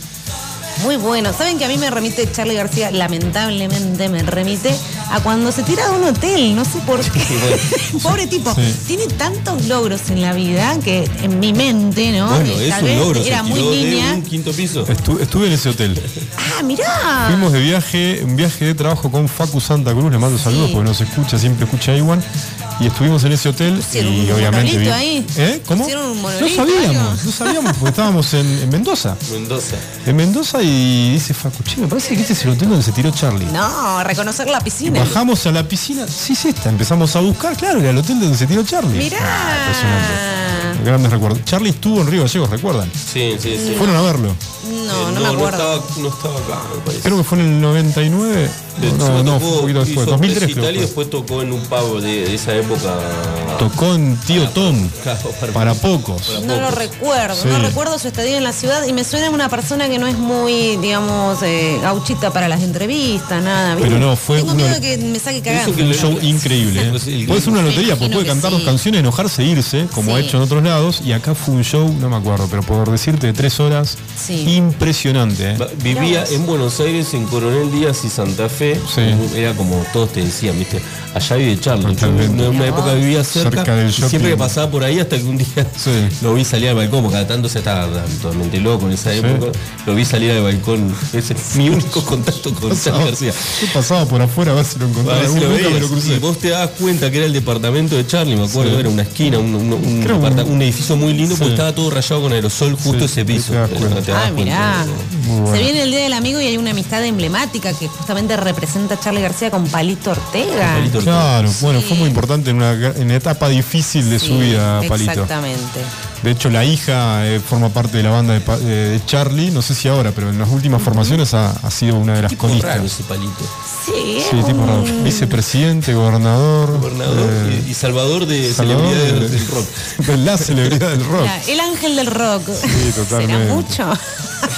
B: Muy bueno. ¿Saben que a mí me remite Charlie García? Lamentablemente me remite a cuando se tira de un hotel. No sé por qué. Pobre tipo.
A: Sí.
B: Tiene tantos logros en la vida que en mi mente, ¿no?
C: Bueno, es
B: tal
C: un
B: vez
C: logro.
B: Era
C: se
B: muy niña.
C: un quinto piso.
A: Estu- estuve en ese hotel.
B: Ah, mirá.
A: Fuimos de viaje, un viaje de trabajo con Facu Santa Cruz, le mando saludos porque nos escucha, siempre escucha a Iwan. Y estuvimos en ese hotel y
B: un
A: obviamente. vi-
B: ahí.
A: ¿Eh? ¿Cómo?
B: Un
A: no sabíamos,
B: algo.
A: no sabíamos porque estábamos en, en Mendoza.
C: Mendoza.
A: En Mendoza y dice Facu, che, me parece que este es el hotel donde se tiró Charlie.
B: No, reconocer la piscina.
A: Bajamos a la piscina, sí es esta, empezamos a buscar, claro, era el hotel donde se tiró Charlie.
B: Mirá.
A: Ah, impresionante. Grandes recuerdos. Charlie estuvo en Río Gallegos, ¿recuerdan?
C: Sí, sí, sí.
A: Fueron a verlo.
B: No,
C: Eh,
B: no, me acuerdo.
C: estaba, no estaba acá, me parece.
A: Creo que fue en el 99.
C: De-
A: No, no,
C: tocó-
A: fue un poquito después.
C: hizo
A: 2003
C: recital
A: creo.
C: y después tocó en un pavo de, de esa época.
A: Tocó en Tío Tom.
C: Claro, para-
A: Para pocos.
C: para
B: No lo recuerdo,
A: Sí.
B: no recuerdo su estadía en la ciudad y me suena a una persona que no es muy, digamos, eh, gauchita para las entrevistas, nada. ¿viste?
A: Pero no, fue
B: Tengo
A: uno
B: miedo que me saque cagando.
C: Hizo que
A: Un
C: le-
A: show increíble. ¿eh? Puede ser una lotería, porque puede cantar
B: sí.
A: dos canciones, enojarse e irse, como ha hecho en otros lados. Y acá fue un show, no me acuerdo, pero por decirte, de tres horas.
B: Sí.
A: Impresionante. ¿eh?
C: Vivía en Buenos Aires, en Coronel Díaz y Santa Fe.
A: Sí.
C: Era como todos te decían, ¿viste? Allá vive Charlie. Yo en una época vivía cerca,
A: Cerca del
C: y siempre que pasaba por ahí hasta que un día
A: Sí.
C: lo vi salir al balcón, porque cada tanto se estaba totalmente loco en esa
A: Sí.
C: época. Lo vi salir al balcón. Ese es mi único contacto con Charlie García.
A: Yo pasaba por afuera a ver si lo encontraba.
C: si
A: Nunca
C: lo
A: me lo
C: veías.
A: crucé.
C: Y vos te das cuenta que era el departamento de Charlie, me acuerdo,
A: Sí.
C: era una esquina, un, un- un- edificio muy lindo,
A: Sí.
C: porque estaba todo rayado con aerosol justo
A: Sí,
C: ese piso.
A: te das
C: Pero
A: cuenta.
C: no te das
B: Ay,
C: cuenta,
B: mirá.
C: ¿No?
A: Muy bueno.
B: Se viene el Día del Amigo y hay una amistad emblemática que justamente representa a Charlie García con Palito Ortega.
C: Palito Ortega.
A: Claro, bueno,
B: Sí.
A: fue muy importante en una, en una etapa difícil de su
B: Sí,
A: vida, Palito.
B: Exactamente.
A: De hecho, la hija eh, forma parte de la banda de, Pa- de- de Charlie, no sé si ahora, pero en las últimas formaciones ha, ha sido una de las
C: Tipo raro
A: colistas.
C: ese palito.
B: Sí,
A: Sí, tipo raro. Vicepresidente, gobernador.
C: Gobernador
A: eh,
C: y, salvador de
A: Salvador
C: celebridades
A: de-
C: del rock.
A: de la celebridad del rock.
B: Mira, el ángel del rock.
A: totalmente.
B: ¿Será mucho?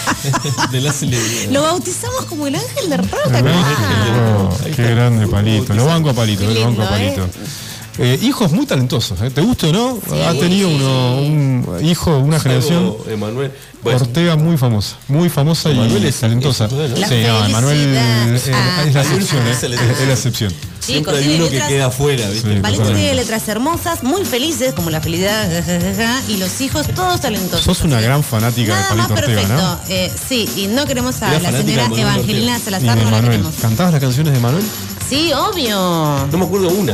C: de la celebridad.
B: Lo bautizamos como el ángel del rock.
C: Ahí
A: Qué grande Palito. Lo banco a Palito, lo banco a Palito. Eh, hijos muy talentosos, ¿eh? ¿te gusta o no? Ha tenido uno, un hijo, una generación.
C: Emanuel. Bueno,
A: Ortega muy famosa, muy famosa
C: Emanuel
A: y
C: es-
A: talentosa.
C: es bueno.
B: La
A: sí, no, Emanuel eh,
B: felicidad.
A: es la
B: Ah,
A: excepción, eh,
C: ah,
A: es, es la excepción.
C: siempre hay uno que queda afuera, ¿viste?
B: Tiene letras hermosas, muy felices, como la felicidad, y los hijos todos talentosos.
A: Sos una gran fanática de
B: más
A: Palito Ortega,
B: perfecto.
A: ¿no?
B: Eh, sí, y no queremos a la señora Evangelina Salazar, no la.
A: ¿Cantabas las canciones de Manuel?
B: Sí, obvio.
C: No me acuerdo una.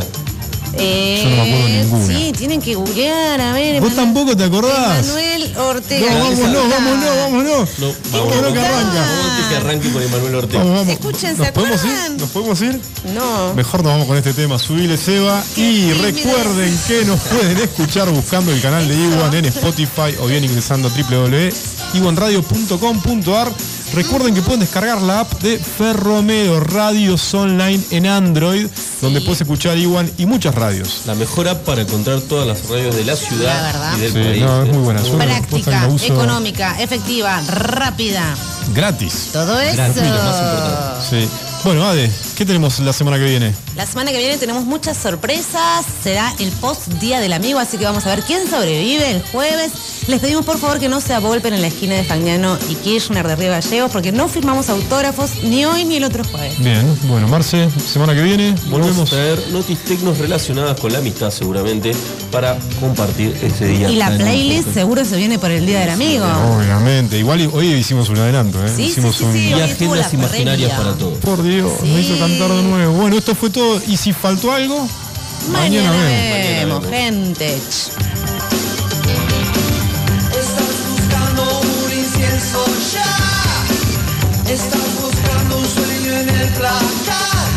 B: Eh,
A: Yo no me acuerdo ninguna.
B: Sí, tienen que googlear, a ver.
A: ¿Vos
B: Emanuel-
A: tampoco te acordás?
B: Manuel Ortega.
A: No, vámonos,
B: Está.
A: vámonos, vámonos.
C: No,
A: Vámonos que arranca.
C: Vamos que arranque con Emanuel Ortega.
A: Vamos, vamos.
B: Escuchen, ¿se
A: ¿Nos podemos ir? ¿Nos podemos ir?
B: No.
A: Mejor nos vamos con este tema, subile Seba. Y recuerden que nos pueden escuchar buscando el canal de Iwan en Spotify o bien ingresando a www.iwanradio.com.ar. Recuerden que pueden descargar la app de Ferromeo Radios Online en Android, donde puedes escuchar Iwan y muchas radios.
C: La mejor app para encontrar todas las radios de la
B: La
C: ciudad
B: verdad.
C: y del
A: Sí,
C: país.
A: no, es muy buena. Yo- posta que
B: Práctica,
A: la uso
B: económica, efectiva, rápida.
A: Gratis.
B: Todo eso.
C: Gratuito, más importante.
A: Sí. Bueno, Ade, ¿qué tenemos la semana que viene?
B: La semana que viene tenemos muchas sorpresas. Será el post Día del Amigo, así que vamos a ver quién sobrevive el jueves. Les pedimos por favor que no se agolpen en la esquina de Fagnano y Kirchner de Río Gallegos porque no firmamos autógrafos ni hoy ni el otro jueves.
A: Bien, bueno, Marce, semana que viene
C: Vamos a
A: volvemos.
C: traer noticias tecnos relacionadas con la amistad seguramente para compartir ese día.
B: Y la playlist seguro se viene por el Día del Amigo.
A: Obviamente, igual hoy hicimos un adelanto, ¿eh?
B: Sí,
A: hicimos
B: sí, sí,
A: un...
B: sí.
C: Y agendas imaginarias para todos.
A: Por Dios,
B: Sí.
A: me hizo cantar de nuevo. Bueno, esto fue todo. Y si faltó algo,
B: Mañana,
A: mañana, vemos.
B: vemos, gente.
G: Estás buscando un incienso ya. Estás buscando un sueño en el placar.